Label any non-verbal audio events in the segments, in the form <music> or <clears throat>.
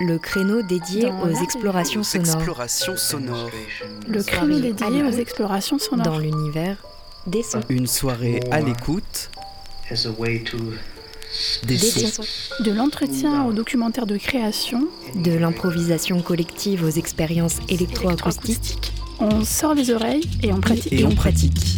le créneau dédié Dans aux explorations sonores explorations sonores. Le créneau dédié aux explorations sonores. dans l'univers des sons. Une soirée à l'écoute as a way to des Des sons. sons. De l'entretien au documentaire de création, De l'improvisation collective aux expériences électroacoustiques. on sort les oreilles et on pratique. Et on pratique.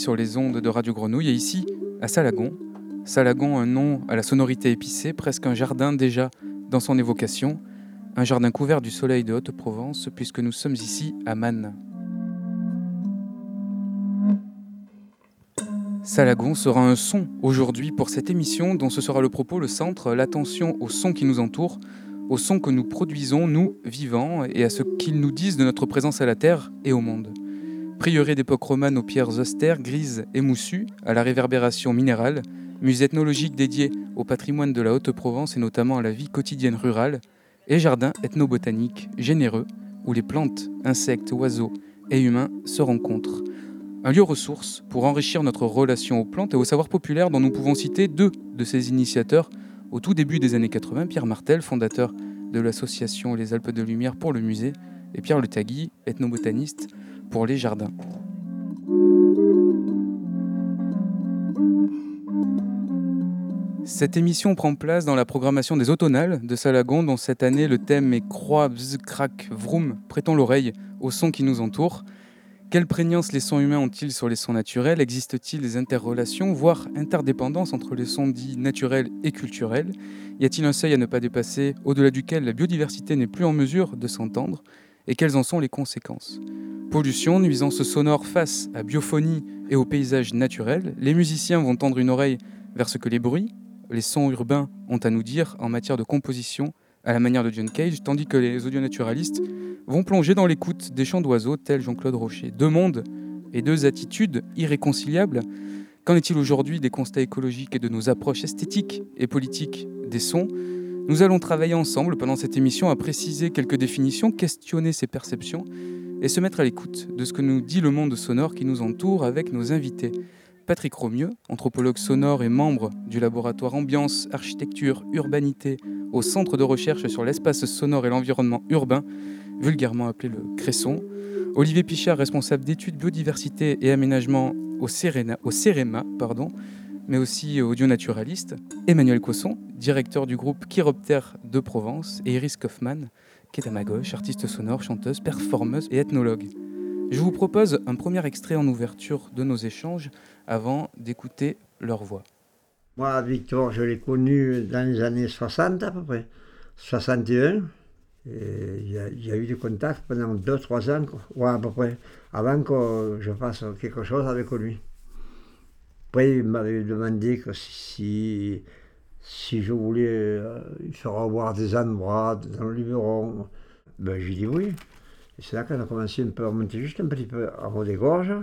Sur les ondes de Radio Grenouille et ici à Salagon. Salagon, un nom à la sonorité épicée, presque un jardin déjà dans son évocation. Un jardin couvert du soleil de Haute-Provence puisque nous sommes ici à Man. Salagon sera un son aujourd'hui pour cette émission dont ce sera le propos, le centre, l'attention au son qui nous entoure, au son que nous produisons, nous, vivants, et à ce qu'ils nous disent de notre présence à la Terre et au monde. Prieuré d'époque romane aux pierres austères, grises et moussues, à la réverbération minérale, musée ethnologique dédié au patrimoine de la Haute-Provence et notamment à la vie quotidienne rurale, et jardin ethnobotanique généreux, où les plantes, insectes, oiseaux et humains se rencontrent. Un lieu ressource pour enrichir notre relation aux plantes et au savoir populaire dont nous pouvons citer deux de ses initiateurs au tout début des années 80, Pierre Martel, fondateur de l'association Les Alpes de Lumière pour le musée, et Pierre Le Tagui, ethnobotaniste pour les jardins. Cette émission prend place dans la programmation des automnales de Salagon, dont cette année le thème est Croix, bzz, crac, vroom, prêtons l'oreille aux sons qui nous entourent. Quelle prégnance les sons humains ont-ils sur les sons naturels? Existe-t-il des interrelations, voire interdépendances entre les sons dits naturels et culturels? Y a-t-il un seuil à ne pas dépasser, au-delà duquel la biodiversité n'est plus en mesure de s'entendre? Et quelles en sont les conséquences Pollution, nuisance sonore face à biophonie et au paysage naturel, les musiciens vont tendre une oreille vers ce que les bruits, les sons urbains ont à nous dire en matière de composition, à la manière de John Cage, tandis que les audionaturalistes vont plonger dans l'écoute des chants d'oiseaux tels Jean-Claude Rocher. Deux mondes et deux attitudes irréconciliables. Qu'en est-il aujourd'hui des constats écologiques et de nos approches esthétiques et politiques des sons? Nous allons travailler ensemble pendant cette émission à préciser quelques définitions, questionner ces perceptions et se mettre à l'écoute de ce que nous dit le monde sonore qui nous entoure avec nos invités. Patrick Romieux, anthropologue sonore et membre du laboratoire Ambiance, Architecture, Urbanité au Centre de recherche sur l'espace sonore et l'environnement urbain, vulgairement appelé le Cresson. Olivier Pichard, responsable d'études biodiversité et aménagement au CEREMA, pardon, mais aussi audio-naturaliste. Emmanuel Cosson, directeur du groupe Chiroptère de Provence. Et Iris Kaufmann, qui est à ma gauche, artiste sonore, chanteuse, performeuse et ethnologue. Je vous propose un premier extrait en ouverture de nos échanges avant d'écouter leur voix. Moi, Victor, je l'ai connu dans les années 60 à peu près, 61. Et il y, a- eu des contacts pendant 2-3 ans, à peu près, avant que je fasse quelque chose avec lui. Après, il m'avait demandé si, si je voulais euh, faire avoir des endroits dans le Luberon, j'ai dit oui. Et c'est là qu'on a commencé un peu à monter juste un petit peu en haut des gorges.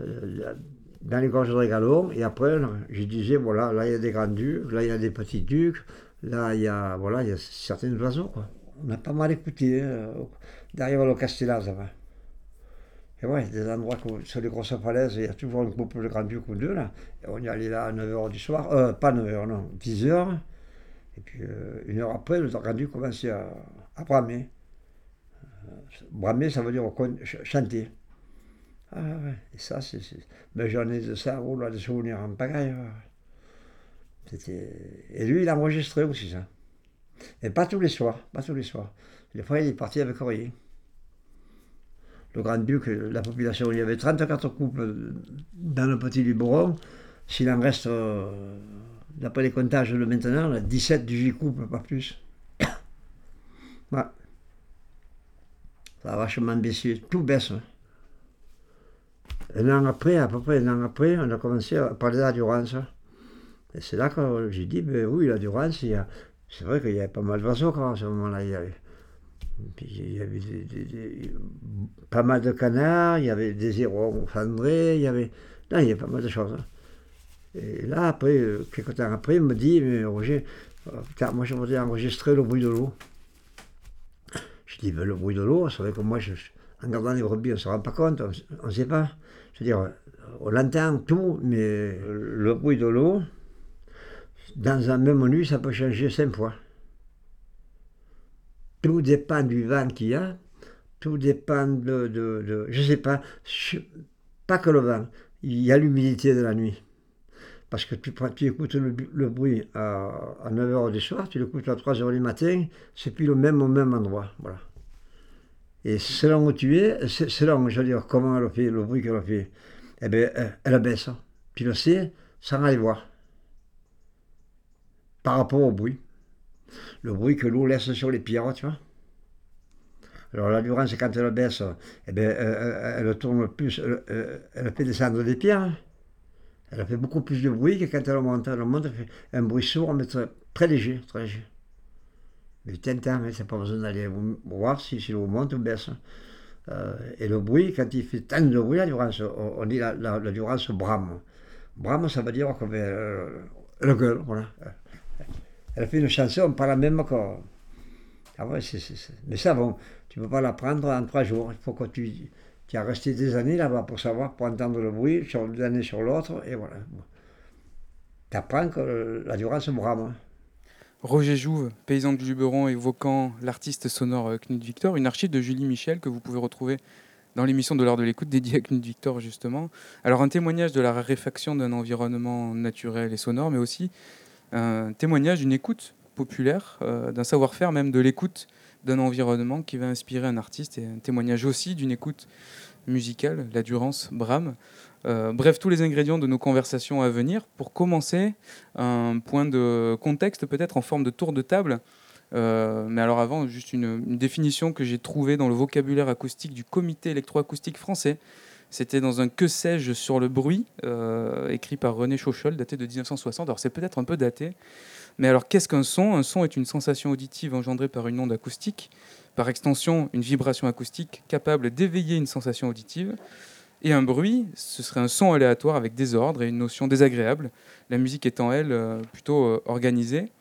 Euh, dans les gorges de Régalon, et après, je disais, voilà, là il y a des grands ducs, là il y a des petits ducs, là il y a, voilà, il y a certains oiseaux, quoi. On a pas mal écouté, hein, derrière le Castellaz, avant. Et ouais, des endroits que- sur les grosses falaises, il y a toujours un couple de grands ducs ou deux, là. On y allait là à 9h du soir, euh, pas 9h, non, 10h. Et puis, euh, une heure après, le grand duc commençait à, bramer. Euh, bramer, ça veut dire chanter. Ah ouais, et ça, c'est. Mais j'en ai de ça, oh là, des souvenirs en pagaille. Et lui, il enregistrait aussi ça. Et pas tous les soirs, pas tous les soirs. Des fois, il est parti avec rien. Le Grand-Duc, la population, il y avait 34 couples dans le petit Luberon. S'il en reste, euh, d'après les comptages de maintenant, là, 17 du couples, pas plus. <coughs> ouais. Ça a vachement baissé. Tout baisse. hein. Un an après, à peu près un an après, on a commencé à parler d'endurance. Et c'est là que j'ai dit, ben oui, l'endurance, c'est vrai qu'il y avait pas mal d'oiseaux à ce moment-là. Il y avait pas mal de canards, il y avait des hérons fendrés, il y avait... Il y avait pas mal de choses. hein. Et là, après, euh, quelques temps après, il me dit, mais Roger, euh, moi je voudrais enregistrer le bruit de l'eau. Je dis, ben, le bruit de l'eau, c'est vrai que moi, en regardant les brebis, on ne se rend pas compte, on ne sait pas. Je veux dire, on l'entend tout, mais le bruit de l'eau, dans un même nuit, ça peut changer cinq fois. Tout dépend du vent qu'il y a, tout dépend de, de, je sais pas, pas que le vent, il y a l'humidité de la nuit. Parce que tu, écoutes le, bruit à, à 9h du soir, tu l'écoutes à 3h du matin, c'est plus le même au même endroit. Voilà. Et selon où tu es, selon, je veux dire, comment elle fait, le bruit qu'elle fait, eh bien, elle, elle baisse. Tu le sais sans aller voir. Par rapport au bruit. Le bruit que l'eau laisse sur les pierres, tu vois. Alors l'endurance, quand elle baisse, eh bien, elle, elle- elle tourne plus, elle, elle- fait descendre des pierres. Elle fait beaucoup plus de bruit que quand elle monte. Elle monte, elle fait un bruit sourd, mais très, léger, très léger. Mais tintin, mais c'est pas besoin d'aller voir si, si l'eau monte ou baisse. Euh, et le bruit, quand il fait tant de bruit, l'endurance, on, on dit la- la- l'endurance brame. Brame, ça veut dire que euh, le gueule, voilà. Elle fait une chanson, pas la même que. Ah ouais, Mais ça, bon, tu ne peux pas l'apprendre en trois jours. Il faut que tu, tu as resté des années là-bas pour savoir, pour entendre le bruit, sur d'une année sur l'autre, et voilà. Tu apprends que l'endurance brame. Roger Jouve, paysan du Luberon, évoquant l'artiste sonore euh, Knut Victor, une archive de Julie Michel que vous pouvez retrouver dans l'émission de l'heure de l'écoute dédiée à Knut Victor justement. Alors un témoignage de la raréfaction d'un environnement naturel et sonore, mais aussi un témoignage d'une écoute populaire, euh, d'un savoir-faire même de l'écoute d'un environnement qui va inspirer un artiste et un témoignage aussi d'une écoute musicale, la Durance Brahms. Euh, bref, tous les ingrédients de nos conversations à venir. Pour commencer, un point de contexte peut-être en forme de tour de table. Euh, mais alors avant, juste une, une définition que j'ai trouvée dans le vocabulaire acoustique du comité électroacoustique français. C'était dans un Que sais-je sur le bruit, euh, écrit par René Chauchol, daté de 1960. Alors c'est peut-être un peu daté, mais alors qu'est-ce qu'un son? Un son est une sensation auditive engendrée par une onde acoustique, par extension une vibration acoustique capable d'éveiller une sensation auditive. Et un bruit, ce serait un son aléatoire avec des ordres et une notion désagréable, la musique étant, elle, euh, plutôt euh, organisée.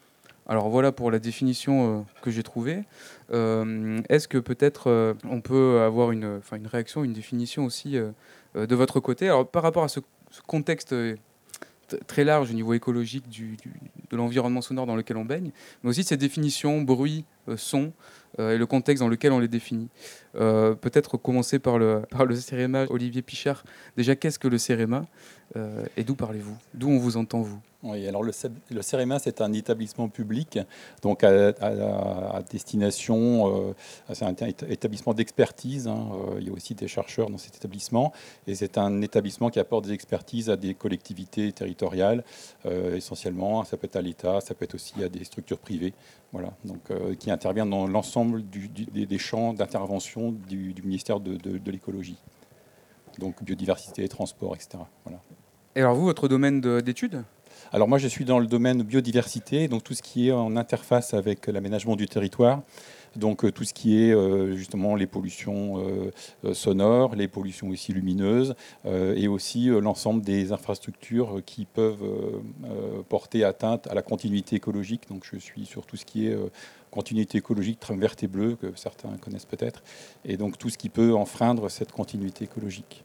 Alors voilà pour la définition euh, que j'ai trouvée. Euh, Est-ce que peut-être euh, on peut avoir une, réaction, une définition aussi de votre côté? Alors par rapport à ce, contexte très large au niveau écologique de l'environnement sonore dans lequel on baigne, mais aussi ces définitions, bruit, son, et le contexte dans lequel on les définit. Peut-être commencer par le, <laughs> par CEREMA. Olivier Pichard, déjà qu'est-ce que le CEREMA et d'où parlez-vous? D'où on vous entend vous? Oui, alors le, CEREMA, c'est un établissement public, donc à, destination, euh, c'est un éta- établissement d'expertise. hein, euh, il y a aussi des chercheurs dans cet établissement, et c'est un établissement qui apporte des expertises à des collectivités territoriales, euh, essentiellement. Ça peut être à l'État, ça peut être aussi à des structures privées, voilà, donc qui interviennent dans l'ensemble des, champs d'intervention du, ministère de, l'écologie, donc biodiversité, transport, etc. Voilà. Et alors vous, votre domaine de- d'études? Alors moi, je suis dans le domaine biodiversité, donc tout ce qui est en interface avec l'aménagement du territoire. Donc euh, tout ce qui est euh, justement les pollutions euh, sonores, les pollutions aussi lumineuses, et aussi l'ensemble des infrastructures qui peuvent porter atteinte à la continuité écologique. Donc je suis sur tout ce qui est continuité écologique, trame verte et bleue, que certains connaissent peut-être, et donc tout ce qui peut enfreindre cette continuité écologique.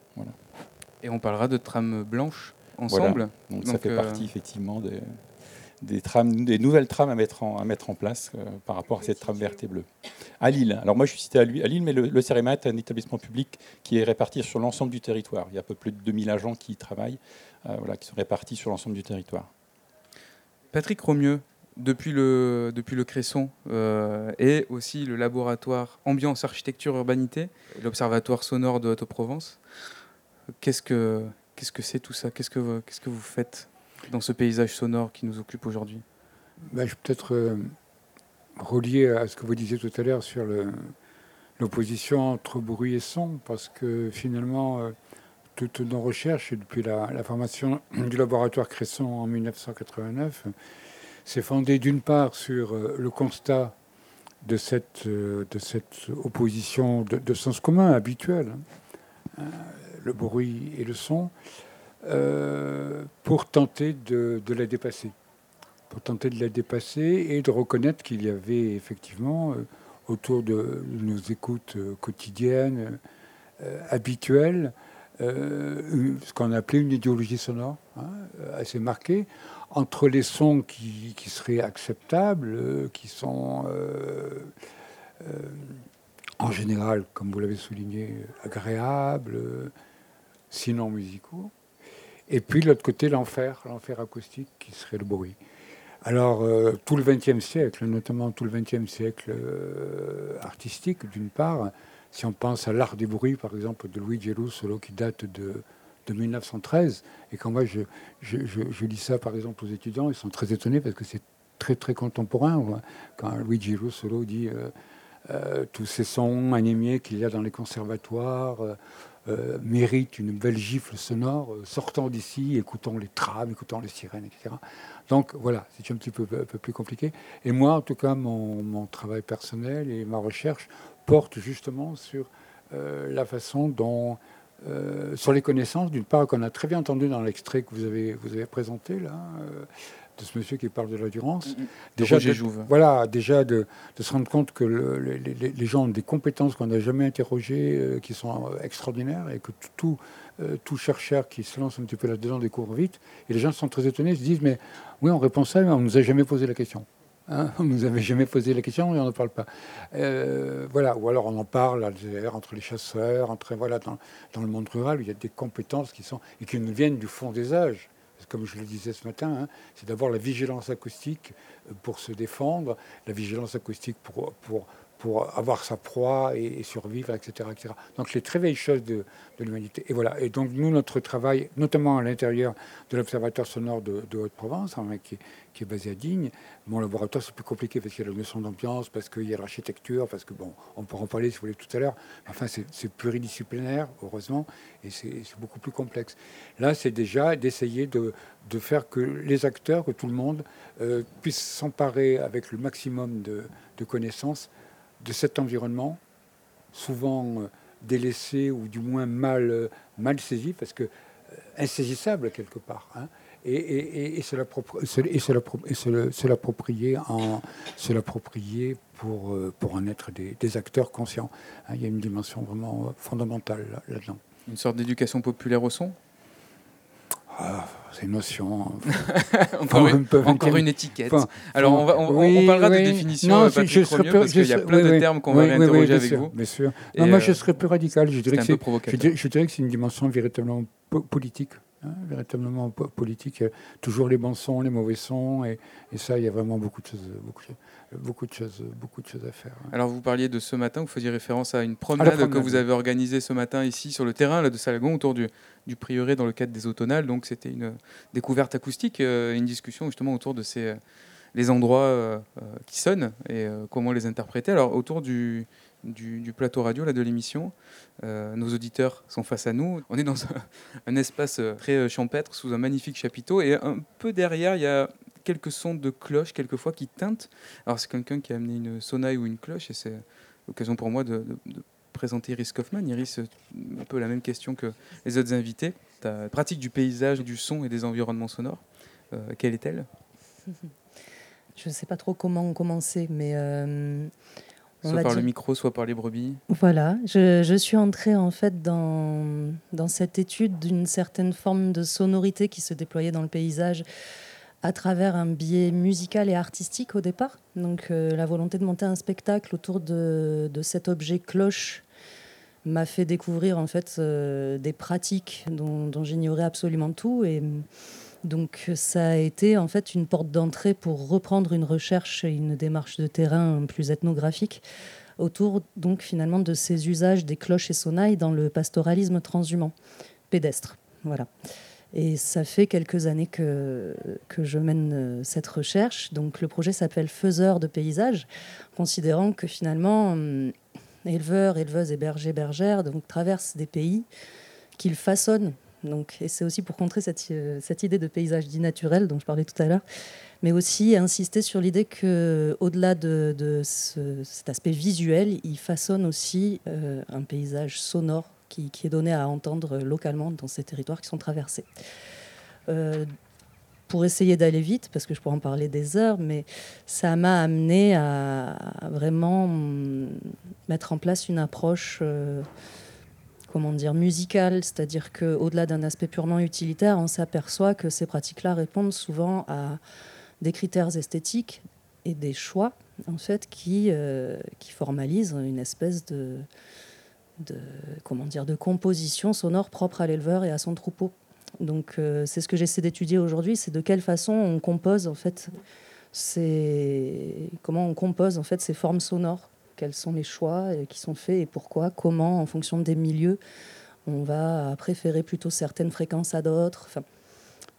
Et on parlera de trames blanches ensemble. Donc, ça fait euh, partie effectivement des, des, trames, des nouvelles trames à mettre en, à mettre en place euh, par rapport à cette trame verte et bleue. À Lille, alors moi je suis cité à, lui- à Lille, mais le, le est un établissement public qui est réparti sur l'ensemble du territoire. Il y a un peu plus de 2000 agents qui y travaillent, euh, voilà, qui sont répartis sur l'ensemble du territoire. Patrick Romieux, depuis le, depuis le Cresson euh, et aussi le laboratoire Ambiance Architecture Urbanité, l'Observatoire sonore de Haute-Provence, qu'est-ce que qu'est-ce que c'est tout ça? Qu'est-ce que qu'est-ce que vous faites dans ce paysage sonore qui nous occupe aujourd'hui? Ben, je vais peut-être euh, relier à ce que vous disiez tout à l'heure sur l'opposition entre bruit et son, parce que finalement, euh, toutes nos recherches, depuis la, formation du laboratoire Cresson en 1989, euh, s'est fondée d'une part sur euh, le constat de cette, euh, de cette opposition de, sens commun habituel, hein, le bruit et le son, euh, pour tenter de, de la dépasser. Pour tenter de la dépasser et de reconnaître qu'il y avait effectivement euh, autour de nos écoutes euh, quotidiennes, habituelles, ce qu'on appelait une idéologie sonore hein, assez marquée, entre les sons qui, qui seraient acceptables, qui sont en général, comme vous l'avez souligné, agréables, sinon musicaux, et puis de l'autre côté l'enfer, l'enfer acoustique qui serait le bruit. Alors, euh, tout le XXe siècle, notamment tout le XXe siècle euh, artistique, d'une part, si on pense à l'art du bruit, par exemple, de Luigi Russolo, qui date de, de 1913, et quand moi je, je, je, lis ça, par exemple, aux étudiants, ils sont très étonnés parce que c'est très, très contemporain. ouais. Quand Luigi Russolo dit euh, tous ces sons animés qu'il y a dans les conservatoires, euh, mérite une belle gifle sonore. Euh, sortons d'ici, écoutons les trams, écoutons les sirènes, etc. Donc voilà, c'est un petit peu, plus compliqué. Et moi, en tout cas, mon, travail personnel et ma recherche portent justement sur euh, la façon dont, sur les connaissances, d'une part, qu'on a très bien entendu dans l'extrait que vous avez, vous avez présenté là, de ce monsieur qui parle de l'endurance. Déjà, Roger de- Jouve. voilà, déjà de, de se rendre compte que le- les, les- les gens ont des compétences qu'on n'a jamais interrogées, euh, qui sont euh, extraordinaires, et que tout, euh, tout chercheur qui se lance un petit peu là-dedans découvre vite. Et les gens sont très étonnés, se disent, mais oui, on répond ça, mais on ne nous a jamais posé la question. Hein, <laughs> on ne nous avait jamais posé la question et on n'en parle pas. Voilà, ou alors on en parle à entre les chasseurs, entre, voilà, dans, dans le monde rural, où il y a des compétences qui sont et qui nous viennent du fond des âges. Comme je le disais ce matin, hein, c'est d'abord la vigilance acoustique euh, pour se défendre, la vigilance acoustique pour, pour avoir sa proie et, survivre, etc., etc. Donc les très vieilles choses de, l'humanité. Et voilà. Et donc nous, notre travail, notamment à l'intérieur de l'Observatoire sonore de, Haute-Provence, hein, qui, qui est basé à Digne, mon laboratoire c'est plus compliqué parce qu'il y a la notion d'ambiance, parce qu'il y a l'architecture, parce que bon, on pourra en parler si vous voulez tout à l'heure. Enfin, c'est pluridisciplinaire, heureusement, et c'est beaucoup plus complexe. Là, c'est déjà d'essayer de, faire que les acteurs, que tout le monde euh, puisse s'emparer avec le maximum de connaissances de cet environnement, souvent euh, délaissé ou du moins mal, euh, mal saisi, parce que euh, insaisissable quelque part. hein. Et, et- se l'approprier en- l'approprier pour, en être des, acteurs conscients. hein. Il y a une dimension vraiment fondamentale là- là-dedans. Une sorte d'éducation populaire au son? Ah, ces notions. <laughs> Encore, Enfin, une, encore une étiquette. enfin, Alors, on, va, on, oui, on parlera oui. de définition, Non, euh, Patrick je serais Romieux, peu- parce qu'il y a plein oui, de termes qu'on va réinterroger avec sûr, vous. Bien sûr. Non, moi, euh, je serais plus radical. Je C'est dirais un que peu c'est je provocateur. dirais, je dirais que c'est une dimension véritablement po- politique. hein, véritablement po- politique. Il y a toujours les bons sons, les mauvais sons. Et, et ça, il y a vraiment beaucoup de choses, beaucoup, de- beaucoup de choses, beaucoup de choses à faire. Alors, vous parliez de ce matin, vous faisiez référence à une promenade, que promenade, vous avez organisée ce matin ici sur le terrain là, de Salagon autour du, du prieuré dans le cadre des automnales. Donc, c'était une découverte acoustique, euh, une discussion justement autour de ces euh, les endroits euh, euh, qui sonnent et euh, comment les interpréter. Alors, autour du, du, du plateau radio là, de l'émission, euh, nos auditeurs sont face à nous. On est dans un, <laughs> un espace euh, très euh, champêtre sous un magnifique chapiteau et un peu derrière, il y a quelques sons de cloches quelquefois qui teintent. Alors c'est quelqu'un qui a amené une sonaille ou une cloche et c'est l'occasion pour moi de, de- de présenter Iris Kaufmann. Iris, euh, un peu la même question que les autres invités. Ta pratique du paysage, du son et des environnements sonores, euh, quelle est-elle? <laughs> Je ne sais pas trop comment commencer, mais euh, on Soit par le micro, soit par les brebis. Voilà, je, je suis entrée en fait dans, dans cette étude d'une certaine forme de sonorité qui se déployait dans le paysage à travers un biais musical et artistique au départ. Donc euh, la volonté de monter un spectacle autour de, cet objet cloche m'a fait découvrir en fait euh, des pratiques dont, dont j'ignorais absolument tout et, Donc ça a été en fait une porte d'entrée pour reprendre une recherche et une démarche de terrain plus ethnographique autour donc finalement de ces usages des cloches et sonnailles dans le pastoralisme transhumant pédestre. Voilà. Et ça fait quelques années que, je mène euh, cette recherche. Donc le projet s'appelle Faiseur de paysages, considérant que finalement, hum, éleveurs, éleveuses et bergers, bergères donc, traversent des pays qu'ils façonnent. Donc, et c'est aussi pour contrer cette, euh, cette idée de paysage dit naturel dont je parlais tout à l'heure, mais aussi insister sur l'idée que, au-delà de, cet aspect visuel, ils façonnent aussi euh, un paysage sonore qui, est donné à entendre localement dans ces territoires qui sont traversés. Euh, pour essayer d'aller vite, parce que je pourrais en parler des heures, mais ça m'a amené à vraiment mettre en place une approche, euh, comment dire, musicale, c'est-à-dire qu'au-delà d'un aspect purement utilitaire, on s'aperçoit que ces pratiques-là répondent souvent à des critères esthétiques et des choix, en fait, qui, euh, qui formalisent une espèce de, de, comment dire, de composition sonore propre à l'éleveur et à son troupeau. Donc euh, c'est ce que j'essaie d'étudier aujourd'hui, c'est de quelle façon on compose en fait ces, comment on compose en fait ces formes sonores, quels sont les choix qui sont faits et pourquoi, comment en fonction des milieux on va préférer plutôt certaines fréquences à d'autres. Enfin,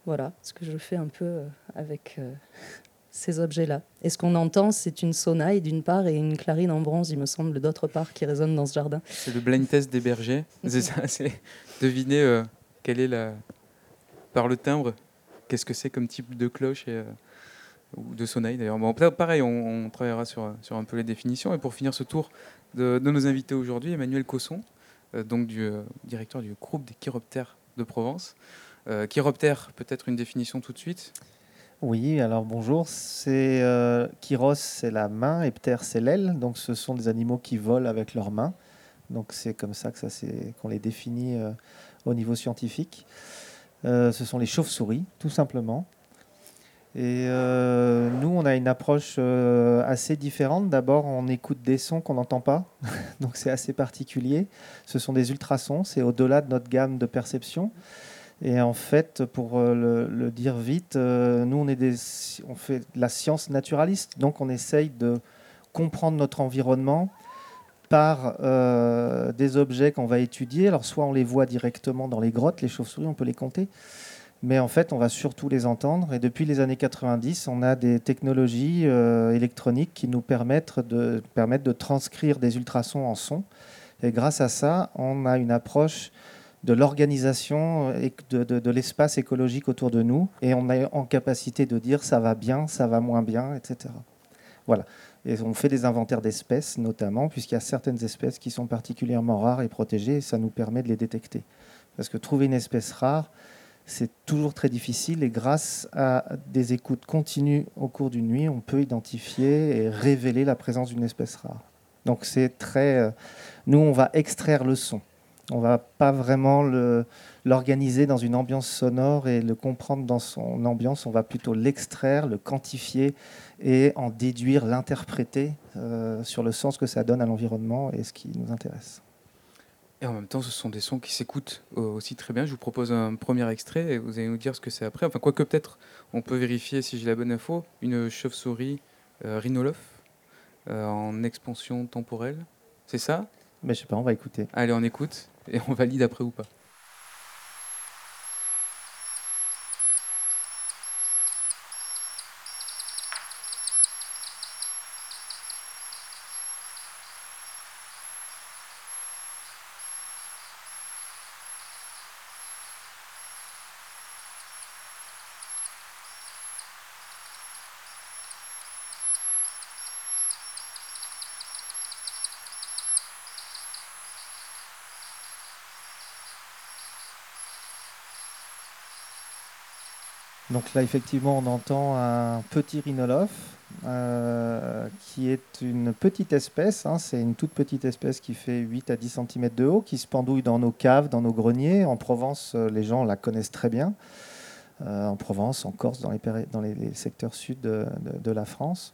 voilà ce que je fais un peu euh, avec euh, ces objets-là. Et ce qu'on entend, c'est une sonaille d'une part et une clarine en bronze, il me semble, d'autre part, qui résonne dans ce jardin. C'est le blind test des bergers. <laughs> c'est ça, c'est deviner euh, quelle est la. Par le timbre, qu'est-ce que c'est comme type de cloche et, euh, ou de sonaille d'ailleurs. Bon, pareil, on, travaillera sur, sur un peu les définitions. Et pour finir ce tour de, nos invités aujourd'hui, Emmanuel Cosson, euh, donc du directeur du groupe des chiroptères de Provence. chiroptère, peut-être une définition tout de suite? Oui, alors bonjour. C'est euh, Kyros, c'est la main, et c'est l'aile. Donc, ce sont des animaux qui volent avec leurs mains. Donc, c'est comme ça que ça qu'on les définit euh, au niveau scientifique. Euh, ce sont les chauves-souris, tout simplement. Et nous, on a une approche assez différente. D'abord, on écoute des sons qu'on n'entend pas, <laughs> donc c'est assez particulier. Ce sont des ultrasons, c'est au-delà de notre gamme de perception. Et en fait, pour euh, le, dire vite, euh, nous, on, fait de la science naturaliste. Donc, on essaye de comprendre notre environnement par euh, des objets qu'on va étudier. Alors, soit on les voit directement dans les grottes, les chauves-souris, on peut les compter. Mais en fait, on va surtout les entendre. Et depuis les années 90, on a des technologies électroniques qui nous permettent de, permettent de transcrire des ultrasons en son. Et grâce à ça, on a une approche de l'organisation et de, l'espace écologique autour de nous. Et on est en capacité de dire ça va bien, ça va moins bien, etc. Voilà. Et on fait des inventaires d'espèces, notamment, puisqu'il y a certaines espèces qui sont particulièrement rares et protégées, et ça nous permet de les détecter. Parce que trouver une espèce rare, c'est toujours très difficile, et grâce à des écoutes continues au cours d'une nuit, on peut identifier et révéler la présence d'une espèce rare. Donc c'est très... Euh, nous, on va extraire le son. On va pas vraiment l'organiser dans une ambiance sonore et le comprendre dans son ambiance. On va plutôt l'extraire, le quantifier et en déduire, l'interpréter euh, sur le sens que ça donne à l'environnement et ce qui nous intéresse. Et en même temps, ce sont des sons qui s'écoutent aussi très bien. Je vous propose un premier extrait et vous allez nous dire ce que c'est après. Enfin, quoique peut-être, on peut vérifier si j'ai la bonne info. Une chauve-souris euh, rhinolophe euh, en expansion temporelle. C'est ça? Mais je sais pas, on va écouter. Allez, on écoute et on valide après ou pas. Donc là, effectivement, on entend un petit rhinolophe, euh, qui est une petite espèce. Hein. c'est une toute petite espèce qui fait 8 à 10 cm de haut, qui se pendouille dans nos caves, dans nos greniers. En Provence, euh, les gens la connaissent très bien. Euh, en Provence, en Corse, dans les, dans les, secteurs sud de, la France.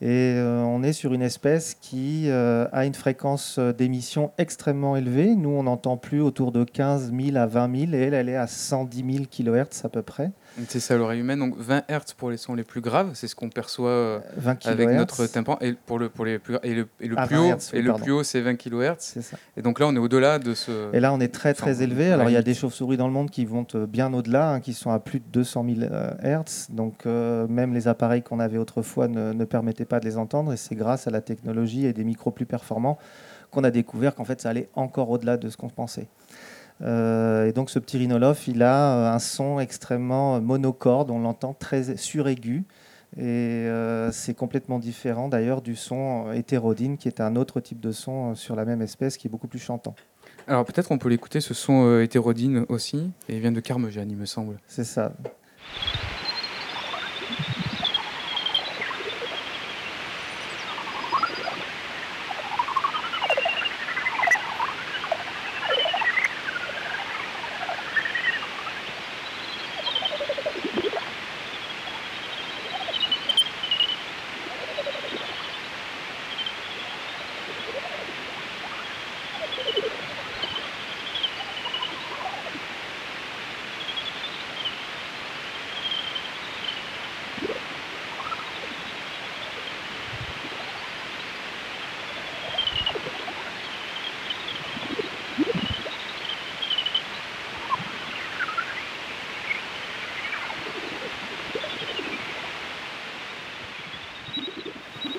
Et on est sur une espèce qui a une fréquence d'émission extrêmement élevée. Nous, on n'entend plus autour de 15 000 à 20 000, et elle, elle est à 110 000 kHz à peu près. C'est ça l'oreille humaine. Donc 20 Hz pour les sons les plus graves, c'est ce qu'on perçoit 20 euh, avec notre tympan. Et pour, le, pour les plus, et le, et le Ah, plus 20 haut, hertz, oui, et le pardon. plus haut c'est 20 kHz. Et donc là, on est au-delà de ce. Et là, on est très très Enfin, élevé. Alors, il y a des chauves-souris dans le monde qui vont euh, bien au-delà, hein, qui sont à plus de 200 000 euh, Hertz. Donc, euh, même les appareils qu'on avait autrefois ne, ne permettaient pas de les entendre. Et c'est grâce à la technologie et des micros plus performants qu'on a découvert qu'en fait, ça allait encore au-delà de ce qu'on pensait. Euh, et donc, ce petit rhinolophe, il a euh, un son extrêmement monocorde. On l'entend très suraigu. Et euh, c'est complètement différent d'ailleurs du son euh, hétérodyne, qui est un autre type de son euh, sur la même espèce, qui est beaucoup plus chantant. Alors peut-être on peut l'écouter, ce son euh, hétérodyne aussi. Et il vient de Carmogène, il me semble. C'est ça.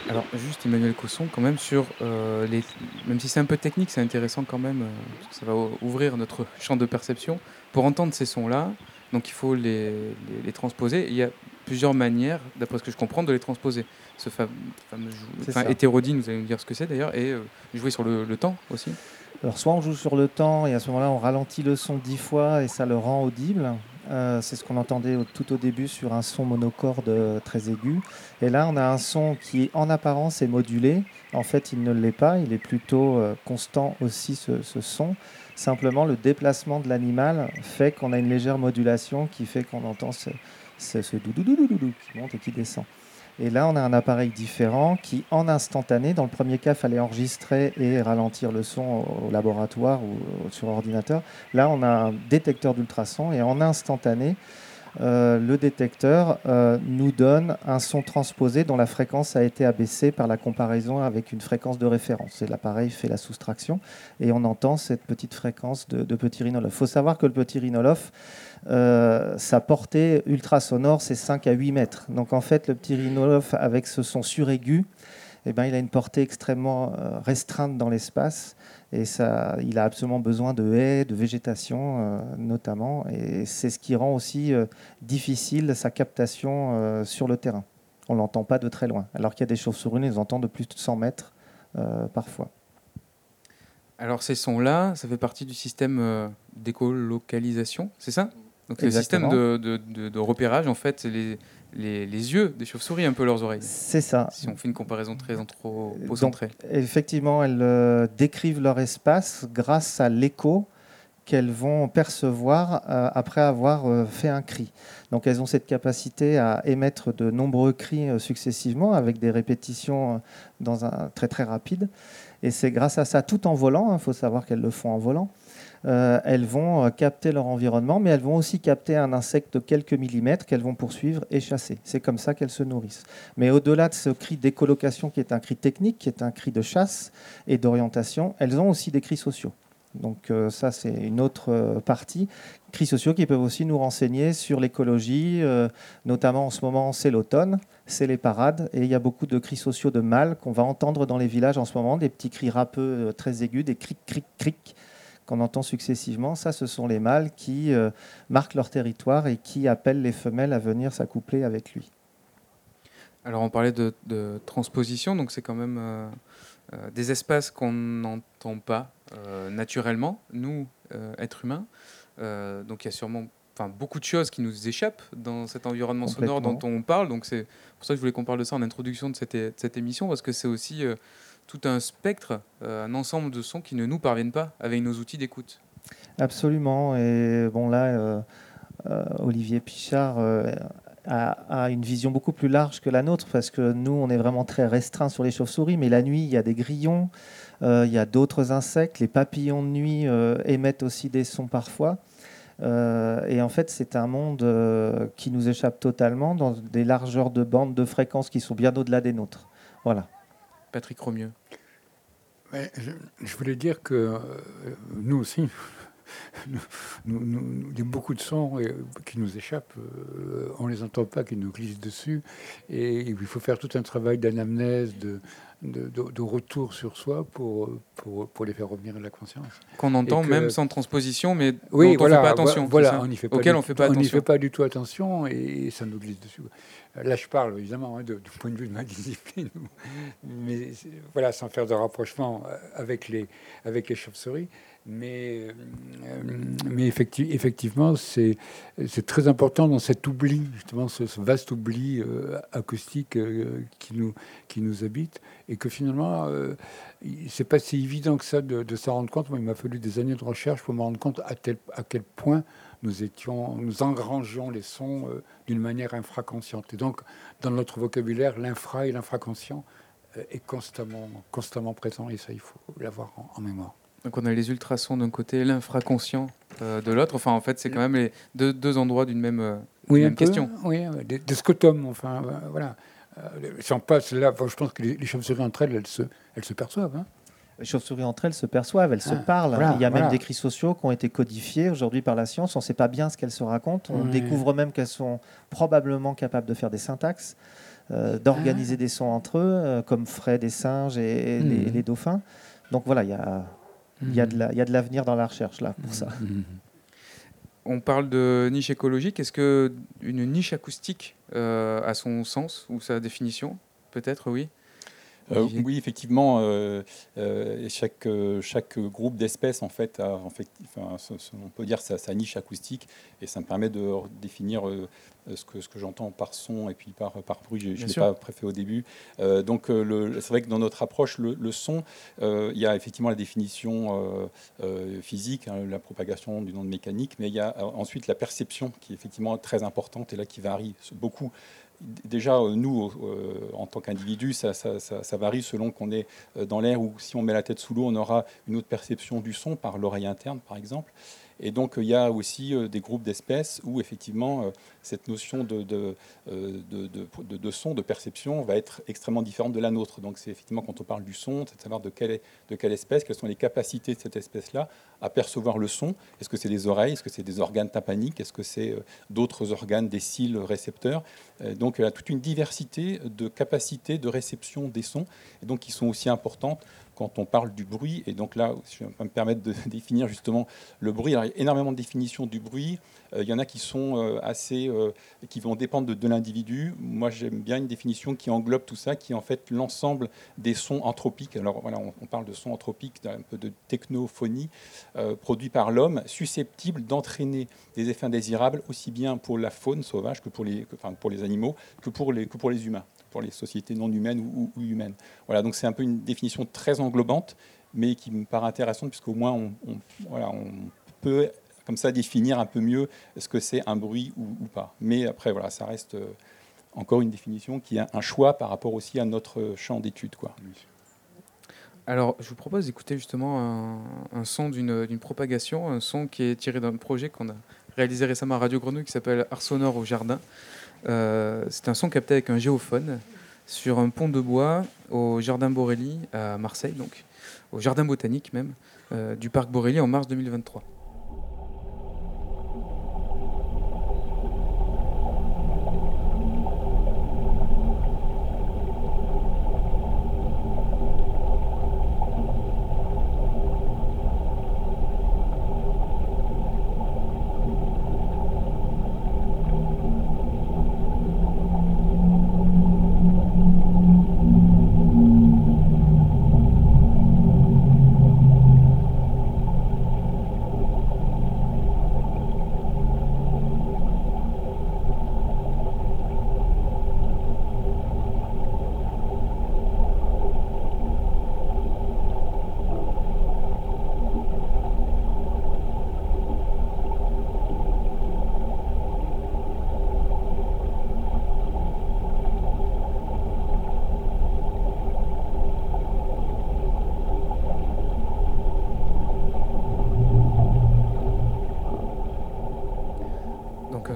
Alors Cosson, quand même sur euh, les, même si c'est un peu technique, c'est intéressant quand même euh, parce que ça va ouvrir notre <laughs> champ de perception pour entendre ces sons-là. Donc il faut les, les, les transposer. Il y a plusieurs manières, d'après ce que je comprends, de les transposer. Ce fa- fameux C'est enfin, hétérodyne, vous allez me dire ce que c'est d'ailleurs, et euh, jouer sur le, le temps aussi. Alors soit on joue sur le temps et à ce moment-là on ralentit le son dix fois et ça le rend audible. Euh, c'est ce qu'on entendait tout au début sur un son monocorde euh, très aigu. Et là on a un son qui en apparence est modulé. En fait il ne l'est pas, il est plutôt euh, constant aussi ce, ce son. Simplement le déplacement de l'animal fait qu'on a une légère modulation qui fait qu'on entend ce, ce, ce doudou qui monte et qui descend. Et là, on a un appareil différent qui, en instantané, dans le premier cas, fallait enregistrer et ralentir le son au laboratoire ou sur ordinateur. Là, on a un détecteur d'ultrasons et en instantané, euh, le détecteur euh, nous donne un son transposé dont la fréquence a été abaissée par la comparaison avec une fréquence de référence. Et l'appareil fait la soustraction et on entend cette petite fréquence de, petit rhinolophe. Il faut savoir que le petit rhinolophe, euh, sa portée ultrasonore, c'est 5 à 8 mètres. Donc en fait, le petit rhinolophe, avec ce son suraigu, eh ben, il a une portée extrêmement euh, restreinte dans l'espace et ça, il a absolument besoin de haies, de végétation euh, notamment. Et c'est ce qui rend aussi euh, difficile sa captation euh, sur le terrain. On ne l'entend pas de très loin. Alors qu'il y a des chauves-souris, on les entend de plus de 100 mètres parfois. Alors ces sons-là, ça fait partie du système d'écolocalisation, c'est ça? Donc le système Exactement. de, de- de- de repérage, en fait, c'est les, les, les yeux des chauves-souris, un peu leurs oreilles. C'est ça. Si on fait une comparaison très Donc, anthropocentrée. Effectivement, elles euh, décrivent leur espace grâce à l'écho qu'elles vont percevoir euh, après avoir euh, fait un cri. Donc elles ont cette capacité à émettre de nombreux cris euh, successivement avec des répétitions dans un très très rapide. Et c'est grâce à ça, tout en volant, il faut savoir qu'elles le font en volant, euh, elles vont euh, capter leur environnement, mais elles vont aussi capter un insecte de quelques millimètres qu'elles vont poursuivre et chasser. C'est comme ça qu'elles se nourrissent. Mais au-delà de ce cri d'écolocation qui est un cri technique, qui est un cri de chasse et d'orientation, elles ont aussi des cris sociaux. Donc euh, ça, c'est une autre partie. Cris sociaux qui peuvent aussi nous renseigner sur l'écologie, notamment en ce moment, c'est l'automne, c'est les parades, et il y a beaucoup de cris sociaux de mâles qu'on va entendre dans les villages en ce moment, des petits cris râpeux très aigus, des cric, cric, cric qu'on entend successivement. Ça, ce sont les mâles qui euh, marquent leur territoire et qui appellent les femelles à venir s'accoupler avec lui. Alors on parlait de, de transposition, donc c'est quand même euh, euh, des espaces qu'on n'entend pas naturellement, nous, êtres humains. Donc il y a sûrement enfin, beaucoup de choses qui nous échappent dans cet environnement sonore dont on parle. Donc c'est pour ça que je voulais qu'on parle de ça en introduction de cette, é- de cette émission, parce que c'est aussi euh, tout un spectre, euh, un ensemble de sons qui ne nous parviennent pas avec nos outils d'écoute. Absolument. Et bon, là, euh, euh, Olivier Pichard a, a une vision beaucoup plus large que la nôtre parce que nous, on est vraiment très restreint sur les chauves-souris. Mais la nuit, il y a des grillons, il y a d'autres insectes. Les papillons de nuit émettent aussi des sons parfois. Et en fait, c'est un monde qui nous échappe totalement dans des largeurs de bandes de fréquences qui sont bien au-delà des nôtres. Voilà. Patrick Romieux. Mais je, je voulais dire que euh, nous aussi, <laughs> nous- nous- nous- il y a beaucoup de sons euh, qui nous échappent, euh, on ne les entend pas, qui nous glissent dessus, et il faut faire tout un travail d'anamnèse, de, de, de- de retour sur soi pour, pour, pour les faire revenir à la conscience. Qu'on entend que- même sans transposition, mais Oui, dont on voilà, fait pas attention. vo- Voilà, on n'y fait pas du tout attention et ça nous glisse dessus. Là, je parle évidemment hein, du point de vue de ma <laughs> discipline, mais voilà, sans faire de rapprochement euh, avec les avec les chauves-souris. Mais, euh, effectivement, c'est très important dans cet oubli, justement, ce, vaste oubli euh, acoustique euh, qui nous habite, et que finalement, euh, c'est pas si évident que ça de, s'en rendre compte. Il m'a fallu des années de recherche pour me rendre compte à, quel point nous étions, nous engrangeons les sons d'une manière infraconsciente. Et donc, dans notre vocabulaire, l'infra et l'infraconscient est constamment, constamment présent, et ça, il faut l'avoir en mémoire. Donc on a les ultrasons d'un côté, l'infraconscient euh, de l'autre. Enfin, en fait, c'est quand même les deux, deux endroits d'une même, euh, Oui, même peu, question. Oui, euh, des, des scotums, enfin, voilà. Euh, si on passe là, je pense que les, les chauves-souris entre elles, elles se, elles se perçoivent. hein. Les chauves-souris entre elles se perçoivent, elles se Ah, parlent. voilà, Il y a voilà. même des cris sociaux qui ont été codifiés aujourd'hui par la science. On ne sait pas bien ce qu'elles se racontent. On découvre même qu'elles sont probablement capables de faire des syntaxes, euh, d'organiser Ah. des sons entre eux, euh, comme feraient des singes et, et les, Mhm. les dauphins. Donc voilà, il y a, il y a de la- il y a de l'avenir dans la recherche là pour ça. Mhm. On parle de niche écologique. Est-ce que une niche acoustique euh, a son sens ou sa définition? Peut-être, oui. Euh, oui, effectivement, euh, euh, chaque, chaque groupe d'espèces, en fait, a, en fait enfin, ce- ce- on peut dire sa, sa niche acoustique, et ça me permet de définir ce que, ce que j'entends par son et puis par, par bruit. Je ne l'ai pas préfet au début. Donc, c'est vrai que dans notre approche, le, le son, il y a effectivement la définition physique, hein, la propagation d'une onde mécanique, mais il y a ensuite la perception qui est effectivement très importante et là qui varie beaucoup. Déjà, euh, nous, euh, en tant qu'individus, ça varie selon qu'on est euh, dans l'air ou si on met la tête sous l'eau, on aura une autre perception du son par l'oreille interne, par exemple. Et donc, il y a aussi euh, des groupes d'espèces où, effectivement, euh, cette notion euh, de, de- de- son, de perception, va être extrêmement différente de la nôtre. Donc, c'est effectivement, quand on parle du son, c'est de savoir de quelle, de quelle espèce, quelles sont les capacités de cette espèce-là à percevoir le son. Est-ce que c'est des oreilles? Est-ce que c'est des organes tympaniques? Est-ce que c'est d'autres organes, des cils récepteurs? Donc, il y a toute une diversité de capacités de réception des sons, et donc qui sont aussi importantes quand on parle du bruit. Et donc là, si je vais me permettre de <laughs> définir justement le bruit. Il y a énormément de définitions du bruit. Euh, il y en a qui sont euh, assez, euh, qui vont dépendre de, l'individu. Moi, j'aime bien une définition qui englobe tout ça, qui est en fait l'ensemble des sons anthropiques. Alors voilà, on, parle de sons anthropiques, d'un peu de technophonie produits par l'homme, susceptibles d'entraîner des effets indésirables aussi bien pour la faune sauvage que pour les, animaux, que pour les humains, pour les sociétés non humaines ou, ou- ou humaines. Voilà, donc c'est un peu une définition très englobante, mais qui me paraît intéressante puisqu'au moins on, on- voilà, on peut comme ça définir un peu mieux ce que c'est un bruit ou, ou pas. Mais après, voilà, ça reste euh, encore une définition qui a un choix par rapport aussi à notre champ d'étude. Quoi. Alors, je vous propose d'écouter justement un, un son d'une d'une propagation, un son qui est tiré d'un projet qu'on a réalisé récemment à Radio Grenouille qui s'appelle Art sonore au jardin. Euh, c'est un son capté avec un géophone sur un pont de bois au jardin Borelli à Marseille, donc au jardin botanique même euh, du parc Borelli en mars 2023.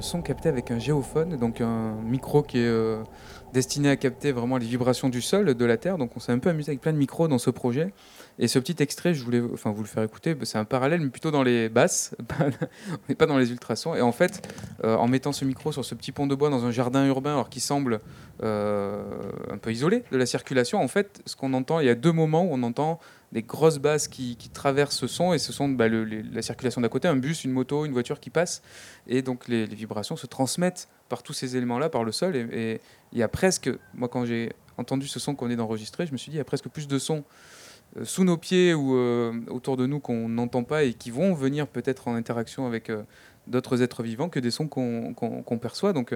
Son capté avec un géophone, donc un micro qui est euh, destiné à capter vraiment les vibrations du sol, de la terre. Donc on s'est un peu amusé avec plein de micros dans ce projet. Et ce petit extrait, je voulais enfin, vous le faire écouter, c'est un parallèle, mais plutôt dans les basses, <laughs> on n'est pas dans les ultrasons. Et en fait, euh, en mettant ce micro sur ce petit pont de bois dans un jardin urbain, alors qui semble euh, un peu isolé de la circulation, en fait, ce qu'on entend, il y a deux moments où on entend des grosses basses qui, traversent ce son, et ce sont bah, la circulation d'à côté, un bus, une moto, une voiture qui passe, et donc les, vibrations se transmettent par tous ces éléments-là, par le sol, et il y a presque, moi quand j'ai entendu ce son qu'on est d'enregistrer, je me suis dit, il y a presque plus de sons euh, sous nos pieds ou euh, autour de nous qu'on n'entend pas et qui vont venir peut-être en interaction avec euh, d'autres êtres vivants que des sons qu'on perçoit. Donc,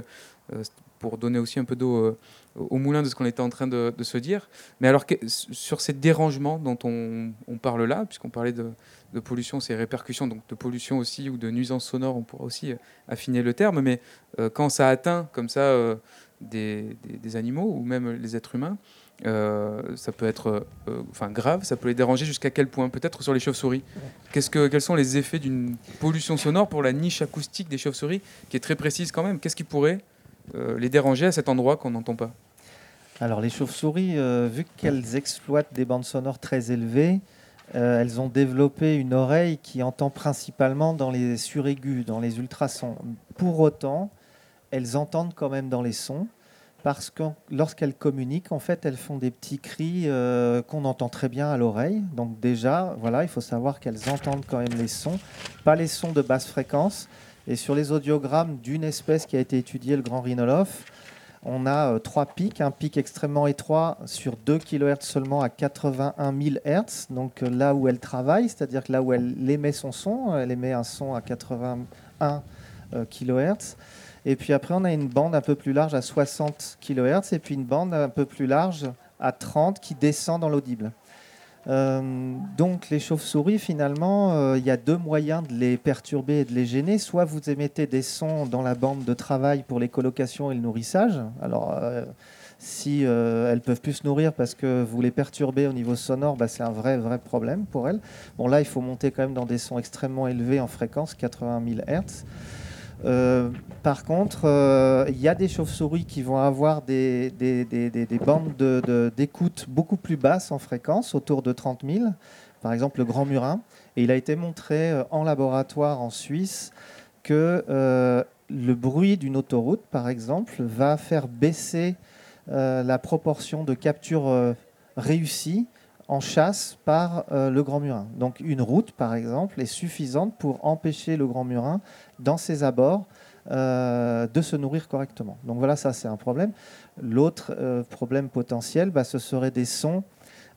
pour donner aussi un peu d'eau au moulin de ce qu'on était en train de, se dire. Mais alors, sur ces dérangements dont on, parle là, puisqu'on parlait de, pollution, ces répercussions, donc de pollution aussi ou de nuisance sonore, on pourra aussi affiner le terme, mais quand ça atteint comme ça des, des, animaux ou même les êtres humains, euh, ça peut être euh, enfin, grave, ça peut les déranger jusqu'à quel point Peut-être sur les chauves-souris. Que, quels sont les effets d'une pollution sonore pour la niche acoustique des chauves-souris, qui est très précise quand même? Qu'est-ce qui pourrait euh, les déranger à cet endroit qu'on n'entend pas? Alors les chauves-souris, vu qu'elles exploitent des bandes sonores très élevées, elles ont développé une oreille qui entend principalement dans les suraigus, dans les ultrasons. Pour autant, elles entendent quand même dans les sons parce que lorsqu'elles communiquent, en fait, elles font des petits cris euh, qu'on entend très bien à l'oreille. Donc déjà, voilà, il faut savoir qu'elles entendent quand même les sons, pas les sons de basse fréquence. Et sur les audiogrammes d'une espèce qui a été étudiée, le grand rhinolophe, on a euh, trois pics, un pic extrêmement étroit sur 2 kHz seulement à 81 000 Hz, donc euh, là où elle travaille, c'est-à-dire là où elle émet son son, elle émet un son à 81 kHz. Et puis après, on a une bande un peu plus large à 60 kHz et puis une bande un peu plus large à 30 qui descend dans l'audible. Euh, donc les chauves-souris, finalement, euh, il y a deux moyens de les perturber et de les gêner. Soit vous émettez des sons dans la bande de travail pour les colocations et le nourrissage. Alors euh, si elles peuvent plus se nourrir parce que vous les perturbez au niveau sonore, bah, c'est un vrai, vrai problème pour elles. Bon là, il faut monter quand même dans des sons extrêmement élevés en fréquence, 80 000 Hz. Euh, par contre, euh, il y a des chauves-souris qui vont avoir des, bandes d'écoute beaucoup plus basses en fréquence, autour de 30 000, par exemple le grand murin. Et il a été montré euh, en laboratoire en Suisse que le bruit d'une autoroute, par exemple, va faire baisser la proportion de capture réussie en chasse par le grand murin. Donc une route, par exemple, est suffisante pour empêcher le grand murin dans ses abords euh, de se nourrir correctement. Donc voilà, ça c'est un problème. L'autre euh, problème potentiel, bah, ce serait des sons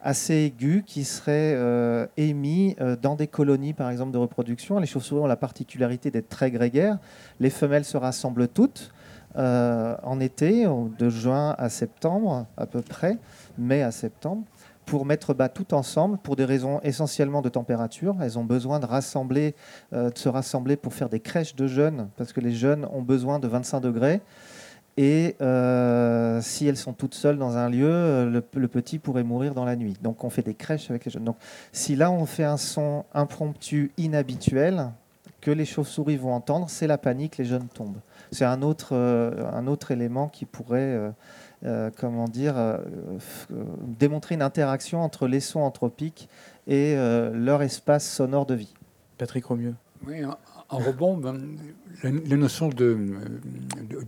assez aigus qui seraient euh, émis dans des colonies, par exemple, de reproduction. Les chauves-souris ont la particularité d'être très grégaires. Les femelles se rassemblent toutes en été, de juin à septembre à peu près, mai à septembre pour mettre bas tout ensemble pour des raisons essentiellement de température. Elles ont besoin euh, de se rassembler pour faire des crèches de jeunes, parce que les jeunes ont besoin de 25 degrés. Et euh, si elles sont toutes seules dans un lieu, euh, le, petit pourrait mourir dans la nuit. Donc on fait des crèches avec les jeunes. Donc si là on fait un son impromptu, inhabituel, que les chauves-souris vont entendre, c'est la panique, les jeunes tombent. C'est un autre, un autre élément qui pourrait euh, comment dire, euh, euh, démontrer une interaction entre les sons anthropiques et leur espace sonore de vie. Patrick Romieux. Oui, en, rebond, ben, la, notion de,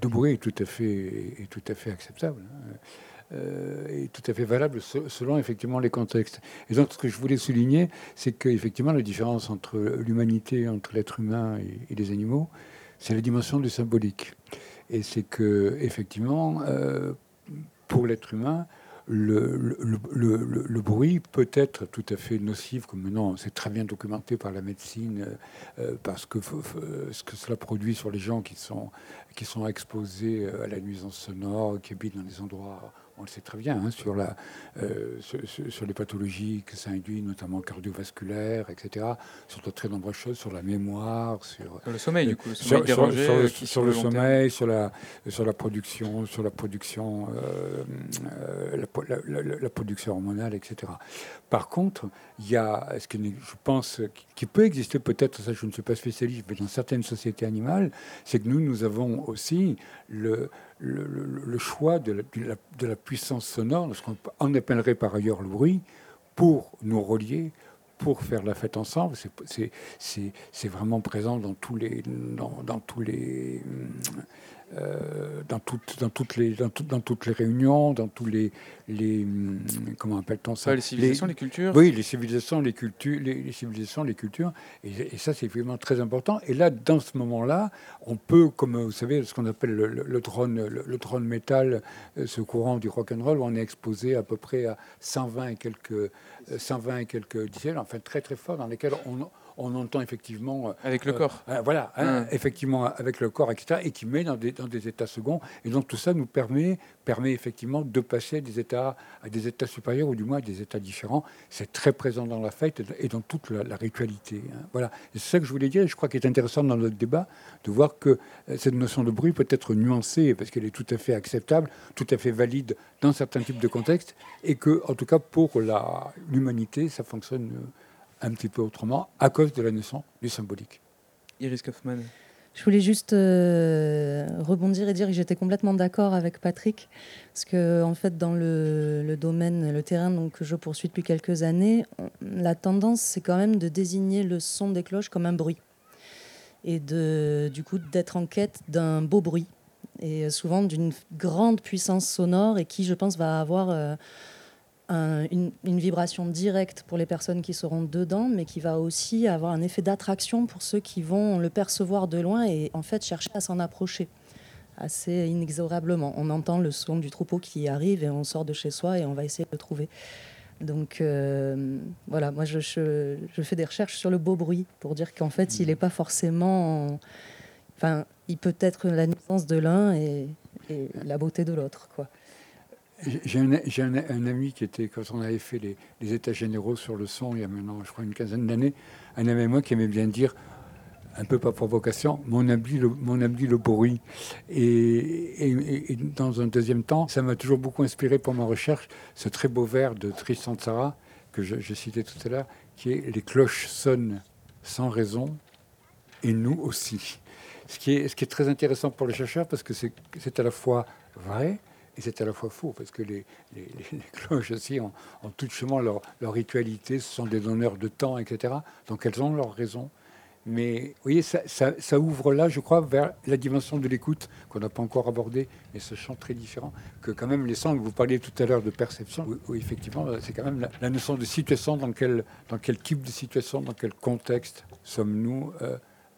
de, bruit est tout à fait, est tout à fait acceptable. Hein. et tout à fait valable selon effectivement les contextes. Et donc ce que je voulais souligner, c'est qu'effectivement la différence entre l'humanité, entre l'être humain et, les animaux, c'est la dimension du symbolique. Et c'est que effectivement, pour l'être humain, le, bruit peut être tout à fait nocif, comme maintenant c'est très bien documenté par la médecine, euh, euh, parce que ce que cela produit sur les gens qui sont, qui sont exposés à la nuisance sonore, qui habitent dans des endroits on le sait très bien, hein, sur, la, euh, sur, sur, les pathologies que ça induit, notamment cardiovasculaires, etc., sur de très nombreuses choses, sur la mémoire, sur, le sommeil, du coup, sur, le, sur le sommeil, sur la, sur la production, sur la production, euh, la, la, la, production hormonale, etc. Par contre, il y a ce que je pense qui peut exister peut-être, ça je ne suis pas spécialiste, mais dans certaines sociétés animales, c'est que nous, nous avons aussi le, le, choix de la, de puissance sonore, ce qu'on appellerait par ailleurs le bruit, pour nous relier, pour faire la fête ensemble. C'est vraiment présent dans tous les, euh, dans, toutes, dans, toutes les, dans, dans, toutes les réunions, dans tous les. les comment appelle-t-on ça? Les civilisations, les, cultures Oui, les civilisations, les cultures. Les, civilisations, les cultures. Et, ça, c'est vraiment très important. Et là, dans ce moment-là, on peut, comme vous savez, ce qu'on appelle le, le, drone, le, drone métal, euh, ce courant du rock and roll, où on est exposé à peu près à 120 et quelques, 120 euh, et quelques dixièmes, enfin très très fort, dans lesquels on on entend effectivement... Euh, avec le corps. Euh, voilà, hein, effectivement, avec le corps, etc., et qui met dans des, dans des états seconds. Et donc tout ça nous permet, permet effectivement de passer des états, à des états supérieurs, ou du moins à des états différents. C'est très présent dans la fête et dans toute la, ritualité. Hein. Voilà, c'est ça que je voulais dire, et je crois qu'il est intéressant dans notre débat de voir que euh, cette notion de bruit peut être nuancée, parce qu'elle est tout à fait acceptable, tout à fait valide dans certains types de contextes, et que, en tout cas, pour l'humanité, ça fonctionne un petit peu autrement à cause de la naissance du symbolique. Iris Kaufmann. Je voulais juste euh, rebondir et dire que j'étais complètement d'accord avec Patrick, parce que en fait dans le, domaine, le terrain donc, que je poursuis depuis quelques années, la tendance c'est quand même de désigner le son des cloches comme un bruit, et de, du coup d'être en quête d'un beau bruit, et souvent d'une grande puissance sonore, et qui je pense va avoir... Euh, une, vibration directe pour les personnes qui seront dedans, mais qui va aussi avoir un effet d'attraction pour ceux qui vont le percevoir de loin et en fait chercher à s'en approcher assez inexorablement. On entend le son du troupeau qui arrive et on sort de chez soi et on va essayer de le trouver. Donc euh, voilà, moi je, fais des recherches sur le beau bruit pour dire qu'en fait il n'est pas forcément... Enfin, il peut être la nuisance de l'un et, et la beauté de l'autre. quoi. J'ai un, ami qui était, quand on avait fait les, états généraux sur le son, il y a maintenant, je crois, une quinzaine d'années, un ami moi qui aimait bien dire, un peu par provocation, mon ami le, mon le bruit. Et, dans un deuxième temps, ça m'a toujours beaucoup inspiré pour ma recherche, ce très beau vers de Tristan Tzara, que je citais tout à l'heure, qui est Les cloches sonnent sans raison, et nous aussi. Ce qui est, ce qui est très intéressant pour les chercheurs, parce que c'est à la fois vrai, et c'est à la fois faux, parce que les, <laughs> cloches aussi ont, ont tout leur, leur, ritualité, ce sont des donneurs de temps, etc. Donc elles ont leur raison. Mais vous voyez, ça, ouvre là, je crois, vers la dimension de l'écoute qu'on n'a pas encore abordée, mais ce champ très différent, que quand même les sons, vous parliez tout à l'heure de perception, où, effectivement, c'est quand même la, notion de situation, dans quel, type de situation, dans quel contexte sommes-nous euh,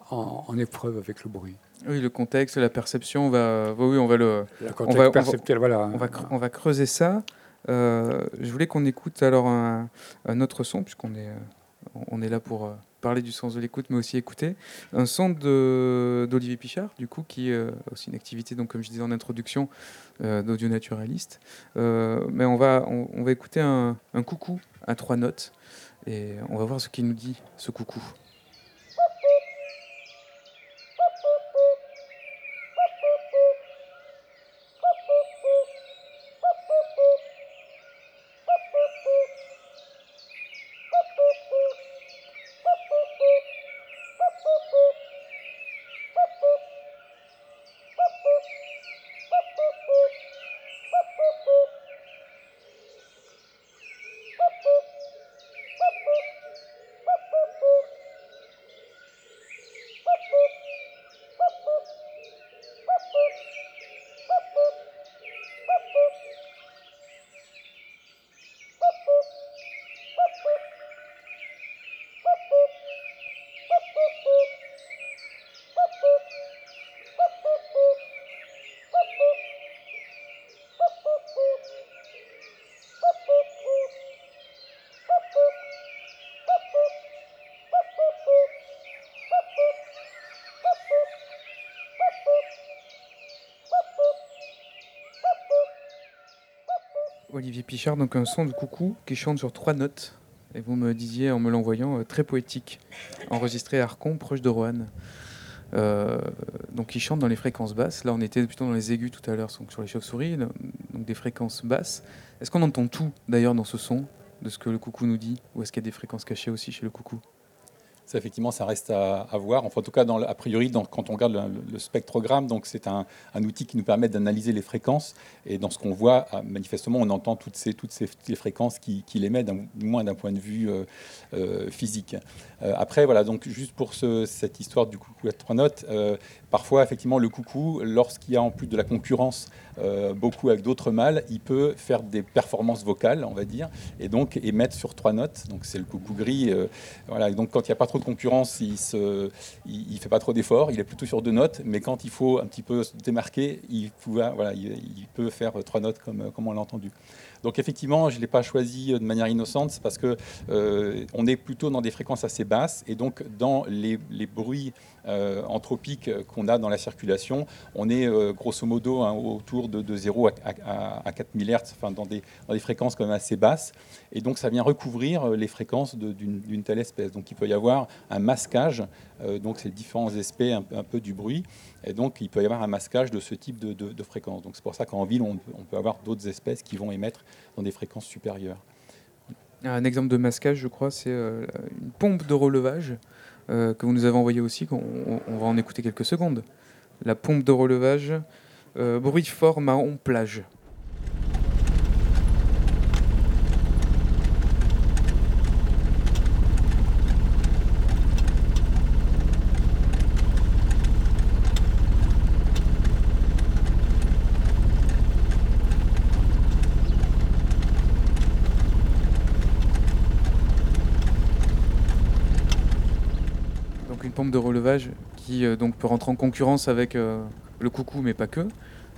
en épreuve avec le bruit. Oui, le contexte, la perception, on va, oui, on va le, on va, voilà. on va, on va creuser ça. Euh, je voulais qu'on écoute alors un, autre son, puisqu'on est, on est là pour euh, parler du sens de l'écoute, mais aussi écouter. Un son d'Olivier Pichard, du coup, qui est euh, aussi une activité, donc, comme je disais en introduction, d'audio naturaliste. mais on va, on va écouter un, un coucou à trois notes, et on va voir ce qu'il nous dit, ce coucou. Olivier Pichard, donc un son de coucou qui chante sur trois notes. Et vous me disiez en me l'envoyant euh, très poétique, enregistré à Arcon, proche de Roanne. Euh, donc il chante dans les fréquences basses. Là, on était plutôt dans les aigus tout à l'heure, sur les chauves-souris, donc des fréquences basses. Est-ce qu'on entend tout d'ailleurs dans ce son, de ce que le coucou nous dit, ou est-ce qu'il y a des fréquences cachées aussi chez le coucou? Ça, effectivement, ça reste à, voir. Enfin, en tout cas, dans a priori, quand on regarde le, spectrogramme, donc c'est un, outil qui nous permet d'analyser les fréquences. Et dans ce qu'on voit, ah, manifestement, on entend toutes ces, toutes ces, fréquences qui émet, du moins d'un point de vue euh, euh, physique. Euh, après, voilà, donc juste pour cette histoire du coucou à trois notes, parfois, effectivement, le coucou, lorsqu'il y a en plus de la concurrence beaucoup avec d'autres mâles, il peut faire des performances vocales, on va dire, et donc émettre sur trois notes. Donc c'est le coucou gris. voilà, donc quand il n'y a pas trop de concurrence, il ne fait pas trop d'efforts, il est plutôt sur deux notes, mais quand il faut un petit peu se démarquer, il, peut faire trois notes comme, comme on l'a entendu. Donc effectivement, je ne l'ai pas choisi de manière innocente, c'est parce que euh, on est plutôt dans des fréquences assez basses, et donc dans les, bruits euh, anthropiques qu'on a dans la circulation, on est euh, grosso modo hein, autour de, 0 à, 4 MHz, enfin dans des, dans des fréquences quand même assez basses, et donc ça vient recouvrir les fréquences d'une telle espèce. Donc il peut y avoir un masquage, donc c'est différents aspects un, peu du bruit, et donc il peut y avoir un masquage de ce type de, fréquences. Donc c'est pour ça qu'en ville, on, peut avoir d'autres espèces qui vont émettre dans des fréquences supérieures. Un exemple de masquage, je crois, c'est euh, une pompe de relevage euh, que vous nous avez envoyée aussi. On, va en écouter quelques secondes. La pompe de relevage, euh, bruit fort marron plage. De relevage qui euh, donc peut rentrer en concurrence avec euh, le coucou, mais pas que.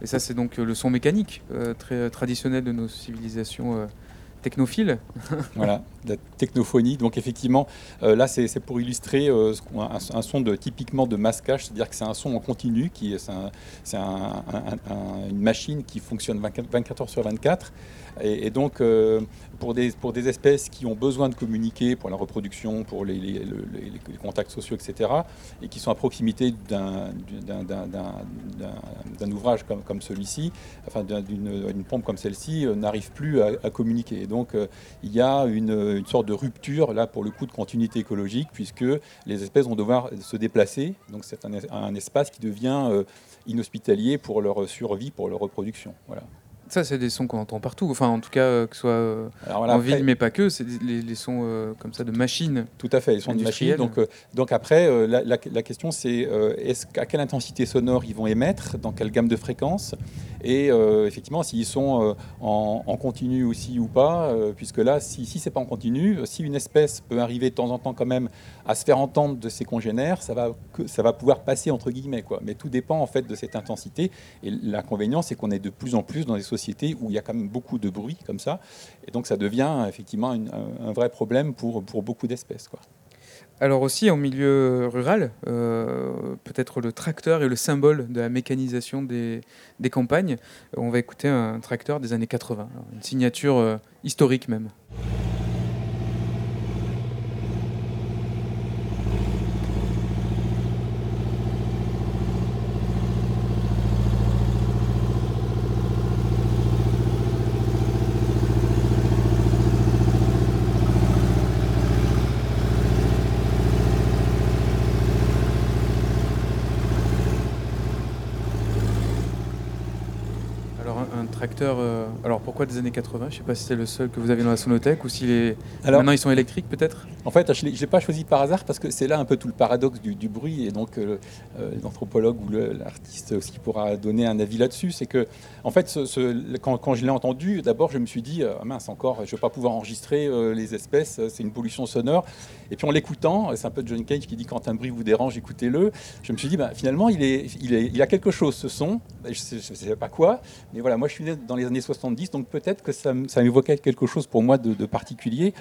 Et ça, c'est donc euh, le son mécanique très traditionnel de nos civilisations technophiles. voilà, <laughs> la technophonie. Donc effectivement, là, c'est pour illustrer un, son de, typiquement de masquage, c'est-à-dire que c'est un son en continu, qui c'est une machine qui fonctionne 24 heures sur 24 et, donc, euh, pour, des, pour des espèces qui ont besoin de communiquer pour la reproduction, pour les, contacts sociaux, etc., et qui sont à proximité d'un ouvrage comme, comme celui-ci, enfin d'une pompe comme celle-ci, euh, n'arrivent plus à, communiquer. Et donc, euh, il y a une, une, sorte de rupture, là, pour le coup, de continuité écologique, puisque les espèces vont devoir se déplacer. Donc, c'est un, espace qui devient inhospitalier pour leur survie, pour leur reproduction. Voilà. Ça, c'est des sons qu'on entend partout. Enfin, en tout cas, euh, que ce soit euh, en ville, mais pas que. C'est les, sons euh, comme ça de machines. Tout à fait, les sons de machines. Donc, donc après, la, la, question, c'est est à quelle intensité sonore ils vont émettre, dans quelle gamme de fréquences, et effectivement, s'ils sont en, en, continu aussi ou pas, puisque là, si, si c'est pas en continu, si une espèce peut arriver de temps en temps quand même à se faire entendre de ses congénères, ça va, ça va pouvoir passer entre guillemets. Quoi. Mais tout dépend en fait de cette intensité. Et l'inconvénient, c'est qu'on est de plus en plus dans des sociétés où il y a quand même beaucoup de bruit comme ça. Et donc ça devient effectivement un, vrai problème pour, pour beaucoup d'espèces. Alors aussi en milieu rural, euh, peut-être le tracteur est le symbole de la mécanisation des, des, campagnes. On va écouter un tracteur des années 80, une signature euh, historique même. Euh, alors pourquoi des années 80 Je ne sais pas si c'est le seul que vous avez dans la sonothèque ou si les... Alors, maintenant ils sont électriques peut-être? En fait, je ne l'ai pas choisi par hasard parce que c'est là un peu tout le paradoxe du, bruit et donc euh, euh, l'anthropologue ou l'artiste aussi pourra donner un avis là-dessus. C'est que en fait, ce, quand, je l'ai entendu, d'abord je me suis dit ah, mince encore, je ne vais pas pouvoir enregistrer les espèces, c'est une pollution sonore. Et puis en l'écoutant, c'est un peu John Cage qui dit quand un bruit vous dérange, écoutez-le. Je me suis dit bah, finalement il, est, il, est, il a quelque chose ce son, je ne sais, pas quoi, mais voilà, moi je suis dans les années 70, donc peut-être que ça, m'évoquait quelque chose pour moi de, particulier.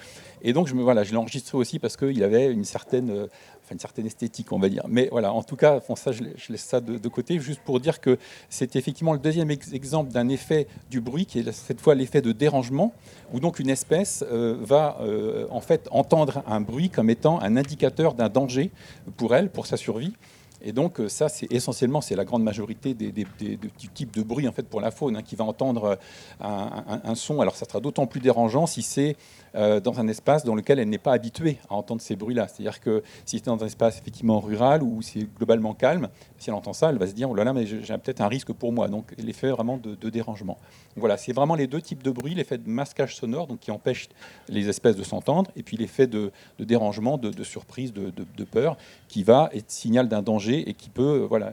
Et donc je me voilà, je l'ai aussi parce qu'il avait une certaine, euh, enfin, une certaine esthétique, on va dire. Mais voilà, en tout cas, ça, je, laisse ça de, côté, juste pour dire que c'est effectivement le deuxième exemple d'un effet du bruit, qui est cette fois l'effet de dérangement, où donc une espèce euh, va euh, en fait entendre un bruit comme étant un indicateur d'un danger pour elle, pour sa survie. Et donc euh, ça, c'est essentiellement, c'est la grande majorité des, du type de bruit en fait pour la faune hein, qui va entendre un, son. Alors ça sera d'autant plus dérangeant si c'est euh, dans un espace dans lequel elle n'est pas habituée à entendre ces bruits-là. C'est-à-dire que si c'est dans un espace effectivement rural où c'est globalement calme, si elle entend ça, elle va se dire oh là là, mais j'ai peut-être un risque pour moi. Donc l'effet vraiment de, dérangement. voilà, c'est vraiment les deux types de bruit l'effet de masquage sonore, donc qui empêche les espèces de s'entendre, et puis l'effet de, dérangement, de, surprise, de, peur, qui va être signal d'un danger et qui peut euh, voilà,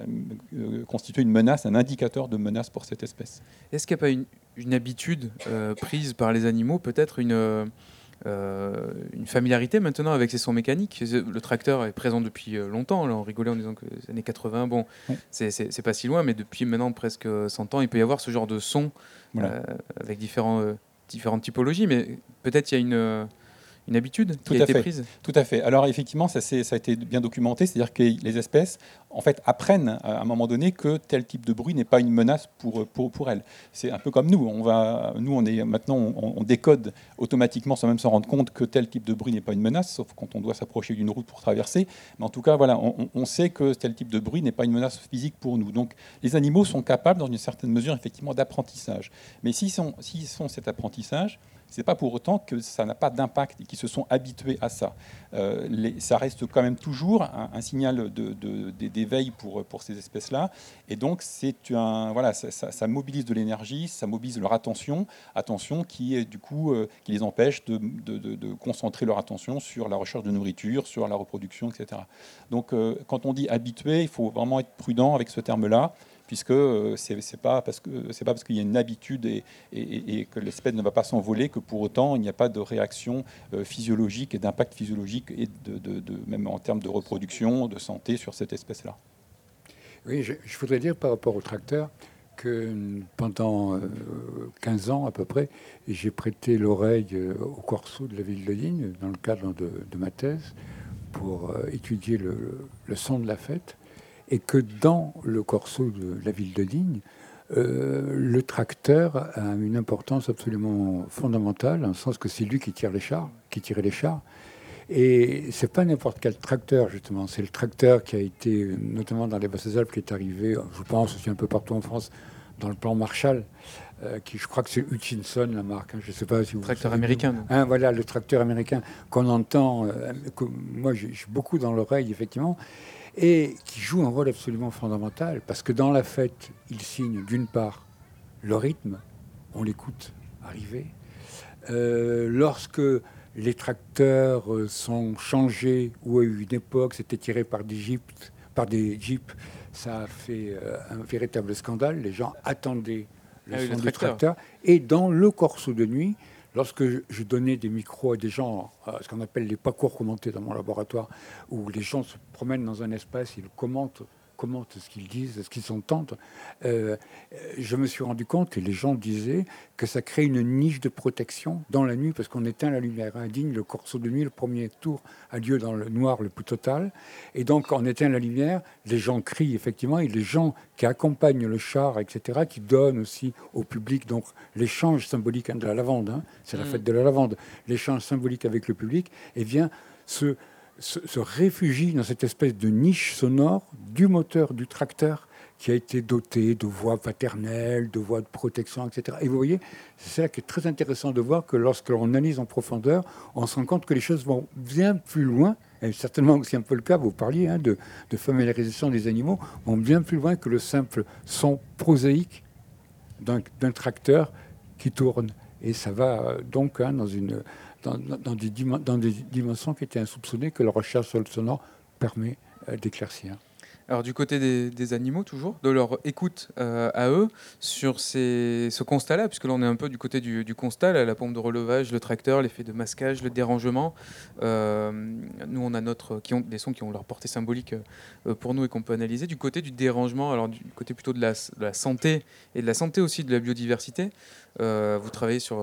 euh, constituer une menace, un indicateur de menace pour cette espèce. Est-ce qu'il n'y a pas une, une habitude prise par les animaux, peut-être une euh, une familiarité maintenant avec ces sons mécaniques. Le tracteur est présent depuis euh, longtemps. Là, on rigolait en disant que les années 80, bon, c'est pas si loin, mais depuis maintenant presque 100 ans, il peut y avoir ce genre de son euh, avec différents, différentes typologies. Mais peut-être il y a une une habitude qui Tout a été prise Tout à fait. Alors effectivement, ça, ça a été bien documenté, c'est-à-dire que les espèces, en fait, apprennent à un moment donné que tel type de bruit n'est pas une menace pour, pour, pour elles. C'est un peu comme nous. On va, nous, on est maintenant, on, décode automatiquement sans même s'en rendre compte que tel type de bruit n'est pas une menace, sauf quand on doit s'approcher d'une route pour traverser. Mais en tout cas, voilà, on, on, sait que tel type de bruit n'est pas une menace physique pour nous. Donc, les animaux sont capables, dans une certaine mesure, effectivement, d'apprentissage. Mais s'ils sont, s'ils sont cet apprentissage, c'est pas pour autant que ça n'a pas d'impact et qu'ils se sont habitués à ça. Euh, ça reste quand même toujours un, signal d'éveil pour, pour ces espèces-là. Et donc, un, voilà, ça, mobilise de l'énergie, ça mobilise leur attention, attention qui, du coup, euh, qui les empêche de, concentrer leur attention sur la recherche de nourriture, sur la reproduction, etc. Donc, euh, quand on dit habitué, il faut vraiment être prudent avec ce terme-là puisque euh, ce n'est pas parce qu'il y a une habitude et, que l'espèce ne va pas s'envoler que pour autant il n'y a pas de réaction euh, physiologique et d'impact physiologique et de, même en termes de reproduction, de santé sur cette espèce-là. Oui, je, voudrais dire par rapport au tracteur que pendant 15 euh, ans à peu près, j'ai prêté l'oreille au corso de la ville de Ligne dans le cadre de, ma thèse pour étudier le son de la fête et que dans le corso de la ville de Digne, euh, le tracteur a une importance absolument fondamentale, en sens que c'est lui qui tire les chars, qui tirait les chars. Et c'est pas n'importe quel tracteur, justement. C'est le tracteur qui a été, notamment dans les Basses-Alpes, qui est arrivé, je pense aussi un peu partout en France, dans le plan Marshall, euh, qui je crois que c'est Hutchinson, la marque. Hein. je ne sais pas si vous. Tracteur américain. Hein, voilà, le tracteur américain qu'on entend, euh, que moi j'ai beaucoup dans l'oreille, effectivement et qui joue un rôle absolument fondamental, parce que dans la fête, il signe d'une part le rythme, on l'écoute arriver. Euh, lorsque les tracteurs sont changés, ou à une époque c'était tiré par des jeeps, par des jeeps ça a fait euh, un véritable scandale. Les gens attendaient le ah son du tracteur. Et dans le corso de nuit, Lorsque je donnais des micros à des gens, ce qu'on appelle les parcours commentés dans mon laboratoire, où les gens se promènent dans un espace, ils commentent commentent ce qu'ils disent, ce qu'ils entendent, euh, je me suis rendu compte, et les gens disaient, que ça crée une niche de protection dans la nuit, parce qu'on éteint la lumière indigne. Le corso de nuit, le premier tour, a lieu dans le noir le plus total. Et donc, on éteint la lumière, les gens crient, effectivement, et les gens qui accompagnent le char, etc., qui donnent aussi au public, donc l'échange symbolique de la lavande, hein, c'est la mm. fête de la lavande, l'échange symbolique avec le public, et eh bien, ce se, réfugie dans cette espèce de niche sonore du moteur du tracteur qui a été doté de voix paternelles, de voix de protection, etc. Et vous voyez, c'est ça qui est très intéressant de voir que lorsque l'on analyse en profondeur, on se rend compte que les choses vont bien plus loin, et certainement aussi un peu le cas, vous parliez hein, de, familiarisation des animaux, vont bien plus loin que le simple son prosaïque d'un tracteur qui tourne. Et ça va euh, donc hein, dans une dans, des, dimensions qui étaient insoupçonnées que la recherche sur le sonore permet euh, d'éclaircir. Alors du côté des, animaux toujours, de leur écoute euh, à eux sur ces, ce constat-là, puisque là on est un peu du côté du, constat, la pompe de relevage, le tracteur, l'effet de masquage, le dérangement. Euh, nous on a notre, qui ont des sons qui ont leur portée symbolique pour nous et qu'on peut analyser. Du côté du dérangement, alors du côté plutôt de la, santé et de la santé aussi de la biodiversité, vous travaillez sur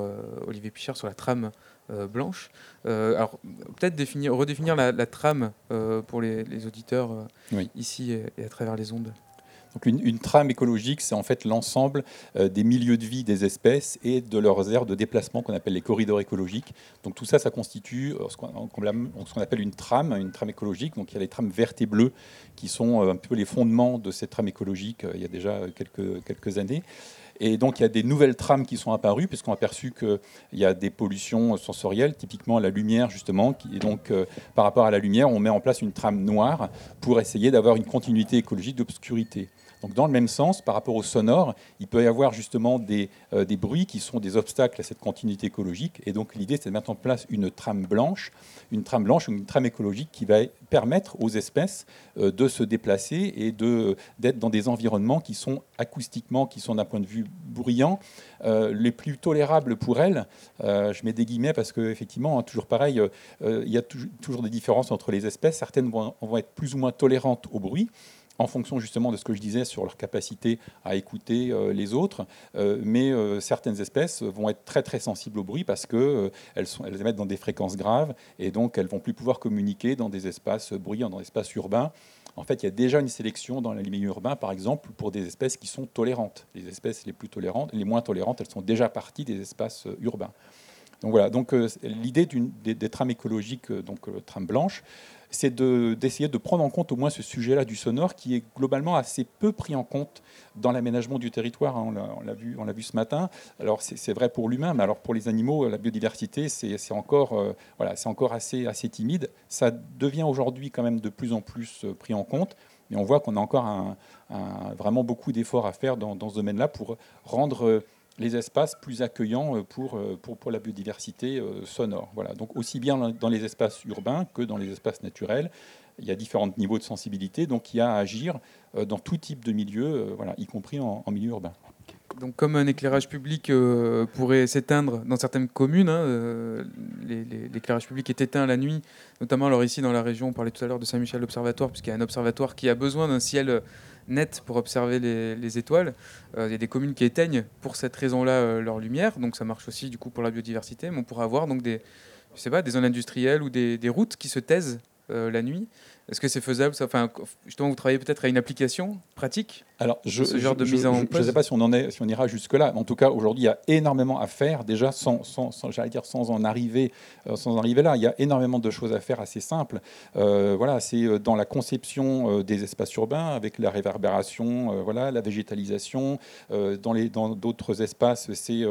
Olivier Pichard sur la trame blanche. Euh, alors, peut-être définir, redéfinir la, trame euh, pour les, auditeurs ici et, à travers les ondes. Donc une, trame écologique, c'est en fait l'ensemble des milieux de vie des espèces et de leurs aires de déplacement qu'on appelle les corridors écologiques. Donc tout ça, ça constitue ce qu'on appelle une trame, une trame écologique. Donc il y a les trames vertes et bleues qui sont un peu les fondements de cette trame écologique il y a déjà quelques, quelques années. Et donc il y a des nouvelles trames qui sont apparues, puisqu'on a aperçu qu'il y a des pollutions sensorielles, typiquement la lumière justement. Et donc euh, par rapport à la lumière, on met en place une trame noire pour essayer d'avoir une continuité écologique d'obscurité. Donc dans le même sens, par rapport au sonore, il peut y avoir justement des, euh, des bruits qui sont des obstacles à cette continuité écologique. Et donc l'idée, c'est de mettre en place une trame blanche, une trame blanche une trame écologique qui va permettre aux espèces euh, de se déplacer et d'être dans des environnements qui sont acoustiquement, qui sont d'un point de vue bruyant, euh, les plus tolérables pour elles. je mets des guillemets parce qu'effectivement, hein, toujours pareil, il y a toujours des différences entre les espèces. Certaines vont être plus ou moins tolérantes au bruit en fonction justement de ce que je disais sur leur capacité à écouter euh, les autres. Euh, mais euh, certaines espèces vont être très très sensibles au bruit parce qu'elles elles émettent dans des fréquences graves et donc elles vont plus pouvoir communiquer dans des espaces bruyants, dans des espaces urbains. En fait, il y a déjà une sélection dans les milieux urbains, par exemple, pour des espèces qui sont tolérantes. Les espèces les plus tolérantes, les moins tolérantes, elles sont déjà parties des espaces urbains. Donc voilà. Donc l'idée des, des, trames écologiques, donc trames blanches, c'est d'essayer de, prendre en compte au moins ce sujet-là du sonore qui est globalement assez peu pris en compte dans l'aménagement du territoire. Hein, on l'a vu, vu ce matin. Alors c'est vrai pour l'humain, mais alors pour les animaux, la biodiversité, c'est encore, euh, encore assez, assez timide. Ça devient aujourd'hui quand même de plus en plus euh, pris en compte. Mais on voit qu'on a encore vraiment beaucoup d'efforts à faire dans, dans ce domaine-là pour rendre euh, les espaces plus accueillants euh, pour, euh, pour, pour la biodiversité euh, sonore. Voilà. Donc aussi bien dans les espaces urbains que dans les espaces naturels, il y a différents niveaux de sensibilité, donc il y a à agir dans tout type de milieu, voilà, y compris en, milieu urbain. Donc, comme un éclairage public pourrait s'éteindre dans certaines communes, hein, l'éclairage public est éteint la nuit, notamment alors ici dans la région, on parlait tout à l'heure de Saint-Michel Observatoire, puisqu'il y a un observatoire qui a besoin d'un ciel net pour observer les, étoiles. Euh, il y a des communes qui éteignent pour cette raison-là euh, leur lumière, donc ça marche aussi du coup pour la biodiversité. Mais on pourrait avoir donc des, zones industrielles ou des, routes qui se taisent euh, la nuit. Est-ce que c'est faisable Enfin, justement, vous travaillez peut-être à une application pratique Alors, je, ce genre de mise en Je ne sais pas si on en est, si on ira jusque là. En tout cas, aujourd'hui, il y a énormément à faire. Déjà, sans, sans, j'allais dire, sans en arriver, euh, sans en arriver là, il y a énormément de choses à faire assez simples. Euh, voilà, c'est euh, dans la conception des espaces urbains avec la réverbération, voilà, la végétalisation. dans les, dans d'autres espaces, c'est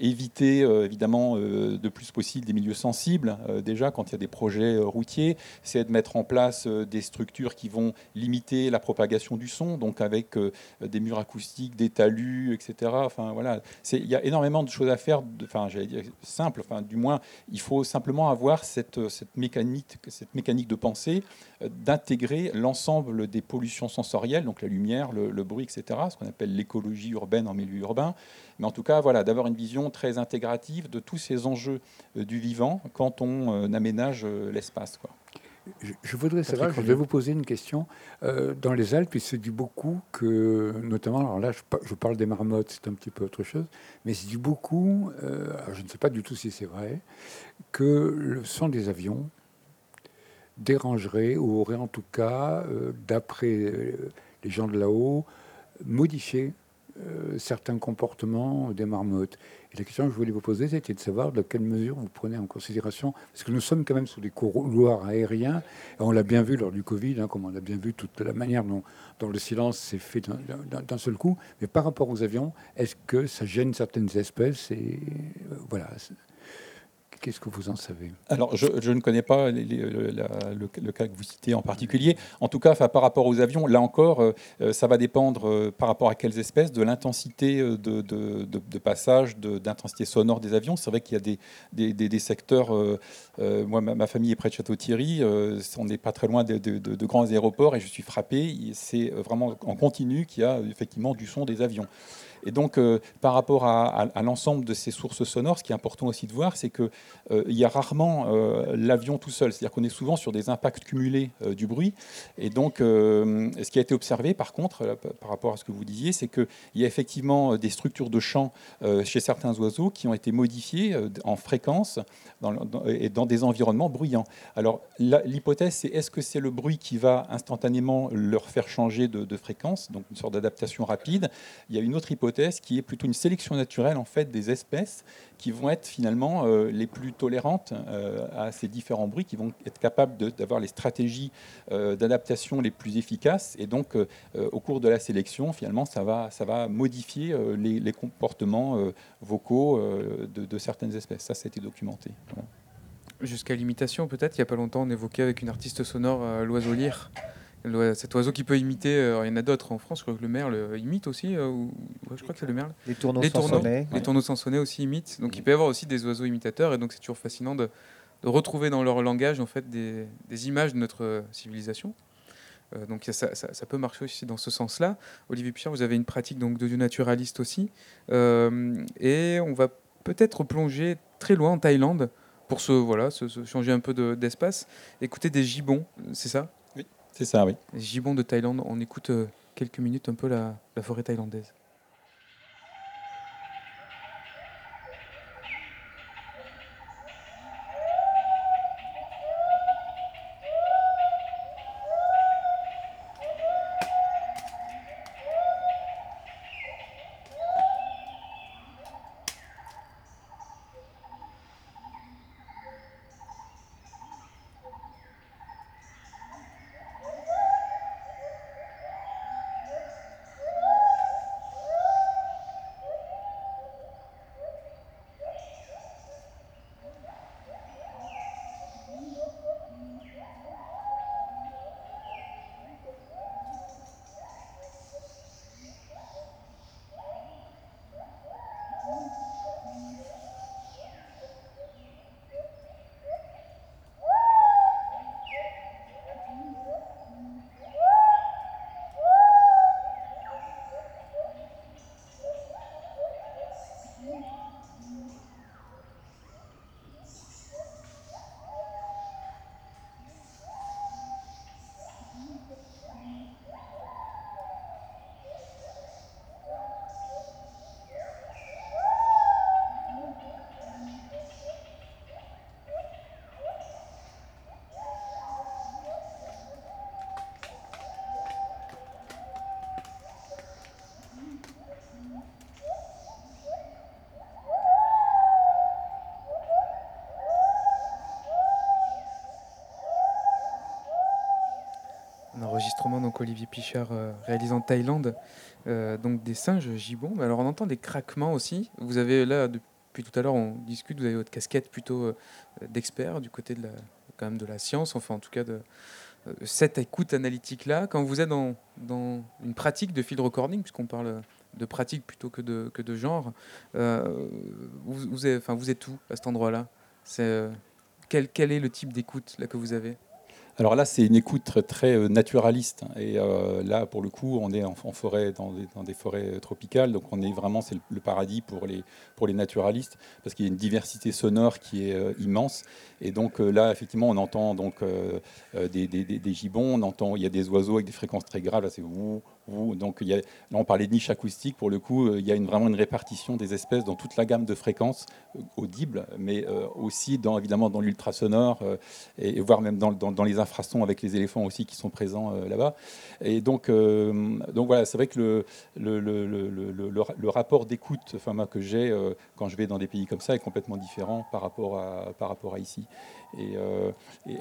éviter évidemment de plus possible des milieux sensibles. déjà, quand il y a des projets routiers, c'est de mettre en place des structures qui vont limiter la propagation du son, donc avec des murs acoustiques, des talus, etc. Enfin voilà, il y a énormément de choses à faire. Enfin, j'allais dire simple. Enfin, du moins, il faut simplement avoir cette, cette mécanique, cette mécanique de pensée euh, d'intégrer l'ensemble des pollutions sensorielles, donc la lumière, le, bruit, etc. Ce qu'on appelle l'écologie urbaine en milieu urbain. Mais en tout cas, voilà, d'avoir une vision très intégrative de tous ces enjeux du vivant quand on aménage l'espace. Quoi. Je, voudrais savoir, je vais vous poser une question. Euh, dans les Alpes, il se dit beaucoup que, notamment, alors là, je, parle des marmottes, c'est un petit peu autre chose, mais il se dit beaucoup, euh, je ne sais pas du tout si c'est vrai, que le son des avions dérangerait, ou aurait en tout cas, euh, d'après les gens de là-haut, modifié certains comportements des marmottes. Et la question que je voulais vous poser, c'était de savoir de quelle mesure vous prenez en considération, parce que nous sommes quand même sous des couloirs aériens, on l'a bien vu lors du Covid, hein, comme on a bien vu toute la manière dont, le silence s'est fait d'un seul coup, mais par rapport aux avions, est-ce que ça gêne certaines espèces et euh, voilà. Qu'est-ce que vous en savez? Alors, je, ne connais pas le, cas que vous citez en particulier. En tout cas, par rapport aux avions, là encore, euh, ça va dépendre euh, par rapport à quelles espèces, de l'intensité de, passage, d'intensité sonore des avions. C'est vrai qu'il y a des, secteurs. Euh, moi, ma, famille est près de Château-Thierry. on n'est pas très loin de, grands aéroports et je suis frappé. C'est vraiment en continu qu'il y a effectivement du son des avions. Et donc, euh, par rapport à, l'ensemble de ces sources sonores, ce qui est important aussi de voir, c'est qu'il euh, y a rarement euh, l'avion tout seul. C'est-à-dire qu'on est souvent sur des impacts cumulés euh, du bruit. Et donc, ce qui a été observé, par contre, par rapport à ce que vous disiez, c'est qu'il y a effectivement des structures de chant chez certains oiseaux qui ont été modifiées en fréquence et dans des environnements bruyants. Alors, l'hypothèse, c'est est-ce que c'est le bruit qui va instantanément leur faire changer de, de fréquence, donc une sorte d'adaptation rapide? Il y a une autre hypothèse qui est plutôt une sélection naturelle en fait des espèces qui vont être finalement euh, les plus tolérantes euh, à ces différents bruits, qui vont être capables d'avoir les stratégies euh, d'adaptation les plus efficaces. Et donc, au cours de la sélection, finalement, ça va, ça va modifier les, comportements vocaux de, certaines espèces. Ça, ça a été documenté. Jusqu'à l'imitation, peut-être. Il n'y a pas longtemps, on évoquait avec une artiste sonore l'oiseau lyre cet oiseau qui peut imiter, euh, il y en a d'autres en France, je crois que le merle imite aussi, euh, ou, ouais, je crois que c'est le merle. Les tourneaux, les tourneaux, ouais. les tourneaux sansonnets aussi imitent, donc il peut y avoir aussi des oiseaux imitateurs, et donc c'est toujours fascinant de, de, retrouver dans leur langage en fait des, des images de notre civilisation. Euh, donc ça, ça, ça, peut marcher aussi dans ce sens-là. Olivier Pichard, vous avez une pratique donc de naturaliste aussi, et on va peut-être plonger très loin en Thaïlande pour se voilà, se, se changer un peu d'espace. De, Écouter des gibbons, c'est ça? C'est de Thaïlande. On écoute euh, quelques minutes un peu la forêt thaïlandaise. Enregistrement donc Olivier Pichard euh, réalisé en Thaïlande euh, donc des singes gibbons. Mais alors on entend des craquements aussi. Vous avez là depuis tout à l'heure on discute vous avez votre casquette plutôt euh, d'expert du côté de la quand même de la science enfin en tout cas de cette écoute analytique là quand vous êtes dans, dans une pratique de field recording puisqu'on parle de pratique plutôt que de, que de genre vous, vous, enfin, vous êtes où à cet endroit là c'est quel, quel est le type d'écoute là que vous avez? Alors là, c'est une écoute très, euh, naturaliste. Et euh, là, pour le coup, on est en, forêt, dans des, forêts tropicales. Donc, on est vraiment, c'est le, paradis pour les, naturalistes, parce qu'il y a une diversité sonore qui est euh, immense. Et donc euh, là, effectivement, on entend donc euh, euh, des, gibbons, on entend, il y a des oiseaux avec des fréquences très graves. Là, c'est ouh, Donc, là, on parlait de niche acoustique. Pour le coup, il y a vraiment une répartition des espèces dans toute la gamme de fréquences audibles, mais aussi, dans, évidemment, dans l'ultrasonore, et, et voire même dans, les infrasons avec les éléphants aussi qui sont présents là-bas. Et donc, voilà, c'est vrai que le, rapport d'écoute que j'ai quand je vais dans des pays comme ça est complètement différent par rapport à ici. Et,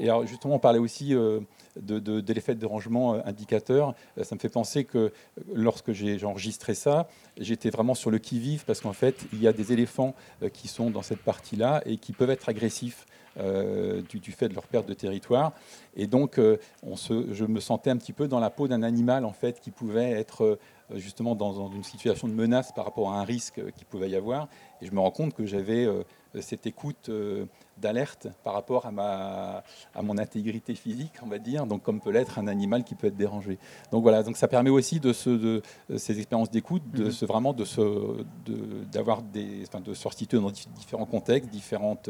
alors justement, on parlait aussi de, de, de l'effet de dérangement indicateur. Ça me fait penser que lorsque j'ai enregistré ça, j'étais vraiment sur le qui-vive parce qu'en fait, il y a des éléphants qui sont dans cette partie-là et qui peuvent être agressifs. Euh, du, fait de leur perte de territoire. Et donc, euh, je me sentais un petit peu dans la peau d'un animal en fait qui pouvait être euh, justement dans, une situation de menace par rapport à un risque qui pouvait y avoir. Et je me rends compte que j'avais cette écoute d'alerte par rapport à, ma, à mon intégrité physique, on va dire, donc comme peut l'être un animal qui peut être dérangé. Donc voilà, donc ça permet aussi de, ce, de, ces expériences d'écoute, de se, vraiment de se, d'avoir des, enfin, de resituer dans différents contextes, différentes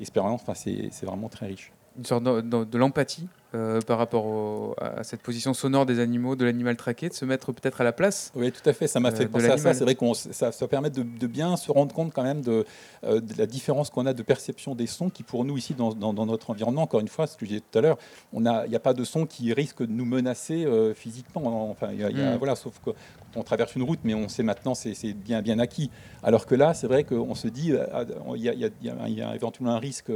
expériences. Enfin, c'est vraiment très riche une sorte de, l'empathie euh, par rapport à cette position sonore des animaux, de l'animal traqué, de se mettre peut-être à la place. Oui, tout à fait. Ça m'a fait euh, penser à ça. C'est vrai que ça, ça, permet de, bien se rendre compte quand même de, euh, la différence qu'on a de perception des sons qui, pour nous ici, dans, notre environnement, encore une fois, ce que je disais tout à l'heure, il n'y a, pas de son qui risque de nous menacer physiquement. Enfin, y a, hmm. voilà, sauf que on traverse une route, mais on sait maintenant, c'est bien, bien acquis. Alors que là, c'est vrai qu'on se dit, il y, a éventuellement un risque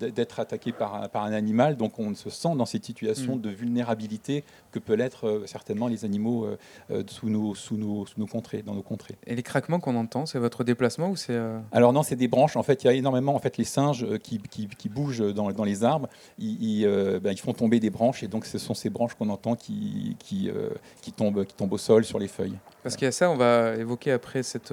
d'être attaqué par par un animal, donc on se sent dans cette situation mm. de vulnérabilité que peut l'être euh, certainement les animaux euh, euh, sous, nos, sous, nos, sous nos contrées, dans nos contrées. Et les craquements qu'on entend, c'est votre déplacement ou c'est Alors non, c'est des branches. En fait, il y a énormément en fait les singes qui, qui, qui bougent dans, dans, les arbres. Ils, ben, ils, font tomber des branches et donc ce sont ces branches qu'on entend qui, qui, qui, tombent, qui tombent au sol sur les feuilles. Parce qu'il y a ça, on va évoquer après cette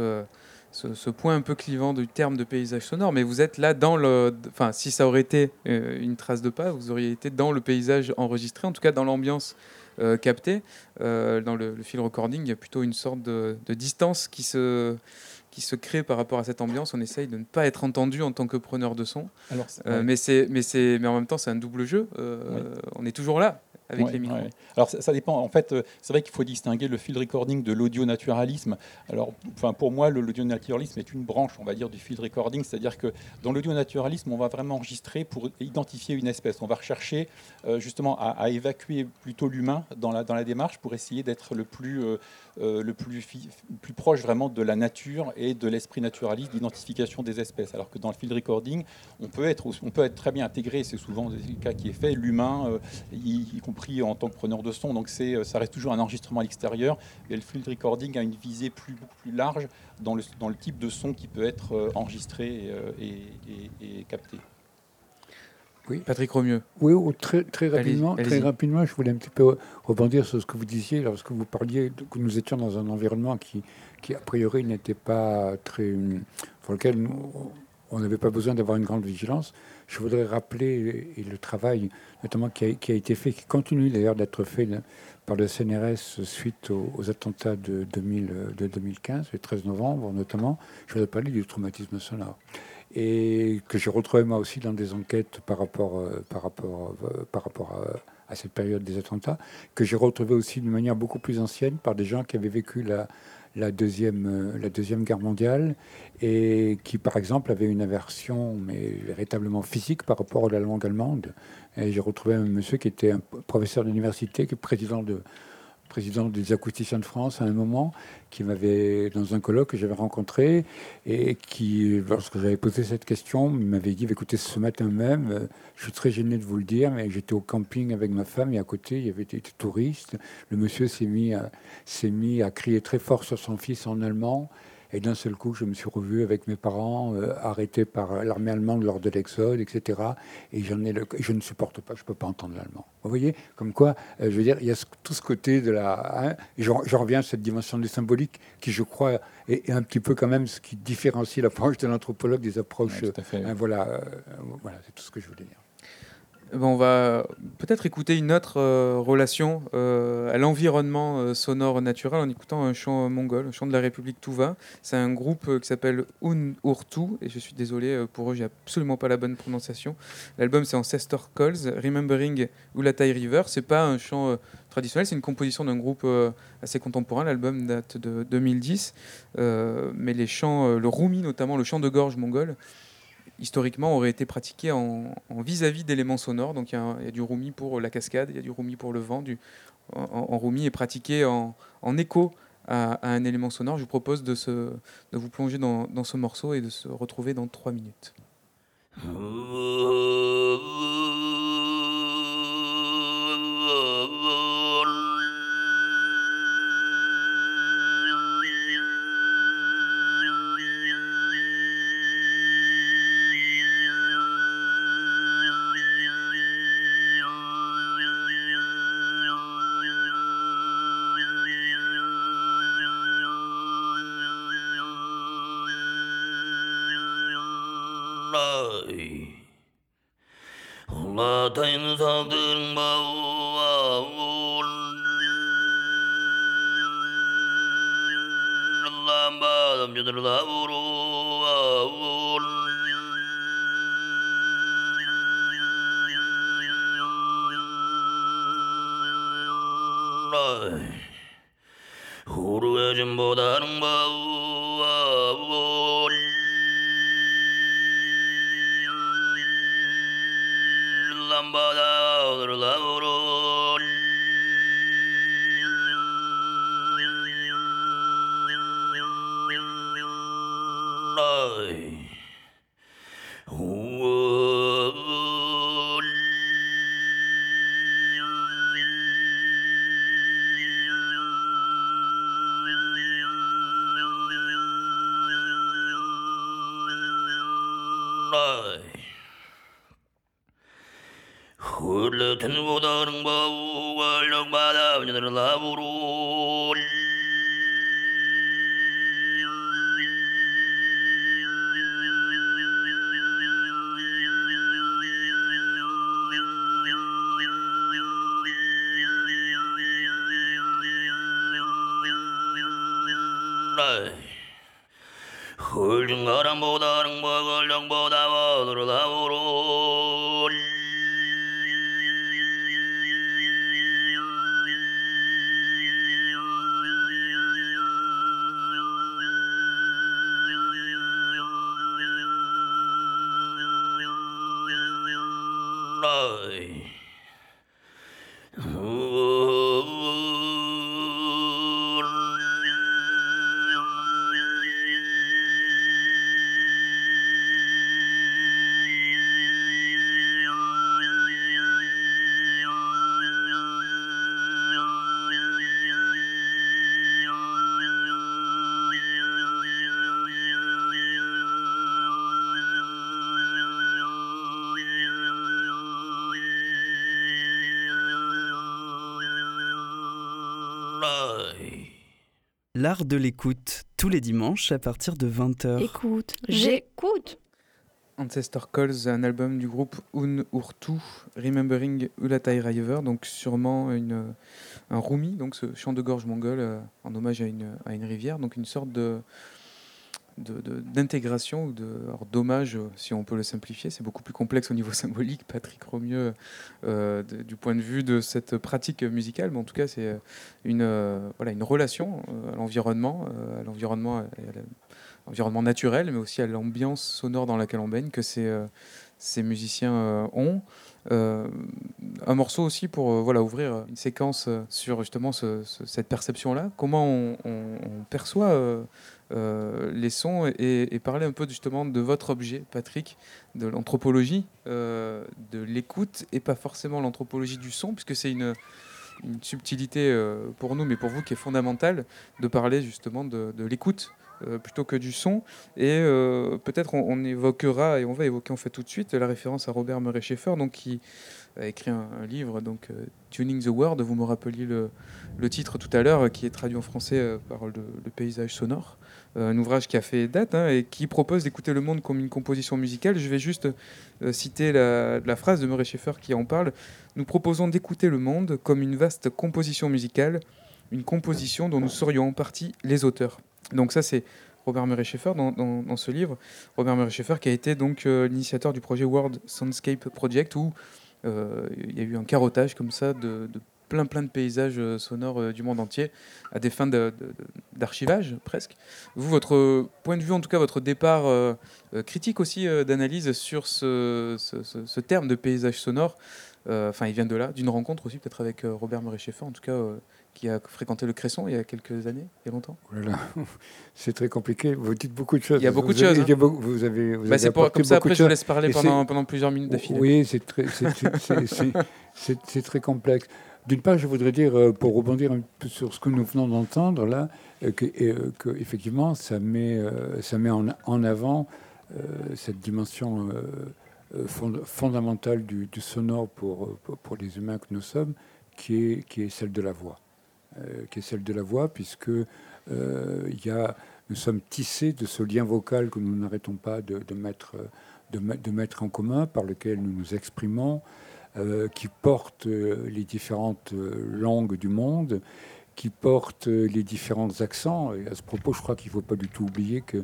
ce, point un peu clivant du terme de paysage sonore, mais vous êtes là dans le. Enfin, si ça aurait été euh, une trace de pas, vous auriez été dans le paysage enregistré, en tout cas dans l'ambiance euh, captée. Euh, dans le, fil recording, il y a plutôt une sorte de, distance qui se, qui se crée par rapport à cette ambiance. On essaye de ne pas être entendu en tant que preneur de son. Alors, mais, c'est, mais, c'est, mais en même temps, c'est un double jeu. On est toujours là avec les micros Alors ça, dépend. En fait, euh, c'est vrai qu'il faut distinguer le field recording de l'audio naturalisme. Alors, enfin, pour moi, l'audio naturalisme est une branche, on va dire, du field recording. C'est-à-dire que dans l'audio naturalisme, on va vraiment enregistrer pour identifier une espèce. On va rechercher euh, justement à, évacuer plutôt l'humain dans la, dans la démarche pour essayer d'être le plus euh, euh, le plus, proche vraiment de la nature et de l'esprit naturaliste d'identification des espèces. Alors que dans le field recording, on peut être, on peut être très bien intégré, c'est souvent le cas qui est fait, l'humain, euh, y, compris en tant que preneur de son. Donc c'est, ça reste toujours un enregistrement à l'extérieur. Et le field recording a une visée plus, large dans le, dans le type de son qui peut être euh, enregistré et capté. Oui. Patrick Romieux. Oui, très, très rapidement, très rapidement, je voulais un petit peu rebondir sur ce que vous disiez lorsque vous parliez que nous étions dans un environnement qui, qui a priori n'était pas très, pour lequel nous, on n'avait pas besoin d'avoir une grande vigilance. Je voudrais rappeler et le travail, notamment qui a, qui a été fait, qui continue d'ailleurs d'être fait par le CNRS suite aux, attentats de, 2000, de 2015, le 13 novembre notamment. Je voudrais parler du traumatisme sonore et que j'ai retrouvé moi aussi dans des enquêtes par rapport, euh, par rapport, euh, par rapport à, cette période des attentats, que j'ai retrouvé aussi d'une manière beaucoup plus ancienne par des gens qui avaient vécu la, deuxième, euh, la deuxième guerre mondiale et qui, par exemple, avaient une aversion mais véritablement physique par rapport à la langue allemande. Et j'ai retrouvé un monsieur qui était un professeur d'université, qui est président de, président des acousticiens de France à un moment, qui m'avait, dans un colloque que j'avais rencontré, et qui, lorsque j'avais posé cette question, m'avait dit, écoutez, ce matin même, euh, je suis très gêné de vous le dire, mais j'étais au camping avec ma femme, et à côté, il y avait des touristes. Le monsieur s'est mis s'est mis à crier très fort sur son fils en allemand, et d'un seul coup, je me suis revu avec mes parents, euh, arrêtés par l'armée allemande lors de l'exode, etc. Et j'en ai le, je ne supporte pas, je ne peux pas entendre l'allemand. Vous voyez, comme quoi, euh, je veux dire, il y a tout ce côté de la. Hein, je, reviens à cette dimension du symbolique qui, je crois, est, un petit peu quand même ce qui différencie l'approche de l'anthropologue des approches. Hein, voilà, euh, voilà c'est tout ce que je voulais dire. Eh ben, on va peut-être écouter une autre euh, relation euh, à l'environnement euh, sonore naturel en écoutant un chant mongol, un chant de la République Touva. C'est un groupe qui s'appelle Un Urtu, et je suis désolé pour eux, j'ai absolument pas la bonne prononciation. L'album c'est Ancestor Calls, Remembering Ulatai River. C'est pas un chant traditionnel, c'est une composition d'un groupe assez contemporain. L'album date de 2010, mais les chants, le rumi notamment, le chant de gorge mongol, historiquement auraient été pratiqués en vis-à-vis d'éléments sonores. Donc il y, a du roumi pour la cascade, il y a du roumi pour le vent. Du, en, en roumi est pratiqué en, écho à, un élément sonore. Je vous propose de, vous plonger dans, dans ce morceau et de se retrouver dans trois minutes. <laughs> L'art de l'écoute, tous les dimanches à partir de 20h. Écoute, j'écoute. Ancestor Calls, un album du groupe Un Urtu, Remembering Ulatai River, donc sûrement une, un rumi, donc ce chant de gorge mongol euh, en hommage à une, à une rivière, donc une sorte de, d'intégration ou de d'hommage, si on peut le simplifier. C'est beaucoup plus complexe au niveau <laughs> symbolique, Patrick Romieux, euh, du point de vue de cette pratique musicale, mais en tout cas, c'est une, euh, voilà, une relation euh, à l'environnement, à l'environnement, naturel, mais aussi à l'ambiance sonore dans laquelle on baigne, que ces, musiciens ont. un morceau aussi pour voilà, ouvrir une séquence sur justement cette perception-là. Comment on, perçoit euh, les sons et, parler un peu justement de votre objet, Patrick, de l'anthropologie, euh, de l'écoute et pas forcément l'anthropologie du son, puisque c'est une, subtilité euh, pour nous, mais pour vous qui est fondamentale, de parler justement de, l'écoute. plutôt que du son. Et peut-être on, évoquera, et on va évoquer en fait tout de suite, la référence à Robert Murray Schaeffer, donc, qui a écrit un, livre, donc Tuning the World, vous me rappeliez le, titre tout à l'heure, qui est traduit en français par le, paysage sonore. Euh, un ouvrage qui a fait date hein, et qui propose d'écouter le monde comme une composition musicale. Je vais juste euh, citer la, phrase de Murray Schaeffer qui en parle. Nous proposons d'écouter le monde comme une vaste composition musicale, une composition dont nous serions en partie les auteurs. Donc ça c'est Robert Murray Schaeffer dans, ce livre. Robert Murray Schaeffer qui a été donc euh, l'initiateur du projet World Soundscape Project où il y a eu un carottage comme ça de plein plein de paysages euh, sonores euh, du monde entier à des fins de- de- de- d'archivage presque. Vous, votre point de vue, en tout cas votre départ euh, euh, critique aussi euh, d'analyse sur ce, ce- ce- ce terme de paysage sonore, euh, enfin il vient de là, d'une rencontre aussi peut-être avec euh, Robert Murray Schaeffer, en tout cas euh, qui a fréquenté le Cresson il y a quelques années, il y a longtemps. Oh <laughs> C'est très compliqué. Vous dites beaucoup de choses. Il y a beaucoup de avez- choses, hein. Vous avez, vous Bah, avez pour- comme ça après je vous laisse parler pendant, pendant plusieurs minutes d'affilée. Oui, c'est très, très complexe. D'une part, je voudrais dire, euh, pour rebondir un peu sur ce que nous venons d'entendre là, euh, que, euh, ça met, en, avant cette dimension fond- fondamentale du, sonore pour, les humains que nous sommes, qui est, celle de la voix. Qui est celle de la voix, puisque y a, nous sommes tissés de ce lien vocal que nous n'arrêtons pas de, mettre, de, me- de mettre en commun, par lequel nous nous exprimons, qui porte euh, les différentes euh, langues du monde, qui porte euh, les différents accents. Et à ce propos, je crois qu'il ne faut pas du tout oublier que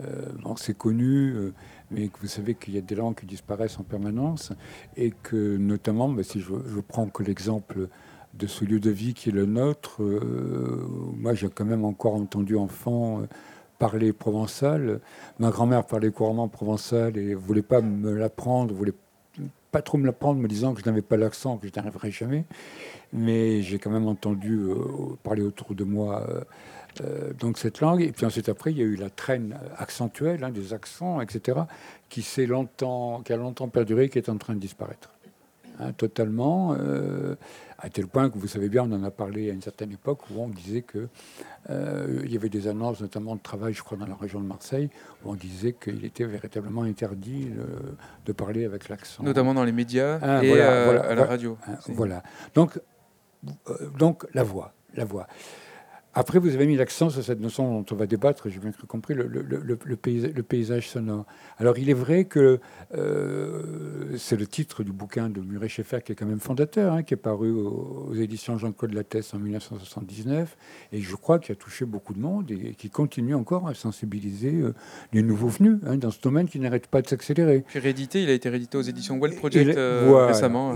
euh, c'est connu, euh, mais que vous savez qu'il y a des langues qui disparaissent en permanence, et que notamment, bah, si je, je prends que l'exemple de ce lieu de vie qui est le nôtre, euh, moi j'ai quand même encore entendu enfant euh, parler provençal. Ma grand-mère parlait couramment provençal et voulait pas me l'apprendre, voulait pas trop me l'apprendre, me disant que je n'avais pas l'accent, que je n'arriverais jamais. Mais j'ai quand même entendu euh, parler autour de moi euh, euh, donc cette langue. Et puis ensuite après, il y a eu la traîne accentuelle, hein, des accents, etc., qui s'est longtemps, qui a longtemps perduré, qui est en train de disparaître. Hein, totalement, à tel point que vous savez bien, on en a parlé à une certaine époque où on disait que euh, il y avait des annonces, notamment de travail, je crois, dans la région de Marseille, où on disait qu'il était véritablement interdit euh, de parler avec l'accent. Notamment dans les médias Ah, et voilà, euh, voilà, à la radio. C'est- Voilà. Donc, donc la voix, la voix. Après, vous avez mis l'accent sur cette notion dont on va débattre, j'ai bien compris, le, le- le- le paysage, le paysage sonore. Alors, il est vrai que euh, c'est le titre du bouquin de Murray Schaeffer qui est quand même fondateur, hein, qui est paru aux, aux éditions Jean-Claude Lattès en 1979, et je crois qu'il a touché beaucoup de monde et, qui continue encore à sensibiliser euh, les nouveaux venus hein, dans ce domaine qui n'arrête pas de s'accélérer. Puis réédité, il a été réédité aux éditions Well Project Il- euh, voilà. récemment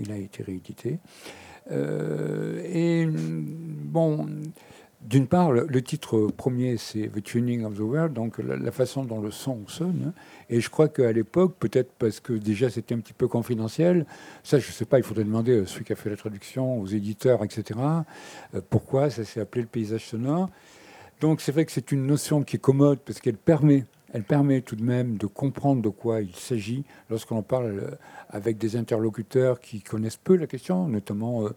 il a été réédité. Euh, et bon, d'une part, le, titre premier, c'est The Tuning of the World, donc la, la façon dont le son sonne. hein. Et je crois qu'à l'époque, peut-être parce que déjà c'était un petit peu confidentiel, ça je ne sais pas, il faudrait demander à celui qui a fait la traduction, aux éditeurs, etc., euh, pourquoi ça s'est appelé le paysage sonore. Donc c'est vrai que c'est une notion qui est commode parce qu'elle permet, elle permet tout de même de comprendre de quoi il s'agit lorsqu'on parle euh, avec des interlocuteurs qui connaissent peu la question, notamment euh,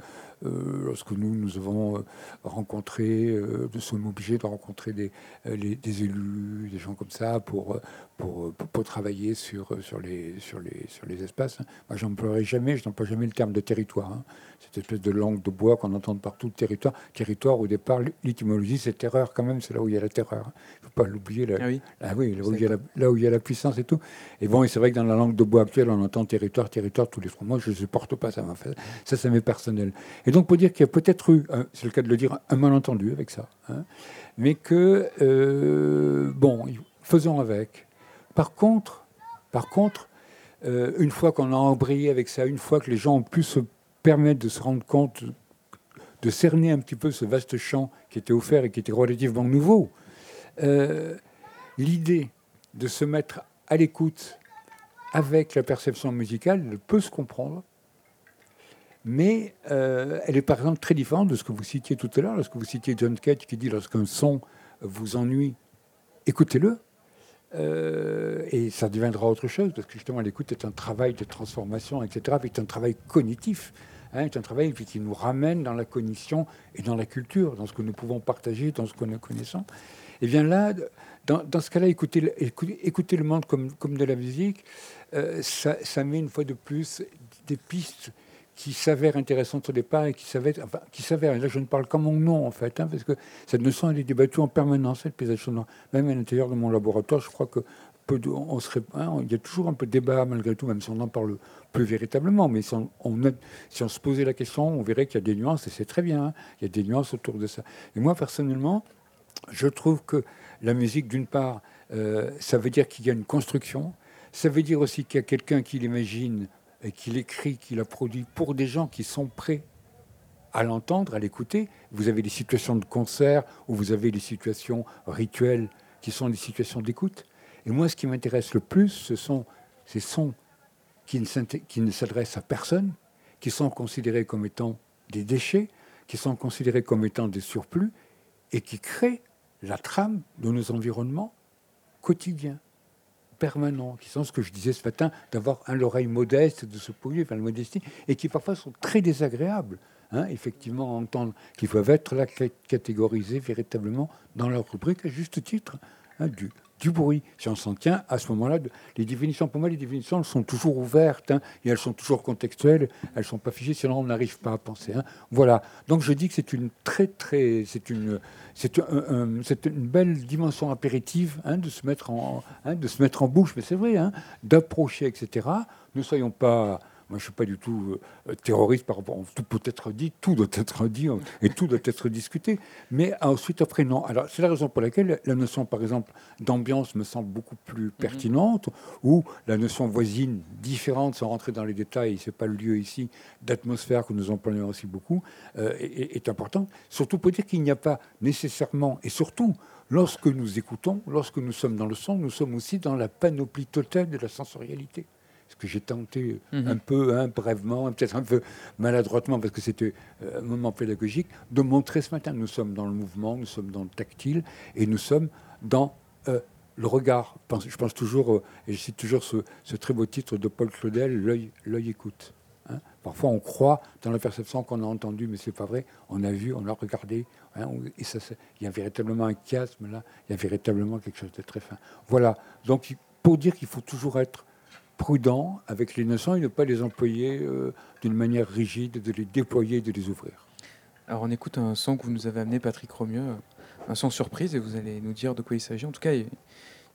lorsque nous, nous avons euh, rencontré, euh, nous sommes obligés de rencontrer des, euh, les- des élus, des gens comme ça, pour, euh, pour, euh, pour, pour travailler sur, euh, sur, les, sur, les, sur les espaces. Moi, j'emploierai jamais, je n'emploie jamais le terme de territoire. hein. Cette espèce de langue de bois qu'on entend partout, territoire. Territoire, au départ, l'étymologie, c'est terreur quand même, c'est là où il y a la terreur. hein. Il ne faut pas l'oublier. là. Ah oui. Oui, là où, il y a la, là où il y a la puissance et tout. Et bon, et c'est vrai que dans la langue de bois actuelle, on entend territoire, territoire tous les trois mois. Je ne supporte pas ça. Ça, ça m'est personnel. Et donc, pour dire qu'il y a peut-être eu, c'est le cas de le dire, un malentendu avec ça. hein. mais que, euh, bon, faisons avec. Par contre, par contre euh, une fois qu'on a embrayé avec ça, une fois que les gens ont pu se permettre de se rendre compte, de cerner un petit peu ce vaste champ qui était offert et qui était relativement nouveau, euh, l'idée de se mettre à l'écoute avec la perception musicale peut se comprendre, mais euh, elle est par exemple très différente de ce que vous citiez tout à l'heure, lorsque vous citiez John Cage qui dit lorsqu'un son vous ennuie, écoutez-le. Euh, et ça deviendra autre chose, parce que justement l'écoute est un travail de transformation, etc., est un travail cognitif, hein, est un travail qui nous ramène dans la cognition et dans la culture, dans ce que nous pouvons partager, dans ce que nous connaissons. Et bien là, dans, ce cas-là, écouter, le- monde comme, comme de la musique, euh, ça met une fois de plus des pistes qui s'avèrent intéressantes au départ et qui s'avèrent, enfin, qui s'avèrent, et là je ne parle qu'en mon nom en fait, hein, parce que cette notion elle est débattue en permanence, cette paysage sonore. Même à l'intérieur de mon laboratoire, je crois que peu de- on serait, hein, il y a toujours un peu de débat malgré tout, même si on n'en parle plus véritablement. Mais si on se posait la question, on verrait qu'il y a des nuances, et c'est très bien, hein, il y a des nuances autour de ça. Et moi personnellement, je trouve que la musique, d'une part, euh, ça veut dire qu'il y a une construction, ça veut dire aussi qu'il y a quelqu'un qui l'imagine et qu'il écrit, qu'il a produit pour des gens qui sont prêts à l'entendre, à l'écouter. Vous avez des situations de concert où vous avez des situations rituelles qui sont des situations d'écoute. Et moi, ce qui m'intéresse le plus, ce sont ces sons qui ne s'adressent à personne, qui sont considérés comme étant des déchets, qui sont considérés comme étant des surplus, et qui créent la trame de nos environnements quotidiens, permanents, qui sont ce que je disais ce matin, d'avoir l'oreille modeste, de se poser vers la modestie, et qui parfois sont très désagréables. Hein, effectivement, entendre qu'ils peuvent être là catégorisés véritablement dans leur rubrique à juste titre hein, du, du bruit. Si on s'en tient à ce moment-là, les définitions, pour moi, les définitions sont toujours ouvertes hein, et elles sont toujours contextuelles, elles ne sont pas figées, sinon on n'arrive pas à penser. Hein. Voilà. Donc je dis que c'est une très, très. C'est une, c'est une belle dimension apéritive hein, de, se mettre en, de se mettre en bouche, mais c'est vrai, d'approcher, etc. Ne soyons pas moi, je ne suis pas du tout euh, terroriste par rapport. Tout peut être dit, tout doit être dit hein, et tout doit être discuté. Mais ensuite, après, non. Alors, c'est la raison pour laquelle la notion, par exemple, d'ambiance me semble beaucoup plus mhm. pertinente, ou la notion voisine, différente, sans rentrer dans les détails, ce n'est pas le lieu ici, d'atmosphère que nous employons aussi beaucoup, euh, est, est importante. Surtout pour dire qu'il n'y a pas nécessairement, et surtout, lorsque nous écoutons, lorsque nous sommes dans le son, nous sommes aussi dans la panoplie totale de la sensorialité ce que j'ai tenté mhm. un peu, hein, brèvement, peut-être un peu maladroitement, parce que c'était euh, un moment pédagogique, de montrer ce matin. Nous sommes dans le mouvement, nous sommes dans le tactile, et nous sommes dans euh, le regard. Je pense toujours, euh, et je cite toujours ce, très beau titre de Paul Claudel, L'œil écoute. Hein. Parfois, on croit dans la perception qu'on a entendue, mais c'est pas vrai. On a vu, on a regardé, hein, et ça, il y a véritablement un chiasme là. Il y a véritablement quelque chose de très fin. Voilà. Donc, pour dire qu'il faut toujours être prudent avec les notions et ne pas les employer euh, d'une manière rigide, de les déployer et de les ouvrir. Alors on écoute un son que vous nous avez amené, Patrick Romieux, un son surprise, et vous allez nous dire de quoi il s'agit. En tout cas, il,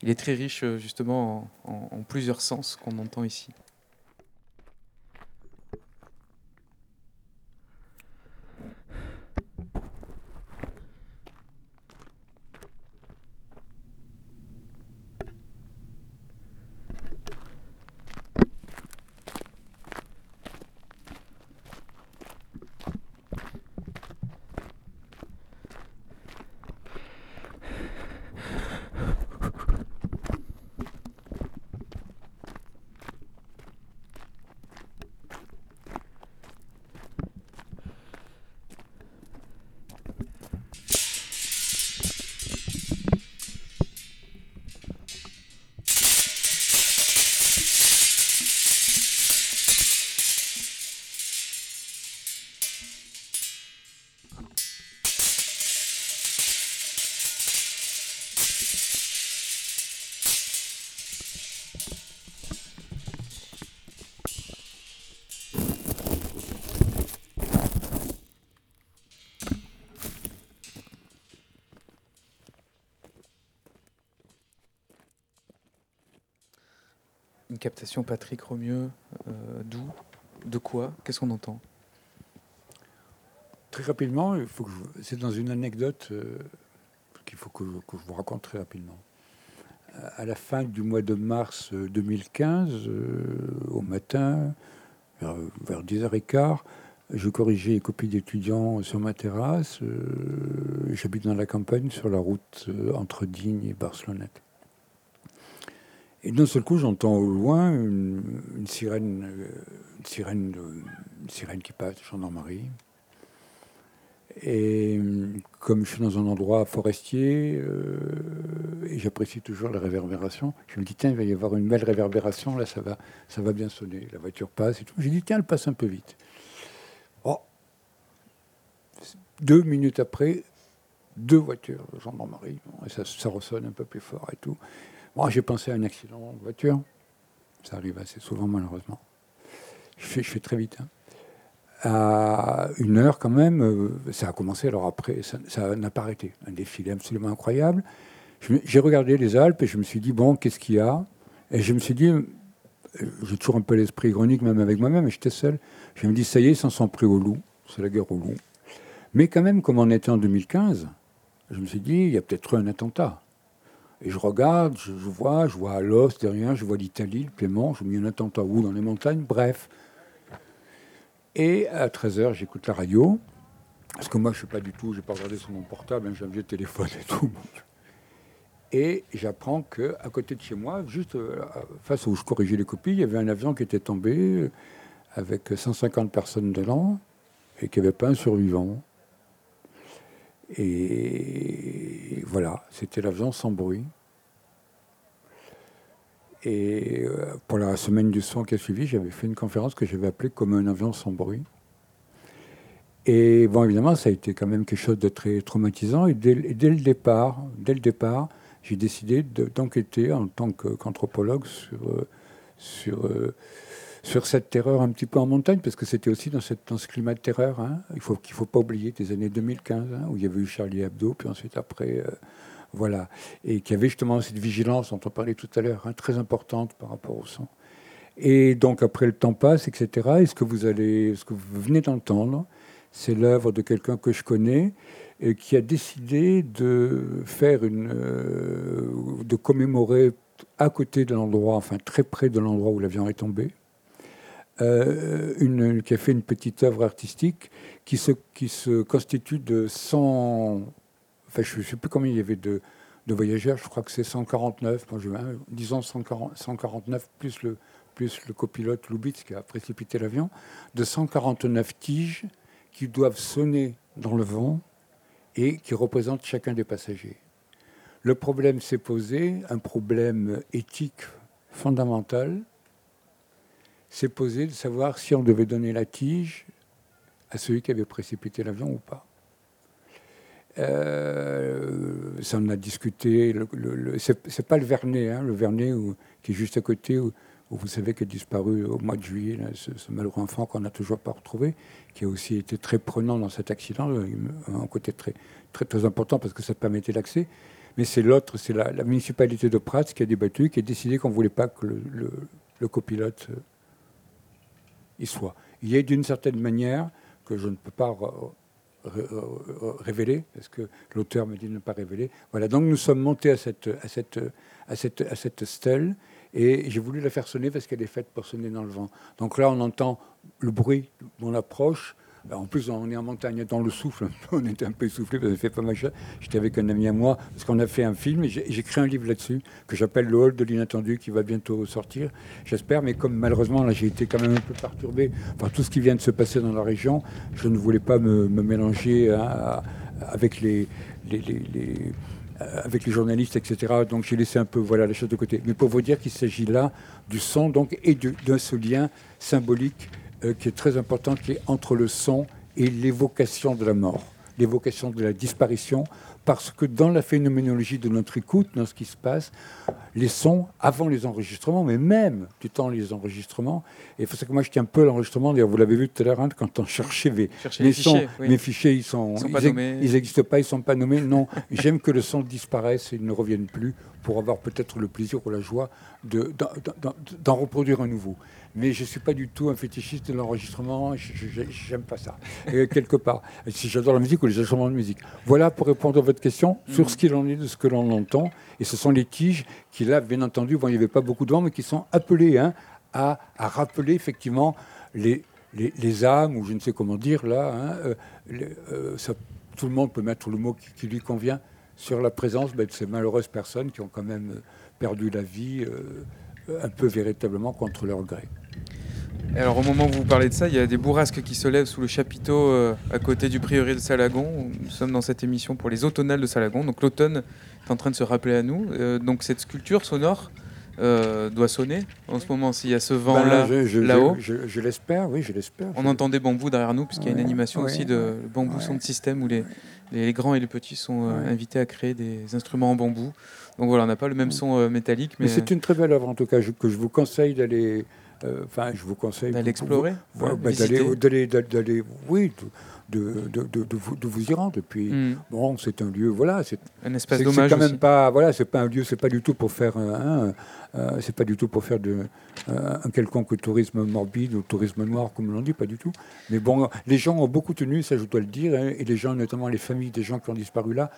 est très riche euh, justement en plusieurs sens qu'on entend ici. Captation Patrick Romieux, euh, d'où De quoi Qu'est-ce qu'on entend? Très rapidement, c'est dans une anecdote euh, qu'il faut que, je vous raconte très rapidement. Euh, à la fin du mois de mars 2015, au matin, vers, 10h15, je corrigeais les copies d'étudiants sur ma terrasse. J'habite dans la campagne, sur la route entre Digne et Barcelonnette. Et d'un seul coup, j'entends au loin une, sirène, euh, une sirène, une sirène qui passe, gendarmerie. Et comme je suis dans un endroit forestier, euh, et j'apprécie toujours la réverbération, je me dis, tiens, il va y avoir une belle réverbération, là, ça va, ça va bien sonner. La voiture passe et tout. J'ai dit, tiens, elle passe un peu vite. Oh. Deux minutes après, deux voitures de gendarmerie, et ça ressonne un peu plus fort et tout. Moi, j'ai pensé à un accident de voiture. Ça arrive assez souvent, malheureusement. Je fais, je fais très vite. Hein. À une heure, quand même, euh, ça a commencé. Alors après, ça n'a pas arrêté. Un défilé absolument incroyable. J'ai regardé les Alpes et je me suis dit, bon, qu'est-ce qu'il y a? Et je me suis dit, euh, j'ai toujours un peu l'esprit ironique, même avec moi-même, et j'étais seul. Je me dis, ça y est, ils s'en sont pris au loup. C'est la guerre au loup. Mais quand même, comme on était en 2015, je me suis dit, il y a peut-être eu un attentat. Et je regarde, je, vois, je vois Alos derrière, je vois l'Italie, le Piémont, je me dis un attentat où dans les montagnes, bref. Et à 13h, j'écoute la radio. Parce que moi, je ne sais pas du tout, je n'ai pas regardé sur mon portable, hein, j'ai un vieux téléphone et tout. Et j'apprends qu'à côté de chez moi, juste euh, face où je corrigeais les copies, il y avait un avion qui était tombé euh, avec 150 personnes dedans et qu'il n'y avait pas un survivant. Et voilà, c'était l'avion sans bruit. Et euh, pour la semaine du son qui a suivi, j'avais fait une conférence que j'avais appelée comme un avion sans bruit. Et bon, évidemment, ça a été quand même quelque chose de très traumatisant. Et dès, le départ, dès le départ, j'ai décidé de- d'enquêter en tant qu'anthropologue sur, euh, sur, euh, sur cette terreur un petit peu en montagne, parce que c'était aussi dans, cette, dans ce climat de terreur. hein. Il faut qu'il ne faut pas oublier des années 2015, hein, où il y avait eu Charlie Hebdo, puis ensuite après, euh, voilà. Et qu'il y avait justement cette vigilance dont on parlait tout à l'heure, hein, très importante par rapport au son. Et donc après le temps passe, etc. Et ce que vous allez, ce que vous venez d'entendre, c'est l'œuvre de quelqu'un que je connais et qui a décidé de faire une, euh, de commémorer à côté de l'endroit, enfin très près de l'endroit où l'avion est tombé, euh, qui a fait une petite œuvre artistique qui se, constitue de 100, enfin je ne sais plus combien il y avait de, voyageurs, je crois que c'est 149, moi je, hein, disons 140 149 plus le, plus le copilote Lubitz qui a précipité l'avion, de 149 tiges qui doivent sonner dans le vent et qui représentent chacun des passagers. Le problème s'est posé, un problème éthique fondamental, s'est posé de savoir si on devait donner la tige à celui qui avait précipité l'avion ou pas. Euh, ça on a discuté. Le, le- c'est pas le Vernet, hein, le Vernet qui est juste à côté, où, vous savez qu'il a disparu au mois de juillet, ce, malheureux enfant qu'on n'a toujours pas retrouvé, qui a aussi été très prenant dans cet accident, euh, un côté très, très, très important parce que ça permettait l'accès. Mais c'est l'autre, c'est la, municipalité de Prats qui a débattu, qui a décidé qu'on ne voulait pas que le, copilote soit. Il y a d'une certaine manière que je ne peux pas révéler, parce que l'auteur me dit de ne pas révéler. Voilà, donc nous sommes montés à cette, à cette, à cette, à cette stèle, et j'ai voulu la faire sonner parce qu'elle est faite pour sonner dans le vent. Donc là, on entend le bruit, on approche. Alors, en plus, on est en montagne, dans le souffle, <laughs> on était un peu essoufflé, parce que fait pas mal. J'étais avec un ami à moi, parce qu'on a fait un film, j'ai écrit un livre là-dessus, que j'appelle Le Hall de l'inattendu, qui va bientôt sortir, j'espère, mais comme malheureusement, là, j'ai été quand même un peu perturbé par tout ce qui vient de se passer dans la région, je ne voulais pas me, mélanger les- euh, avec les journalistes, etc. Donc j'ai laissé un peu voilà, les choses de côté. Mais pour vous dire qu'il s'agit là du son donc, et de, de ce lien symbolique euh, qui est très important, qui est entre le son et l'évocation de la mort, l'évocation de la disparition, parce que dans la phénoménologie de notre écoute, dans ce qui se passe, les sons, avant les enregistrements, mais même du temps les enregistrements, et c'est que moi je tiens un peu à l'enregistrement, d'ailleurs vous l'avez vu tout à l'heure, hein, quand on cherchait les, Chercher les les sons, fichiers, oui. mes fichiers, ils sont, Ils sont pas n'existent pas, ils sont pas nommés. Non, j'aime que le son disparaisse et ne revienne plus pour avoir peut-être le plaisir ou la joie de- d'en d'en- d'en reproduire un nouveau. Mais je ne suis pas du tout un fétichiste de l'enregistrement, j'aime pas ça, euh, quelque part. Si j'adore la musique ou les instruments de musique. Voilà pour répondre à votre question sur ce qu'il en est de ce que l'on entend. Et ce sont les tiges qui, là, bien entendu, bon, il n'y avait pas beaucoup de vent, mais qui sont appelées hein, à, à rappeler effectivement les, les, les âmes, ou je ne sais comment dire là, hein, euh, les- euh, ça- tout le monde peut mettre le mot qui, qui lui convient sur la présence ben, de ces malheureuses personnes qui ont quand même perdu la vie euh, un peu véritablement contre leur gré. Alors au moment où vous parlez de ça, il y a des bourrasques qui se lèvent sous le chapiteau euh, à côté du prieuré de Salagon. Nous sommes dans cette émission pour les automnales de Salagon. Donc l'automne est en train de se rappeler à nous. Euh, donc cette sculpture sonore euh, doit sonner en ce moment s'il y a ce vent là Ben, je- je- là-haut. Je, l'espère, oui, je l'espère. On entend des bambous derrière nous puisqu'il y a une Ouais, animation ouais, aussi de ouais, bambou son de système où les, les grands et les petits sont Ouais. invités à créer des instruments en bambou. Donc voilà, on n'a pas le même son euh, métallique, Mais mais, c'est une très belle œuvre, en tout cas, je- que je vous conseille d'aller. euh, Enfin, je vous conseille. D'aller explorer, ouais, bah, d'aller, d'aller, oui, de, de, de, de- de vous, de vous y rendre. Et puis, Mm. bon, c'est un lieu, voilà, c'est un espace d'hommage c'est quand même aussi. pas, voilà, c'est pas un lieu, c'est pas du tout pour faire, euh, un, euh, c'est pas du tout pour faire de euh, un quelconque tourisme morbide ou tourisme noir, comme l'on dit, pas du tout. Mais bon, les gens ont beaucoup tenu, ça je dois le dire, hein, et les gens, notamment les familles des gens qui ont disparu là,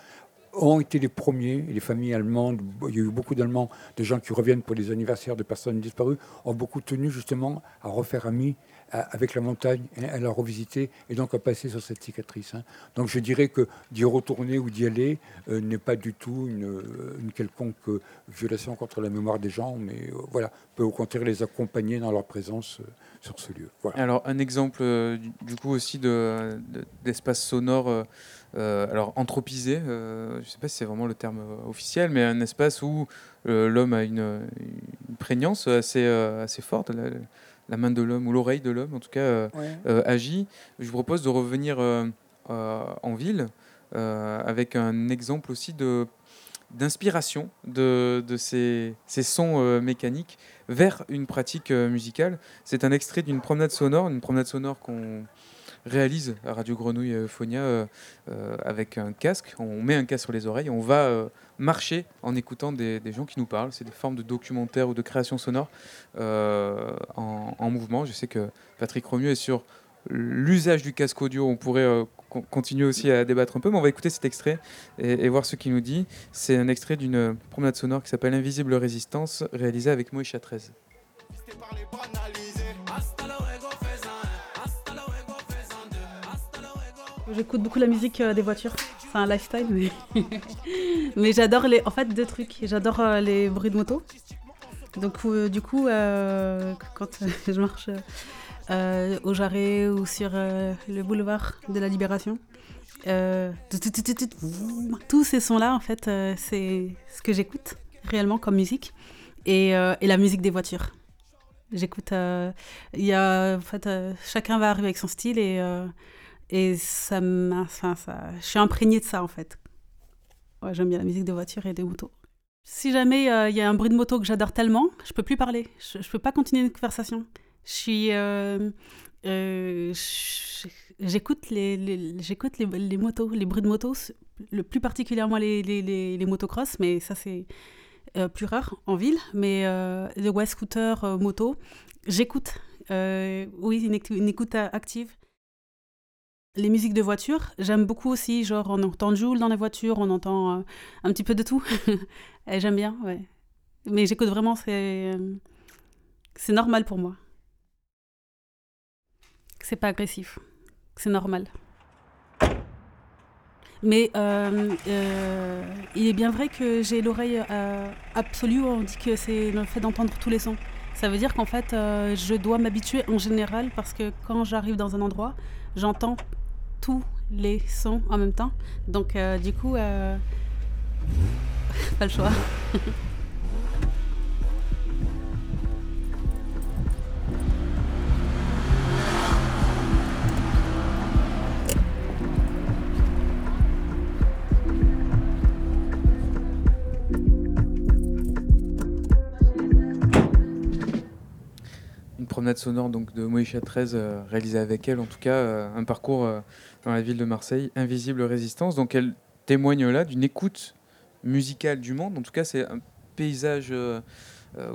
ont été les premiers, les familles allemandes, il y a eu beaucoup d'Allemands, de gens qui reviennent pour les anniversaires de personnes disparues, ont beaucoup tenu justement à refaire ami avec la montagne, à la revisiter et donc à passer sur cette cicatrice. Hein. Donc je dirais que d'y retourner ou d'y aller euh, n'est pas du tout une, une, quelconque violation contre la mémoire des gens, mais euh, voilà, peut au contraire les accompagner dans leur présence euh, sur ce lieu. Alors un exemple du coup aussi d'espace de, d'espace sonore. Alors anthropisé, je ne sais pas si c'est vraiment le terme officiel, mais un espace où l'homme a une, une, prégnance assez, assez forte la main de l'homme ou l'oreille de l'homme, en tout cas, euh, euh, agit. Je vous propose de revenir euh, en ville avec un exemple aussi de d'inspiration de, de, ces, ces sons mécaniques vers une pratique musicale. C'est un extrait d'une promenade sonore, une promenade sonore qu'on réalise à Radio Grenouille Phonia euh, euh, avec un casque. On met un casque sur les oreilles, on va euh, marcher en écoutant des, gens qui nous parlent. C'est des formes de documentaire ou de création sonore en, mouvement. Je sais que Patrick Romieux est sur l'usage du casque audio. On pourrait continuer aussi à débattre un peu, mais on va écouter cet extrait et, voir ce qu'il nous dit. C'est un extrait d'une promenade sonore qui s'appelle Invisible Résistance, réalisée avec Moïse 13. J'écoute beaucoup la musique euh, des voitures. C'est un lifestyle, <laughs> mais, j'adore les. En fait, deux trucs. J'adore euh, les bruits de moto. Donc, euh, du coup, quand <laughs> je marche au Jarret ou sur le boulevard de la Libération, tous ces sons-là, en fait, c'est ce que j'écoute réellement comme musique. Et, et, la musique des voitures. J'écoute. Il y a, en fait, chacun va arriver avec son style et et ça enfin, ça, je suis imprégnée de ça en fait. Ouais, J'aime bien la musique des voitures et des motos. Si jamais euh, il y a un bruit de moto que j'adore tellement, je peux plus parler. Je, je peux pas continuer une conversation. Je suis, euh, euh, j'écoute les, j'écoute les, les, motos, les bruits de motos, le plus particulièrement les, les, les motocross, mais ça c'est plus rare en ville. Mais les west scooter moto, j'écoute. oui, une écoute active les musiques de voiture, j'aime beaucoup aussi. Genre, on entend Joule dans les voitures, on entend euh, un petit peu de tout. <laughs> Et j'aime bien, ouais. Mais j'écoute vraiment, c'est. Euh, c'est normal pour moi. C'est pas agressif. C'est normal. Mais euh, il est bien vrai que j'ai l'oreille absolue. On dit que c'est le fait d'entendre tous les sons. Ça veut dire qu'en fait, je dois m'habituer en général parce que quand j'arrive dans un endroit, j'entends tous les sons en même temps. Donc, euh, du coup, euh, <laughs> pas le choix. <laughs> promenade sonore donc de Moïcha 13 euh, réalisée avec elle, en tout cas euh, un parcours euh, dans la ville de Marseille, Invisible Résistance. Donc elle témoigne là d'une écoute musicale du monde. En tout cas, c'est un paysage,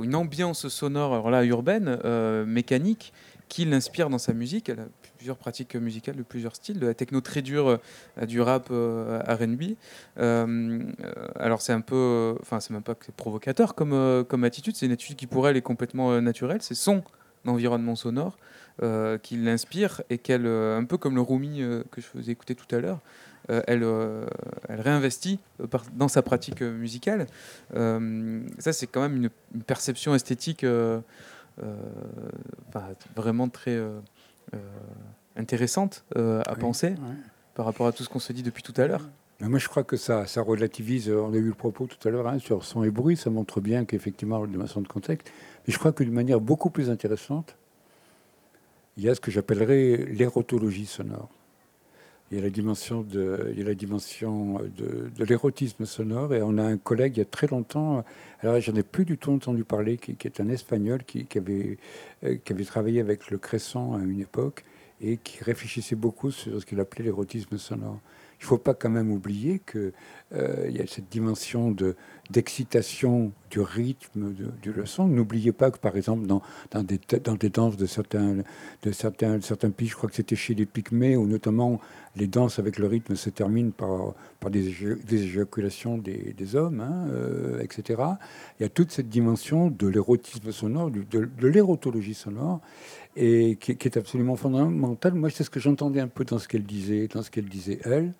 une ambiance sonore alors là, urbaine, mécanique, qui l'inspire dans sa musique. Elle a plusieurs pratiques musicales de plusieurs styles, de la techno très dure à du rap R&B. alors c'est un peu, enfin c'est même pas que c'est provocateur comme, comme attitude, c'est une attitude qui pour elle est complètement naturelle. C'est son d'environnement sonore euh, qui l'inspire et qu'elle, euh, un peu comme le Rumi euh, que je faisais écouter tout à l'heure, elle, elle réinvestit dans sa pratique musicale. ça, c'est quand même une, perception esthétique vraiment très intéressante à penser par rapport à tout ce qu'on se dit depuis tout à l'heure. moi, je crois que ça, ça relativise. On a eu le propos tout à l'heure hein, sur son et bruit. Ça montre bien qu'effectivement, de façon de contexte, mais je crois que d'une manière beaucoup plus intéressante, il y a ce que j'appellerais l'érotologie sonore. Il y a la dimension de, de, l'érotisme sonore. Et on a un collègue il y a très longtemps, alors j'en ai plus du tout entendu parler, qui, est un espagnol qui, avait, euh, qui avait travaillé avec le Cresson à une époque et qui réfléchissait beaucoup sur ce qu'il appelait l'érotisme sonore. Il ne faut pas quand même oublier qu'il euh, y a cette dimension d'excitation du rythme de, du leçon. N'oubliez pas que, par exemple, dans, dans, des, dans des danses de certains, de certains, certains pays, je crois que c'était chez les Pygmées, où notamment les danses avec le rythme se terminent par, par des, des éjaculations des, des hommes, hein, euh, etc. Il y a toute cette dimension de l'érotisme sonore, de, de l'érotologie sonore, et qui, qui, est absolument fondamentale. Moi, c'est ce que j'entendais un peu dans ce qu'elle disait, dans ce qu'elle disait elle.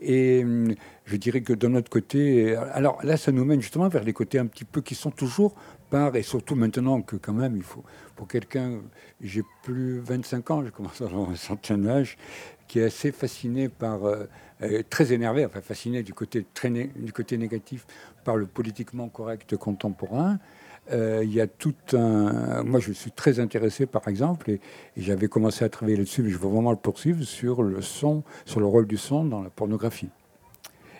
Et hum, je dirais que de notre côté, alors là, ça nous mène justement vers les côtés un petit peu qui sont toujours par, et surtout maintenant que quand même, il faut, pour quelqu'un, j'ai plus 25 ans, je commence à avoir un certain âge, qui est assez fasciné par, euh, euh, très énervé, enfin fasciné du côté, très du côté négatif par le politiquement correct contemporain. Euh, il y a tout un. Moi, je suis très intéressé, par exemple, et, j'avais commencé à travailler là-dessus, mais je veux vraiment le poursuivre sur le son, sur le rôle du son dans la pornographie.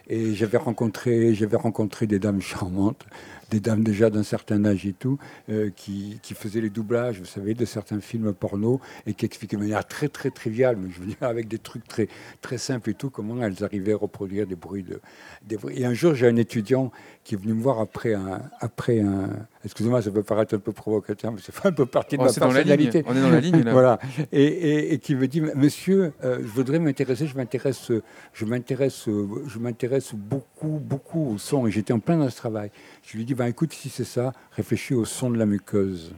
Et j'avais rencontré, j'avais rencontré des dames charmantes des dames déjà d'un certain âge et tout, euh, qui, qui, faisaient les doublages, vous savez, de certains films porno et qui expliquaient de manière très très triviale, mais je veux dire avec des trucs très très simples et tout, comment elles arrivaient à reproduire des bruits de. Des bruits. Et un jour, j'ai un étudiant qui est venu me voir après un, après un. Excusez-moi, ça peut paraître un peu provocateur, mais c'est un peu partie de oh, ma personnalité. On est dans la ligne là. <laughs> voilà. Et, et, et, qui me dit, Monsieur, euh, je voudrais m'intéresser, je m'intéresse, je m'intéresse, je m'intéresse beaucoup, beaucoup au son, et j'étais en plein dans ce travail. Je lui dis, ben, écoute, si c'est ça, réfléchis au son de la muqueuse.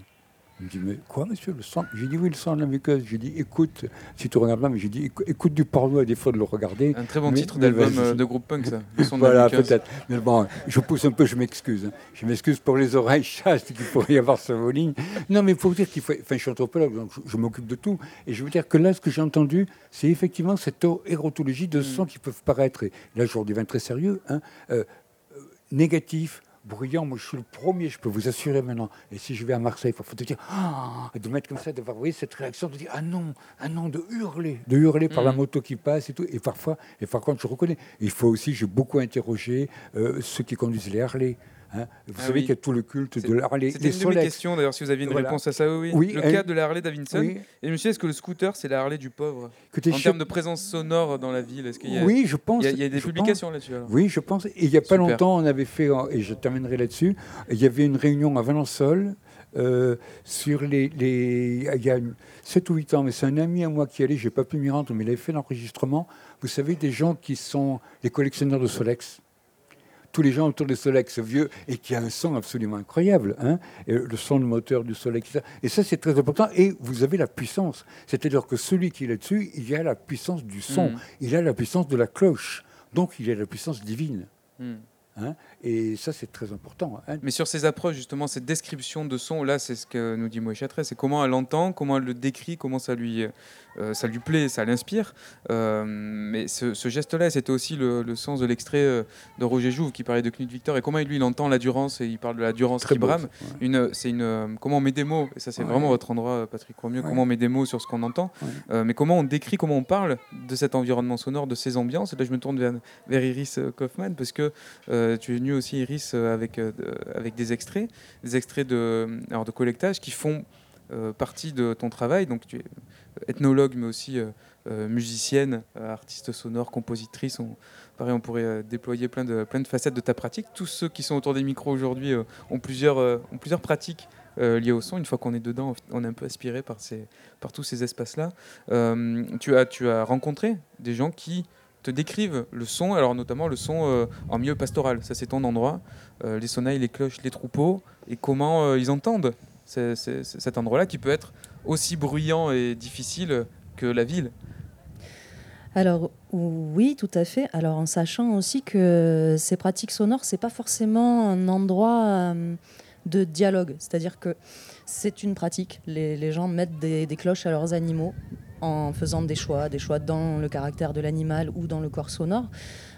Il me dit, mais quoi, monsieur, le son J'ai dit, oui, le son de la muqueuse. J'ai dit, écoute, si tu regardes pas, mais j'ai dit, écoute du porno à défaut de le regarder. Un très bon titre d'album euh, de groupe punk, ça. <laughs> Le son de voilà, peut-être. Mais bon, je pousse un peu, je m'excuse. Hein. Je m'excuse pour les oreilles chastes qu'il pourrait y avoir sur vos lignes. Non, mais il faut dire qu'il faut. Enfin, je suis anthropologue, donc je, je m'occupe de tout. Et je veux dire que là, ce que j'ai entendu, c'est effectivement cette érotologie de sons mm. qui peuvent paraître, et là, je deviens très sérieux, hein, euh, euh, négatifs bruyant. Moi, je suis le premier, je peux vous assurer maintenant. Et si je vais à Marseille, il faut te dire, ah, de mettre comme ça, de voir, vous voyez, cette réaction, de dire, ah non, ah non, de hurler, de hurler par la moto qui passe et tout. Et parfois, et par contre, je reconnais. Il faut aussi, j'ai beaucoup interrogé euh, ceux qui conduisent les Harley. Hein. Vous Ah savez oui. qu'il y a tout le culte de la Harley. C'était une de mes Solex. questions d'ailleurs, si vous aviez une Voilà. réponse à ça, oui. Oui, le euh, cas de la Harley Davidson. Et monsieur, est-ce que le scooter, c'est la Harley du pauvre En je- termes de présence sonore dans la ville, est-ce qu'il y a, Oui, je pense. il y a, il y a des je publications pense. là-dessus Oui, je pense. Et il n'y a pas Super. longtemps, on avait fait, et je terminerai là-dessus, il y avait une réunion à Valençol euh, sur les, les- Il y a 7 ou 8 ans, mais c'est un ami à moi qui allait, je n'ai pas pu m'y rendre, mais il avait fait l'enregistrement. Vous savez, des gens qui sont les collectionneurs de Solex. Tous les gens autour de Solex vieux et qui a un son absolument incroyable, hein, et le son de moteur du Solex. etc. Et ça, c'est très important. Et vous avez la puissance. C'est-à-dire que celui qui est là-dessus, il a la puissance du son, Mm. il a la puissance de la cloche. Donc, il a la puissance divine. Hmm. hein. Et ça, c'est très important. hein. Mais sur ces approches, justement, cette description de son, là, c'est ce que nous dit Moïse Chatteret, c'est comment elle l'entend, comment elle le décrit, comment ça lui, euh, ça lui plaît, ça l'inspire. Euh, mais ce, ce geste-là, c'était aussi le, le sens de l'extrait euh, de Roger Jouve qui parlait de Knut Victor et comment lui, il entend la Durance et il parle de la Durance Très qui beau, brame. ouais. Une, c'est une, comment on met des mots, et ça c'est Ouais. vraiment votre endroit, Patrick Romieux, Ouais. comment on met des mots sur ce qu'on entend. Euh, mais comment on décrit, comment on parle de cet environnement sonore, de ces ambiances. Et là, je me tourne vers, vers Iris Kaufmann, parce que tu es venu aussi, Iris, euh, avec, euh, avec des extraits, des extraits de, alors, de collectage qui font euh, partie de ton travail. Donc, tu es ethnologue, mais aussi euh, euh, musicienne, euh, artiste sonore, compositrice. On, pareil, on pourrait euh, déployer plein de, plein de facettes de ta pratique. Tous ceux qui sont autour des micros aujourd'hui euh, ont, plusieurs, euh, ont plusieurs pratiques euh, liées au son. Une fois qu'on est dedans, on est un peu aspiré par, ces, par tous ces espaces-là. Euh, tu, as, tu as rencontré des gens qui te décrivent le son, alors notamment le son euh, en milieu pastoral. Ça, c'est ton endroit. Euh, les sonnailles, les cloches, les troupeaux, et comment euh, ils entendent cet endroit-là qui peut être aussi bruyant et difficile que la ville. Alors oui, tout à fait. Alors en sachant aussi que ces pratiques sonores, c'est pas forcément un endroit de dialogue. C'est-à-dire que c'est une pratique. Les, gens mettent des cloches à leurs animaux en faisant des choix, des choix dans le caractère de l'animal ou dans le corps sonore.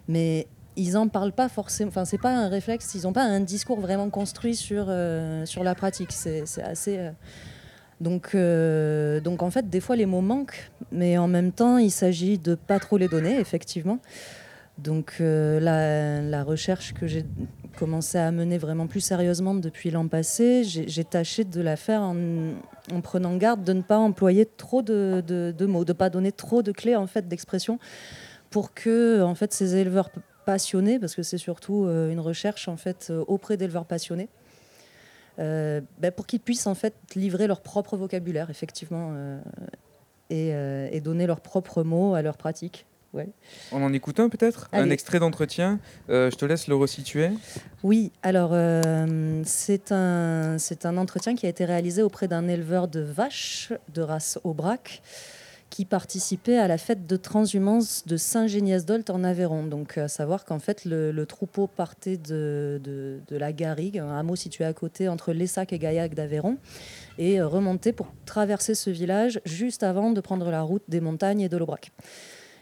Mais ils en parlent pas forcément. Enfin, c'est pas un réflexe. Ils n'ont pas un discours vraiment construit sur euh, sur la pratique. C'est c'est assez. euh, donc, euh, donc en fait, des fois les mots manquent, mais en même temps, il s'agit de pas trop les donner, effectivement. Donc euh, la, recherche que j'ai commencé à mener vraiment plus sérieusement depuis l'an passé, j'ai tâché de la faire en, en prenant garde de ne pas employer trop de, mots, de ne pas donner trop de clés en fait d'expression, pour que ces éleveurs passionnés, parce que c'est surtout euh, une recherche en fait euh, auprès d'éleveurs passionnés, ben, pour qu'ils puissent en fait livrer leur propre vocabulaire, effectivement, et, et donner leurs propres mots à leur pratique. Ouais. On en écoute un peut-être? Un extrait d'entretien. Euh, je te laisse le resituer. Oui, alors euh, c'est un, un entretien qui a été réalisé auprès d'un éleveur de vaches de race Aubrac qui participait à la fête de transhumance de Saint-Géniès-d'Olt en Aveyron. Donc à savoir qu'en fait le, le troupeau partait de, de, de la Garrigue, un hameau situé à côté entre Lessac et Gaillac d'Aveyron, et euh, remontait pour traverser ce village juste avant de prendre la route des montagnes et de l'Aubrac.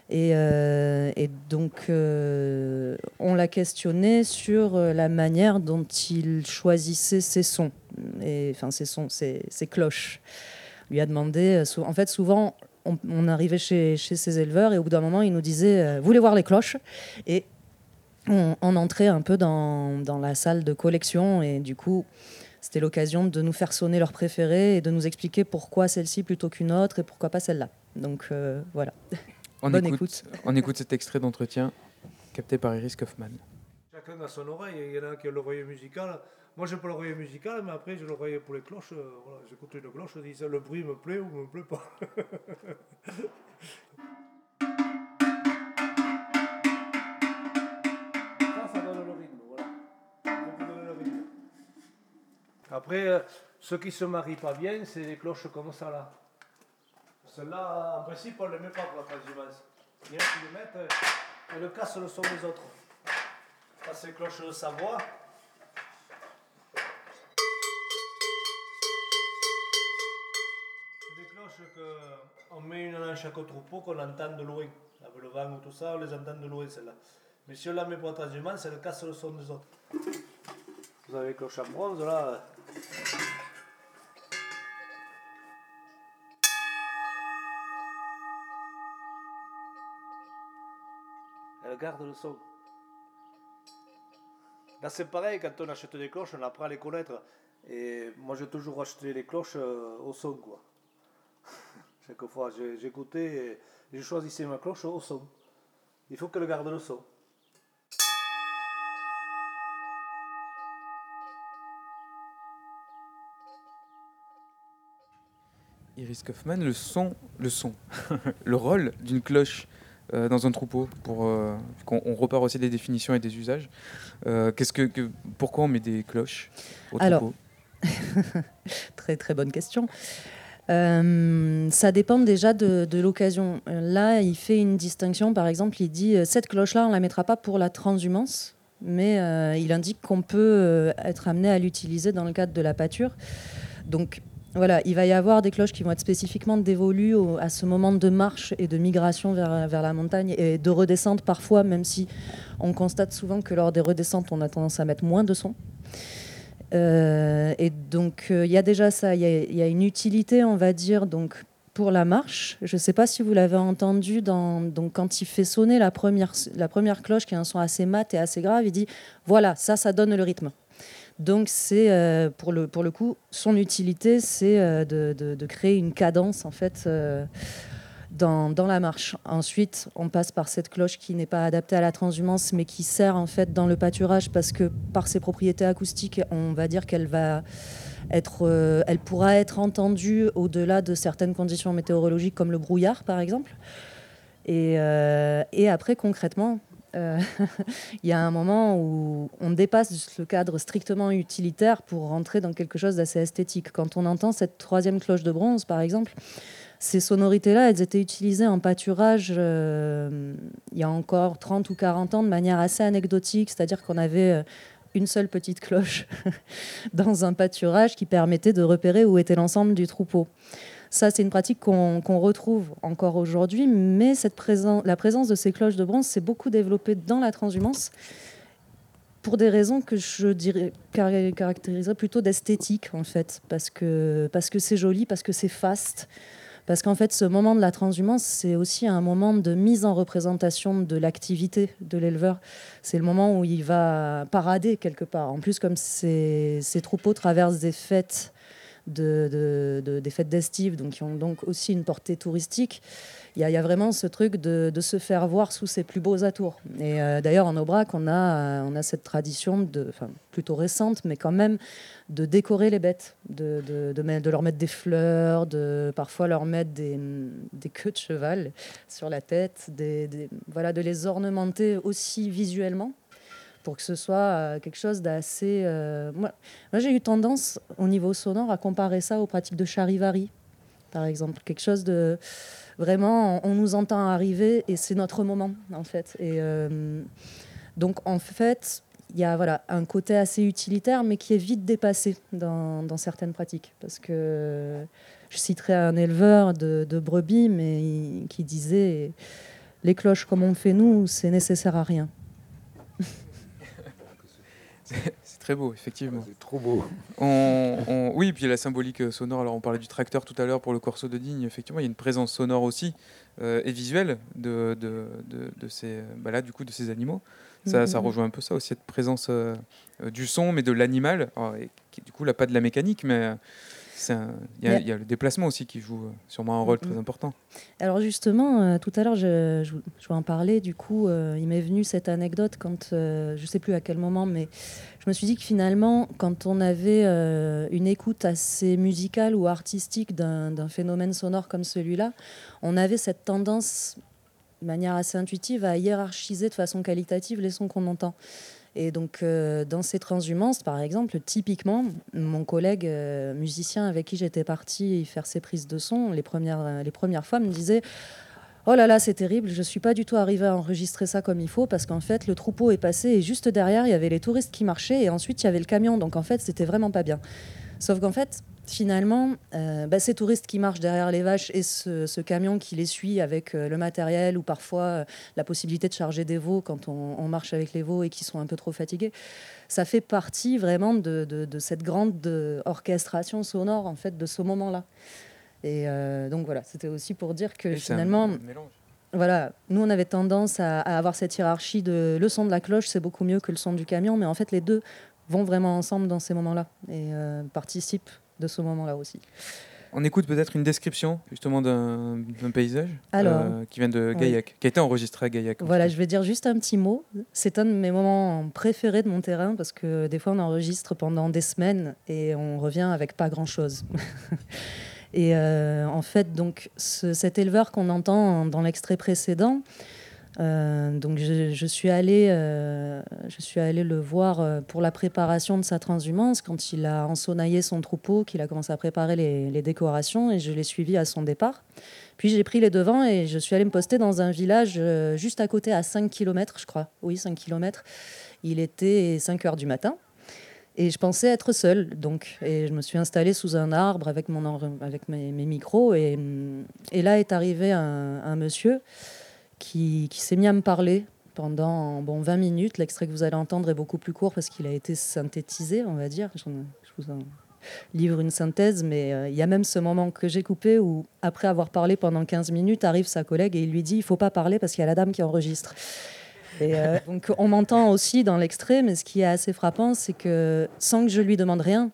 Et, euh, et donc, euh, on l'a questionné sur euh, la manière dont il choisissait ses sons, enfin ses sons, ses, ses cloches. On lui a demandé, en fait, souvent, on, arrivait chez, chez ces éleveurs et au bout d'un moment, il nous disait Vous voulez voir les cloches? Et on, entrait un peu dans, la salle de collection et du coup, c'était l'occasion de nous faire sonner leurs préférés et de nous expliquer pourquoi celle-ci plutôt qu'une autre et pourquoi pas celle-là. Donc voilà. On Bonne écoute, <laughs> on écoute cet extrait d'entretien capté par Iris Kaufmann. Chacun a son oreille. Il y en a qui ont l'oreille musicale. Moi, j'ai pas l'oreille musicale, mais après, j'ai l'oreille pour les cloches. Euh, Voilà, J'écoute une cloche, je dis ça, le bruit me plaît ou me plaît pas. <laughs> Après, euh, ceux qui se marient pas bien, c'est les cloches comme ça là. Celles-là, en principe, on ne les met pas pour la transhumance. Il y a qui les mettent, euh, elles cassent le son des autres. Ça, c'est les cloches de Savoie. C'est des cloches qu'on met une dans chaque troupeau qu'on entend de loin. Avec le vent ou tout ça, on les entend de loin, celle-là. Mais si on la met pour la transhumance, elle casse le son des autres. Vous avez les cloches en bronze, là. Garde le son. Là, c'est pareil, quand on achète des cloches, on apprend à les connaître. Et moi, j'ai toujours acheté les cloches euh, au son, quoi. <laughs> Chaque fois, j'écoutais et je choisissais ma cloche au son. Il faut qu'elle garde le son. Iris Kaufmann, le son, le son, <laughs> le rôle d'une cloche euh, dans un troupeau. Pour euh, qu'on on repart aussi des définitions et des usages. Euh, qu'est-ce que, que- pourquoi on met des cloches au Alors, troupeau? <laughs> Très très bonne question. Ça dépend déjà de, de l'occasion. Là, il fait une distinction. Par exemple, il dit cette cloche-là, on la mettra pas pour la transhumance, mais il indique qu'on peut être amené à l'utiliser dans le cadre de la pâture. Donc voilà, il va y avoir des cloches qui vont être spécifiquement dévolues à ce moment de marche et de migration vers, la montagne et de redescente parfois, même si on constate souvent que lors des redescentes, on a tendance à mettre moins de son. Euh, et donc, euh, il y a déjà ça, il y, a- une utilité, on va dire, donc, pour la marche. Je ne sais pas si vous l'avez entendu, donc, quand il fait sonner la première, la première cloche, qui a un son assez mat et assez grave, il dit voilà, ça, ça donne le rythme. Donc, c'est euh, pour, le, coup, son utilité, c'est euh, de, de- créer une cadence, en fait. euh, dans, la marche. Ensuite, on passe par cette cloche qui n'est pas adaptée à la transhumance, mais qui sert en fait dans le pâturage parce que par ses propriétés acoustiques, on va dire qu'elle va être, pourra être entendue au-delà de certaines conditions météorologiques comme le brouillard par exemple. Et après, concrètement, euh, <laughs> il y a un moment où on dépasse le cadre strictement utilitaire pour rentrer dans quelque chose d'assez esthétique. Quand on entend cette troisième cloche de bronze, par exemple, ces sonorités-là, elles étaient utilisées en pâturage euh, il y a encore 30 ou 40 ans de manière assez anecdotique, c'est-à-dire qu'on avait euh, une seule petite cloche <laughs> dans un pâturage qui permettait de repérer où était l'ensemble du troupeau. Ça, c'est une pratique qu'on retrouve encore aujourd'hui, mais la présence de ces cloches de bronze s'est beaucoup développée dans la transhumance pour des raisons que je dirais car- caractériserais plutôt d'esthétique en fait, parce que c'est joli, parce que c'est faste, parce qu'en fait ce moment de la transhumance c'est aussi un moment de mise en représentation de l'activité de l'éleveur. C'est le moment où il va parader quelque part. En plus comme ces troupeaux traversent des fêtes de, de- de- des fêtes d'estive, donc qui ont donc aussi une portée touristique. Il y, a- vraiment ce truc de, se faire voir sous ses plus beaux atours. Et euh, d'ailleurs, en Aubrac, on a, euh, on a cette tradition, de, enfin, plutôt récente, mais quand même, de décorer les bêtes, de, leur mettre des fleurs, de parfois leur mettre des, queues de cheval sur la tête, voilà, de les ornementer aussi visuellement pour que ce soit euh, quelque chose d'assez... euh, Moi, j'ai eu tendance, au niveau sonore, à comparer ça aux pratiques de charivari, par exemple. Quelque chose de... Vraiment, on, nous entend arriver et c'est notre moment, en fait. Et euh, donc, en fait, il y a voilà, un côté assez utilitaire, mais qui est vite dépassé dans, certaines pratiques. Parce que je citerai un éleveur de, brebis, mais qui disait Les cloches comme on fait nous, c'est nécessaire à rien. C'est très beau, effectivement. C'est trop beau. On- on- oui, puis la symbolique euh, sonore. Alors, on parlait du tracteur tout à l'heure pour le corso de Digne. Effectivement, il y a une présence sonore aussi euh, et visuelle de, de, de, de ces, bah là, du coup, de ces animaux. Ça, ça Mhm. rejoint un peu ça aussi, cette présence euh, du son, mais de l'animal. Qui, du coup, là, pas de la mécanique, mais euh, il y, a- y le déplacement aussi qui joue euh, sûrement un rôle très important. Alors justement, euh, tout à l'heure, je, je, je vais en parler. Du coup, euh, il m'est venu cette anecdote quand, euh, je sais plus à quel moment, mais je me suis dit que finalement, quand on avait une écoute assez musicale ou artistique d'un d'un phénomène sonore comme celui-là, on avait cette tendance, de manière assez intuitive, à hiérarchiser de façon qualitative les sons qu'on entend. Et donc, euh, dans ces transhumances, par exemple, typiquement, mon collègue euh, musicien avec qui j'étais partie faire ses prises de son, les premières, euh, les premières fois, me disait Oh là là, c'est terrible, je suis pas du tout arrivée à enregistrer ça comme il faut parce qu'en fait, le troupeau est passé et juste derrière, il y avait les touristes qui marchaient et ensuite, il y avait le camion. Donc, en fait, c'était vraiment pas bien. Sauf qu'en fait, finalement, euh, bah, ces touristes qui marchent derrière les vaches et ce, ce camion qui les suit avec euh, le matériel ou parfois euh, la possibilité de charger des veaux quand on, on marche avec les veaux et qui sont un peu trop fatigués, ça fait partie vraiment de, de- de cette grande orchestration sonore en fait de ce moment-là. Et donc voilà, c'était aussi pour dire que Et finalement, voilà, nous on avait tendance à, à avoir cette hiérarchie de le son de la cloche c'est beaucoup mieux que le son du camion, mais en fait les deux vont vraiment ensemble dans ces moments-là et euh, participent de ce moment-là aussi. On écoute peut-être une description justement d'un paysage euh, qui vient de oui. Gaillac, qui a été enregistré à Gaillac. en Voilà, je vais dire juste un petit mot. C'est un de mes moments préférés de mon terrain parce que des fois on enregistre pendant des semaines et on revient avec pas grand-chose. <laughs> et euh, en fait, donc ce- cet éleveur qu'on entend dans l'extrait précédent, euh, donc je, suis allée, euh, je suis allée le voir euh, pour la préparation de sa transhumance quand il a ensonnaillé son troupeau, qu'il a commencé à préparer les, décorations et je l'ai suivi à son départ. Puis j'ai pris les devants et je suis allée me poster dans un village juste à côté, à 5 km, je crois. Oui, 5 km. Il était 5 heures du matin. Et je pensais être seule, donc. Et je me suis installée sous un arbre avec, mon, avec mes, micros. Et, là est arrivé un monsieur qui, s'est mis à me parler pendant bon, 20 minutes. L'extrait que vous allez entendre est beaucoup plus court parce qu'il a été synthétisé, on va dire. Je, je vous en livre une synthèse, mais euh, il y a même ce moment que j'ai coupé où, après avoir parlé pendant 15 minutes, arrive sa collègue et il lui dit il faut pas parler parce qu'il y a la dame qui enregistre. Et euh, donc on m'entend aussi dans l'extrait, mais ce qui est assez frappant, c'est que sans que je lui demande rien,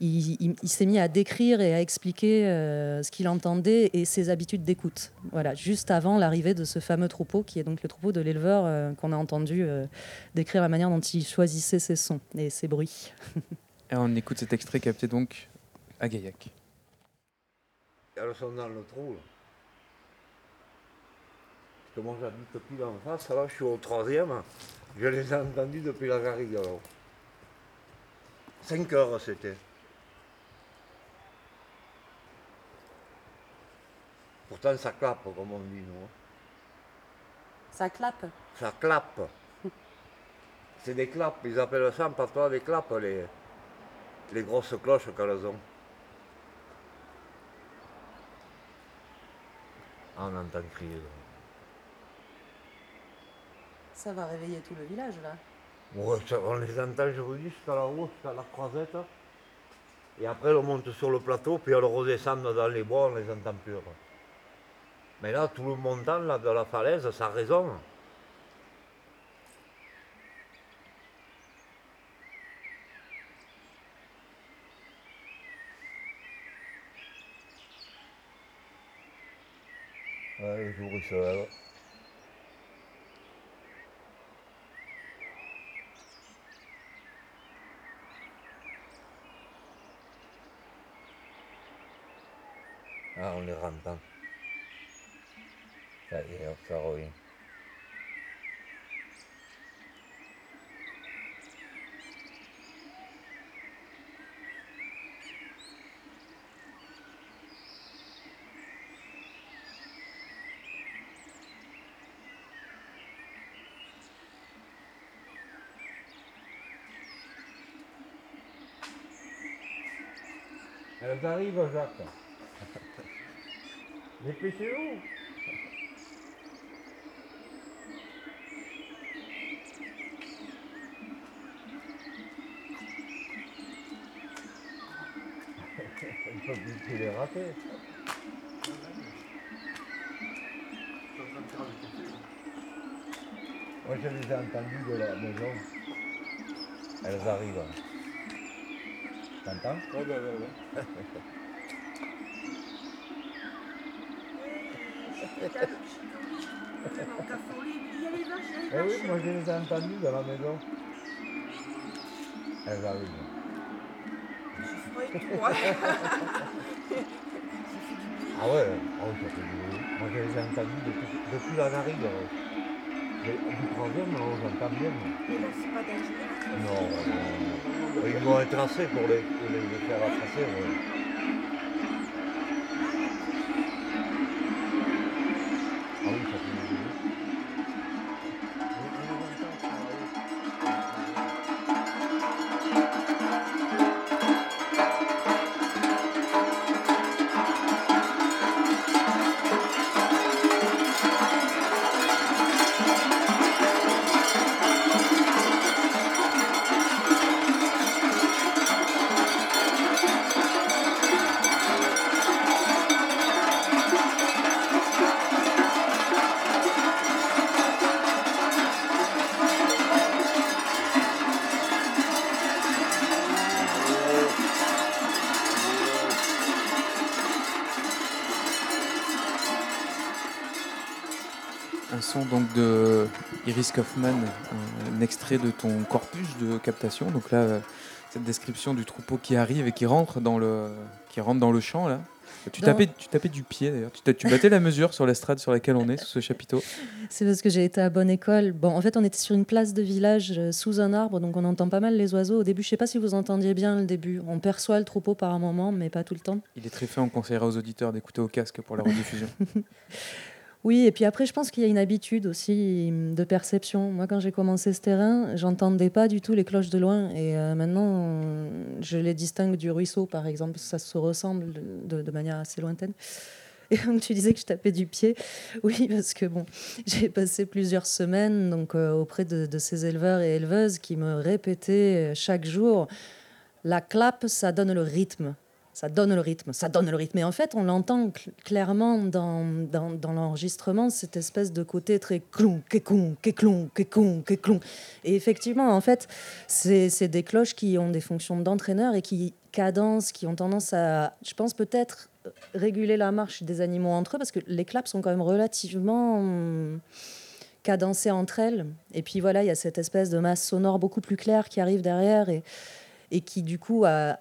il, il- il s'est mis à décrire et à expliquer euh, ce qu'il entendait et ses habitudes d'écoute. Voilà, juste avant l'arrivée de ce fameux troupeau, qui est donc le troupeau de l'éleveur euh, qu'on a entendu euh, décrire la manière dont il choisissait ses sons et ses bruits. <laughs> Et on écoute cet extrait capté donc à Gaillac. Elles sont dans le trou. Là. Parce que moi j'habite pile en face, là je suis au troisième. Je les ai entendus depuis la garrigue alors. 5 heures c'était. Pourtant ça clappe comme on dit nous. hein. Ça clappe Ça clappe. <laughs> C'est des clappes, ils appellent ça en patois des clappes, les, les grosses cloches qu'elles ont. Ah, on entend crier. là. Ça va réveiller tout le village là. Ouais, ça, on les entend, je vous dis, jusqu'à là-haut, jusqu'à la croisette. Et après, on monte sur le plateau, puis on redescend dans les bois, on les entend plus. Mais là, tout le montant là, de la falaise, ça résonne. Ouais, le jour il se. Ah, on les rentre. Ça y est, ça revient. Elles arrivent, Jacques. <laughs> Dépêchez-vous. Il faut Moi, je les ai entendues de la maison. Elles arrivent. T'entends? Ouais, ouais, ouais. Eh oui, moi je les ai entendues dans la maison. Elles arrivent. <laughs> ah ouais, oh, ça fait du. Moi je les ai entendues depuis, depuis la narine. Mais Du troisième, on j'entends bien. Non, non, non. Ils vont être tracés pour les, les, les faire tracer. ouais. Iris Kaufman, un, un extrait de ton corpus de captation. Donc là, euh, cette description du troupeau qui arrive et qui rentre dans le, qui rentre dans le champ là. Tu tapais, tu tapais du pied d'ailleurs. Tu, tu battais la mesure sur l'estrade sur laquelle on est, sous ce chapiteau. C'est parce que j'ai été à bonne école. Bon, en fait, on était sur une place de village euh, sous un arbre, donc on entend pas mal les oiseaux. Au début, je sais pas si vous entendiez bien le début. On perçoit le troupeau par un moment, mais pas tout le temps. Il est très fait, on conseillera aux auditeurs d'écouter au casque pour la rediffusion. <laughs> Oui, et puis après, je pense qu'il y a une habitude aussi hum, de perception. Moi, quand j'ai commencé ce terrain, j'entendais pas du tout les cloches de loin. Et euh, maintenant, je les distingue du ruisseau, par exemple. Ça se ressemble de, de manière assez lointaine. <laughs> Et donc, tu disais que je tapais du pied. Oui, parce que bon, <laughs> j'ai passé plusieurs semaines donc, euh, auprès de, de ces éleveurs et éleveuses qui me répétaient euh, chaque jour la clap, ça donne le rythme. Ça donne le rythme, ça donne le rythme. Et en fait, on l'entend cl- clairement dans, l'enregistrement, cette espèce de côté très clon, kéclon, kéclon, kéclon, kéclon. Et effectivement, en fait, c'est des cloches qui ont des fonctions d'entraîneur et qui cadencent, qui ont tendance à, je pense peut-être, réguler la marche des animaux entre eux, parce que les claps sont quand même relativement cadencées entre elles. Et puis voilà, il y a cette espèce de masse sonore beaucoup plus claire qui arrive derrière et, et qui du coup a,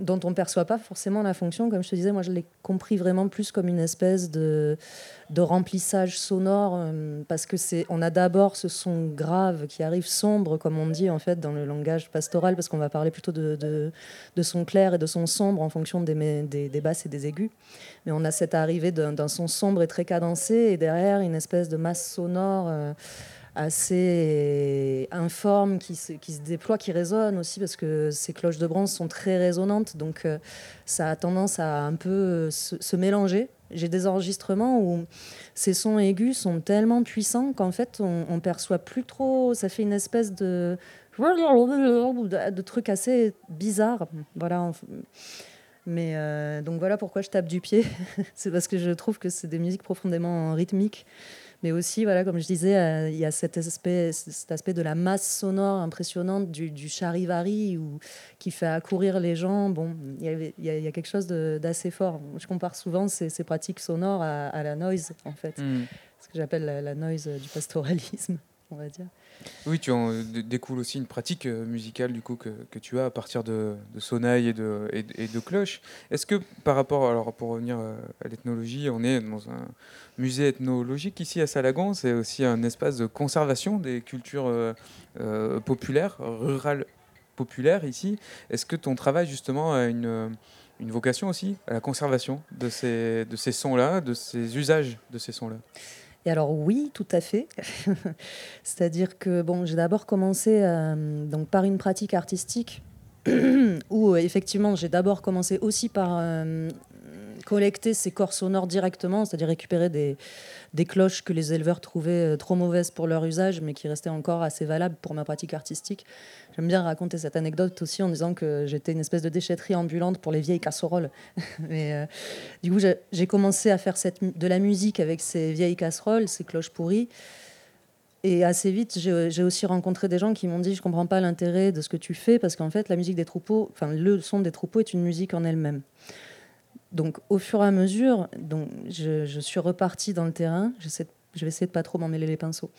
dont on ne perçoit pas forcément la fonction. Comme je te disais, moi je l'ai compris vraiment plus comme une espèce de, de remplissage sonore, euh, parce que c'est, on a d'abord ce son grave qui arrive sombre, comme on dit en fait dans le langage pastoral, parce qu'on va parler plutôt de, de, son clair et de son sombre en fonction des, des, basses et des aigus. Mais on a cette arrivée d'un, d'un son sombre et très cadencé, et derrière une espèce de masse sonore. euh, assez informe qui se, déploie, qui résonne aussi parce que ces cloches de bronze sont très résonantes, donc euh, ça a tendance à un peu euh, se, mélanger. J'ai des enregistrements où ces sons aigus sont tellement puissants qu'en fait on, on perçoit plus trop, ça fait une espèce de de trucs assez bizarres. Voilà. Mais euh, donc voilà pourquoi je tape du pied. <laughs> c'est parce que je trouve que c'est des musiques profondément rythmiques. Mais aussi, voilà, comme je disais, euh, il y a cet aspect, cet aspect de la masse sonore impressionnante du, du charivari ou, qui fait accourir les gens. Bon, il y, avait- il y a, il y a quelque chose d'assez fort. Je compare souvent ces, ces pratiques sonores à, à la noise, en fait. Mm. Ce que j'appelle la, la noise du pastoralisme, on va dire. Oui, tu en d- découle aussi une pratique euh, musicale du coup que, tu as à partir de, de sonnailles et de, et. Est-ce que par rapport, alors pour revenir euh, à l'ethnologie, on est dans un musée ethnologique ici à Salagon, c'est aussi un espace de conservation des cultures euh, populaires, rurales populaires ici. Est-ce que ton travail justement a une, une vocation aussi à la conservation de ces, de ces sons-là, de ces usages de ces sons-là? Alors oui, tout à fait. <laughs> C'est-à-dire que bon, j'ai d'abord commencé euh, donc par une pratique artistique <clears throat> où effectivement j'ai d'abord commencé aussi par euh, collecter ces corps sonores directement, c'est-à-dire récupérer des, des cloches que les éleveurs trouvaient euh, trop mauvaises pour leur usage, mais qui restaient encore assez valables pour ma pratique artistique. J'aime bien raconter cette anecdote aussi en disant que j'étais une espèce de déchetterie ambulante pour les vieilles casseroles. <laughs> mais euh, du coup, j'ai- commencé à faire de la musique avec ces vieilles casseroles, ces cloches pourries. Et assez vite, j'ai aussi rencontré des gens qui m'ont dit Je comprends pas l'intérêt de ce que tu fais, parce qu'en fait, la musique des troupeaux, enfin, le son des troupeaux est une musique en elle-même. Donc, au fur et à mesure, donc, je, je suis repartie dans le terrain. J'essaie Je vais essayer de pas trop m'emmêler les pinceaux.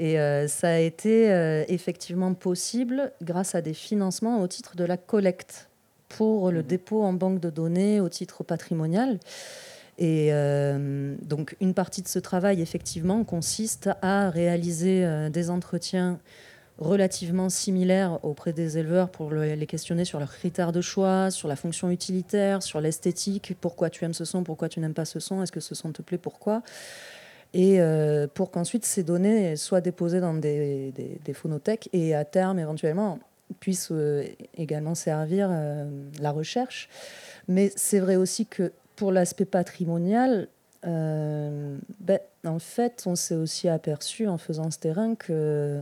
Et euh, ça a été euh, effectivement possible grâce à des financements au titre de la collecte pour le dépôt en banque de données au titre patrimonial. Et euh, donc, une partie de ce travail, effectivement, consiste à réaliser des entretiens relativement similaires auprès des éleveurs pour le- les questionner sur leurs critères de choix, sur la fonction utilitaire, sur l'esthétique, pourquoi tu aimes ce son, pourquoi tu n'aimes pas ce son, est-ce que ce son te plaît, pourquoi? Et euh, pour qu'ensuite ces données soient déposées dans des, des, phonothèques et à terme éventuellement puissent euh, également servir euh, la recherche. Mais c'est vrai aussi que pour l'aspect patrimonial, ben, en fait, on s'est aussi aperçu en faisant ce terrain que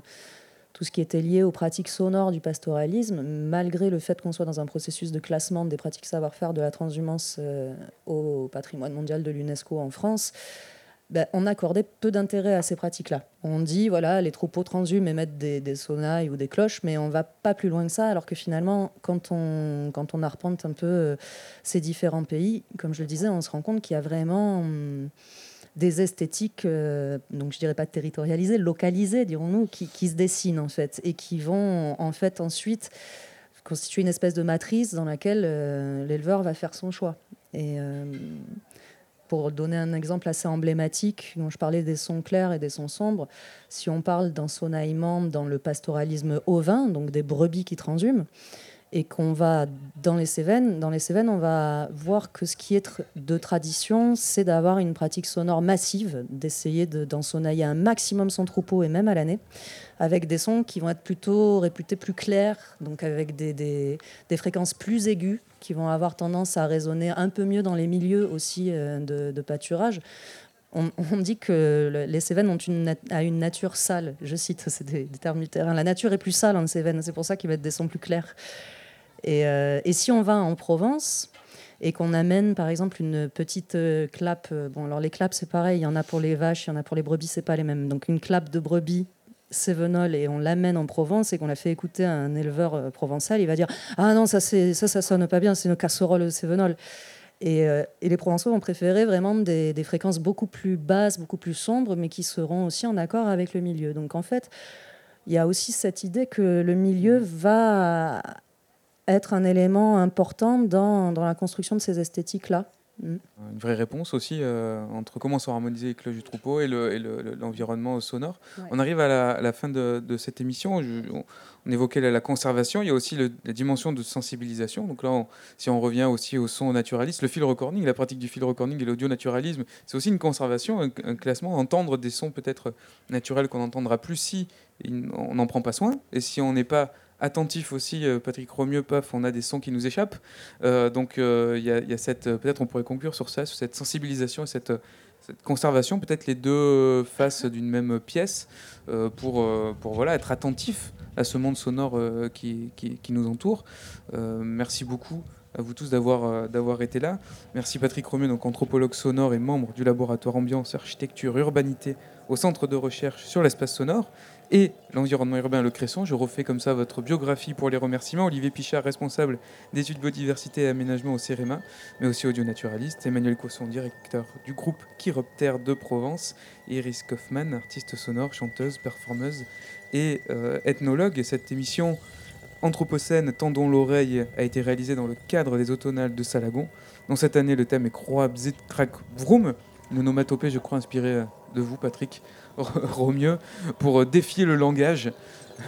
tout ce qui était lié aux pratiques sonores du pastoralisme, malgré le fait qu'on soit dans un processus de classement des pratiques savoir-faire de la transhumance euh, au patrimoine mondial de l'UNESCO en France, ben, on accordait peu d'intérêt à ces pratiques-là. On dit, voilà, les troupeaux transhument émettent des, des sonnailles ou des cloches, mais on va pas plus loin que ça, alors que finalement, quand on, quand on arpente un peu euh, ces différents pays, comme je le disais, on se rend compte qu'il y a vraiment hum, des esthétiques, euh, donc je dirais pas territorialisées, localisées, dirons-nous, qui, se dessinent en fait, et qui vont en fait ensuite constituer une espèce de matrice dans laquelle euh, l'éleveur va faire son choix. Et euh, pour donner un exemple assez emblématique, dont je parlais des sons clairs et des sons sombres, si on parle d'un sonnaillement dans le pastoralisme ovin, donc des brebis qui transhument, et qu'on va dans les Cévennes, dans les Cévennes, on va voir que ce qui est de tradition, c'est d'avoir une pratique sonore massive, d'essayer de- d'en sonnailler un maximum son troupeau et même à l'année, avec des sons qui vont être plutôt réputés plus clairs, donc avec des, des- fréquences plus aiguës, qui vont avoir tendance à résonner un peu mieux dans les milieux aussi euh, de, pâturage. On, dit que le- les Cévennes ont une, a une nature sale. Je cite, <laughs> c'est des, des termes du terrain. La nature est plus sale en Cévennes, c'est pour ça qu'ils mettent des sons plus clairs. Et, euh, et si on va en Provence et qu'on amène par exemple une petite euh, clap, euh, bon alors les claps c'est pareil, il y en a pour les vaches, il y en a pour les brebis, c'est pas les mêmes. Donc une clap de brebis cévenol et on l'amène en Provence et qu'on la fait écouter à un éleveur euh, provençal, il va dire ah non ça ça ça sonne pas bien, c'est une casserole cévenol. Et, les Provençaux vont préférer vraiment des fréquences beaucoup plus basses, beaucoup plus sombres, mais qui seront aussi en accord avec le milieu. Donc en fait, il y a aussi cette idée que le milieu va être un élément important dans, dans la construction de ces esthétiques-là. Mm. Une vraie réponse aussi euh, entre comment sont harmonisées les cloches du troupeau et le- et le- le- l'environnement sonore. Ouais. On arrive à la, à la fin de, de cette émission. Je- on, on évoquait la, la conservation. Il y a aussi le- la dimension de sensibilisation. Donc là, on- si on revient aussi au son naturaliste, le fil recording, la pratique du fil recording et l'audio naturalisme, c'est aussi une conservation, un, un classement, entendre des sons peut-être naturels qu'on n'entendra plus si on n'en prend pas soin et si on n'est pas attentif aussi, euh, Patrick Romieux, paf, on a des sons qui nous échappent. Euh, donc euh, il y, a- cette, peut-être on pourrait conclure sur ça, sur cette sensibilisation et cette, conservation, peut-être les deux faces d'une même pièce, pour, pour voilà, être attentif à ce monde sonore qui, nous entoure. Merci beaucoup à vous tous d'avoir d'avoir été là. Merci Patrick Romieux, donc anthropologue sonore et membre du laboratoire Ambiance, Architecture, Urbanité au Centre de recherche sur l'espace sonore et l'environnement urbain Le Cresson. Je refais comme ça votre biographie pour les remerciements. Olivier Pichard, responsable d'études biodiversité et aménagement au CEREMA, mais aussi audionaturaliste. Emmanuel Cosson, directeur du groupe Chiroptère de Provence. Iris Kaufmann, artiste sonore, chanteuse, performeuse et euh, ethnologue. Et cette émission Anthropocène, Tendons l'oreille a été réalisée dans le cadre des automnales de Salagon. Dans cette année, le thème est Bzit, Krak, Vroom, une je crois, inspirée de vous, Patrick <laughs> Romieux, pour défier le langage.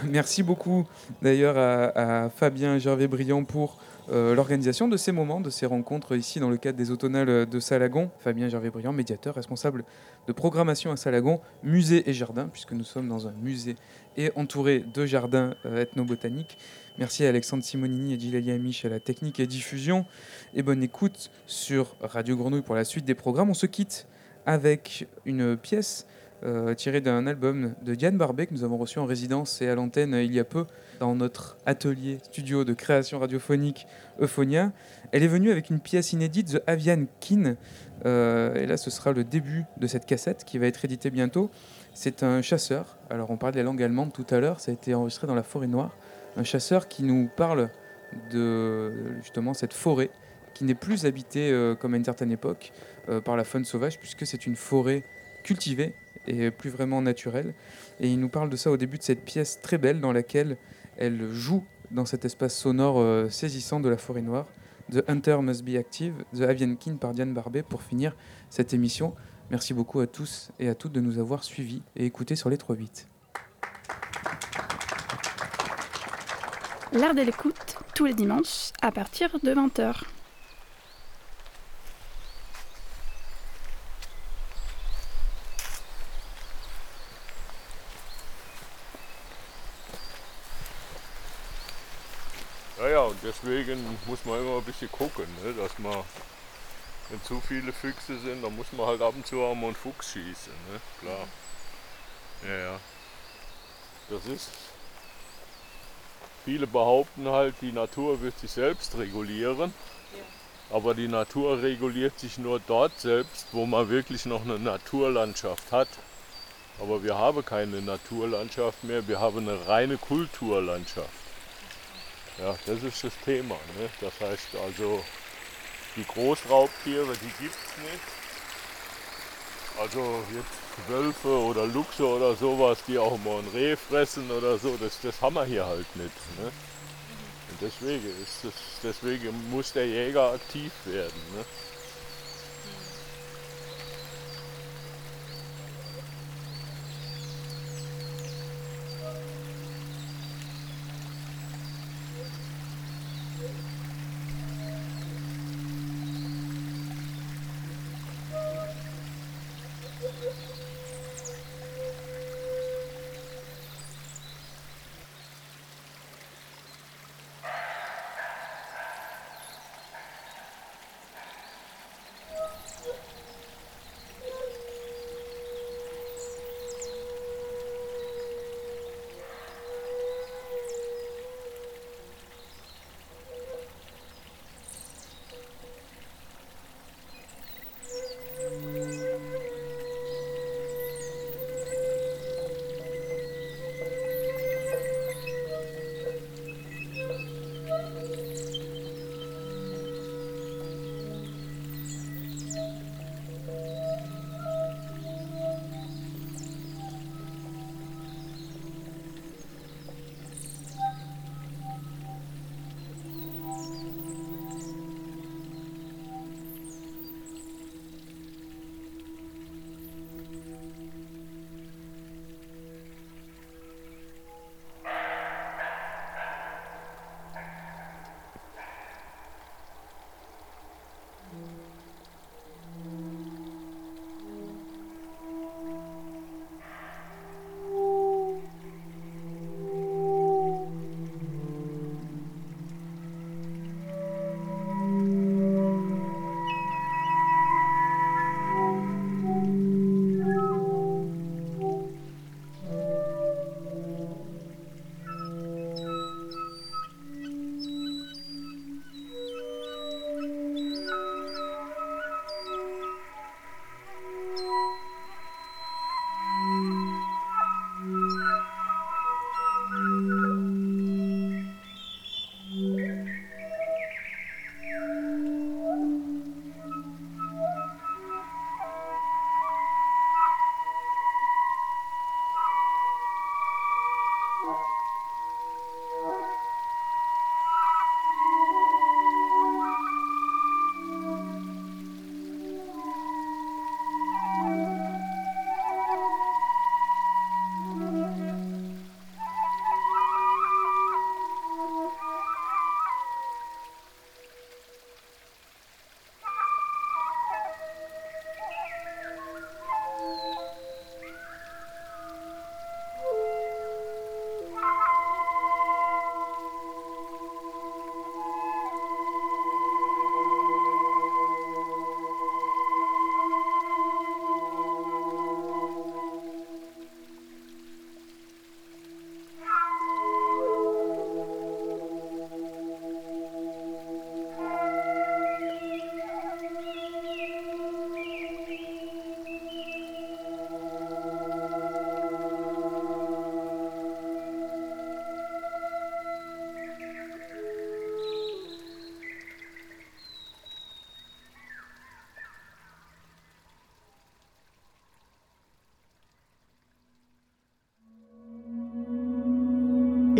Merci beaucoup d'ailleurs à, Fabien Gervais-Briand pour euh, l'organisation de ces moments, de ces rencontres ici dans le cadre des automnales de Salagon. Fabien Gervais-Briand, médiateur, responsable de programmation à Salagon, musée et jardin, puisque nous sommes dans un musée et entouré de jardins euh, ethnobotaniques. Merci à Alexandre Simonini et Gilali Amiche à la technique et diffusion. Et bonne écoute sur Radio Grenouille pour la suite des programmes. On se quitte avec une pièce euh, tirée d'un album de Diane Barbet que nous avons reçu en résidence et à l'antenne il y a peu dans notre atelier studio de création radiophonique Euphonia. Elle est venue avec une pièce inédite, The Avian Kin. Euh, et là, ce sera le début de cette cassette qui va être éditée bientôt. C'est un chasseur. Alors, on parlait de la langue allemande tout à l'heure. Ça a été enregistré dans la forêt noire. Un chasseur qui nous parle de justement cette forêt qui n'est plus habitée euh, comme à une certaine époque par la faune sauvage, puisque c'est une forêt cultivée et plus vraiment naturelle. Et il nous parle de ça au début de cette pièce très belle dans laquelle elle joue dans cet espace sonore euh, saisissant de la forêt noire. The Hunter Must Be Active, The Avian King par Diane Barbet pour finir cette émission. Merci beaucoup à tous et à toutes de nous avoir suivis et écoutés sur les 3-8. L'art de l'écoute, tous les dimanches à partir de 20h. Deswegen muss man immer ein bisschen gucken, ne? dass man, wenn zu viele Füchse sind, dann muss man halt ab und zu auch mal einen Fuchs schießen, ne? klar. Ja, ja. Das ist, viele behaupten halt, die Natur wird sich selbst regulieren. Aber die Natur reguliert sich nur dort selbst, wo man wirklich noch eine Naturlandschaft hat. Aber wir haben keine Naturlandschaft mehr, wir haben eine reine Kulturlandschaft. Ja, das ist das Thema. Ne? Das heißt also, die Großraubtiere, die gibt es nicht. Also jetzt Wölfe oder Luchse oder sowas, die auch mal ein Reh fressen oder so, das, das haben wir hier halt nicht. Ne? Und deswegen, ist das, deswegen muss der Jäger aktiv werden. Ne?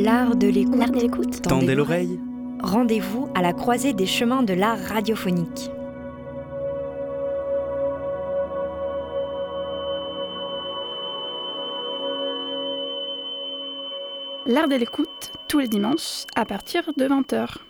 L'art de l'écoute. Tendez l'oreille. Rendez-vous à la croisée des chemins de l'art radiophonique. L'art de l'écoute, tous les dimanches, à partir de 20h.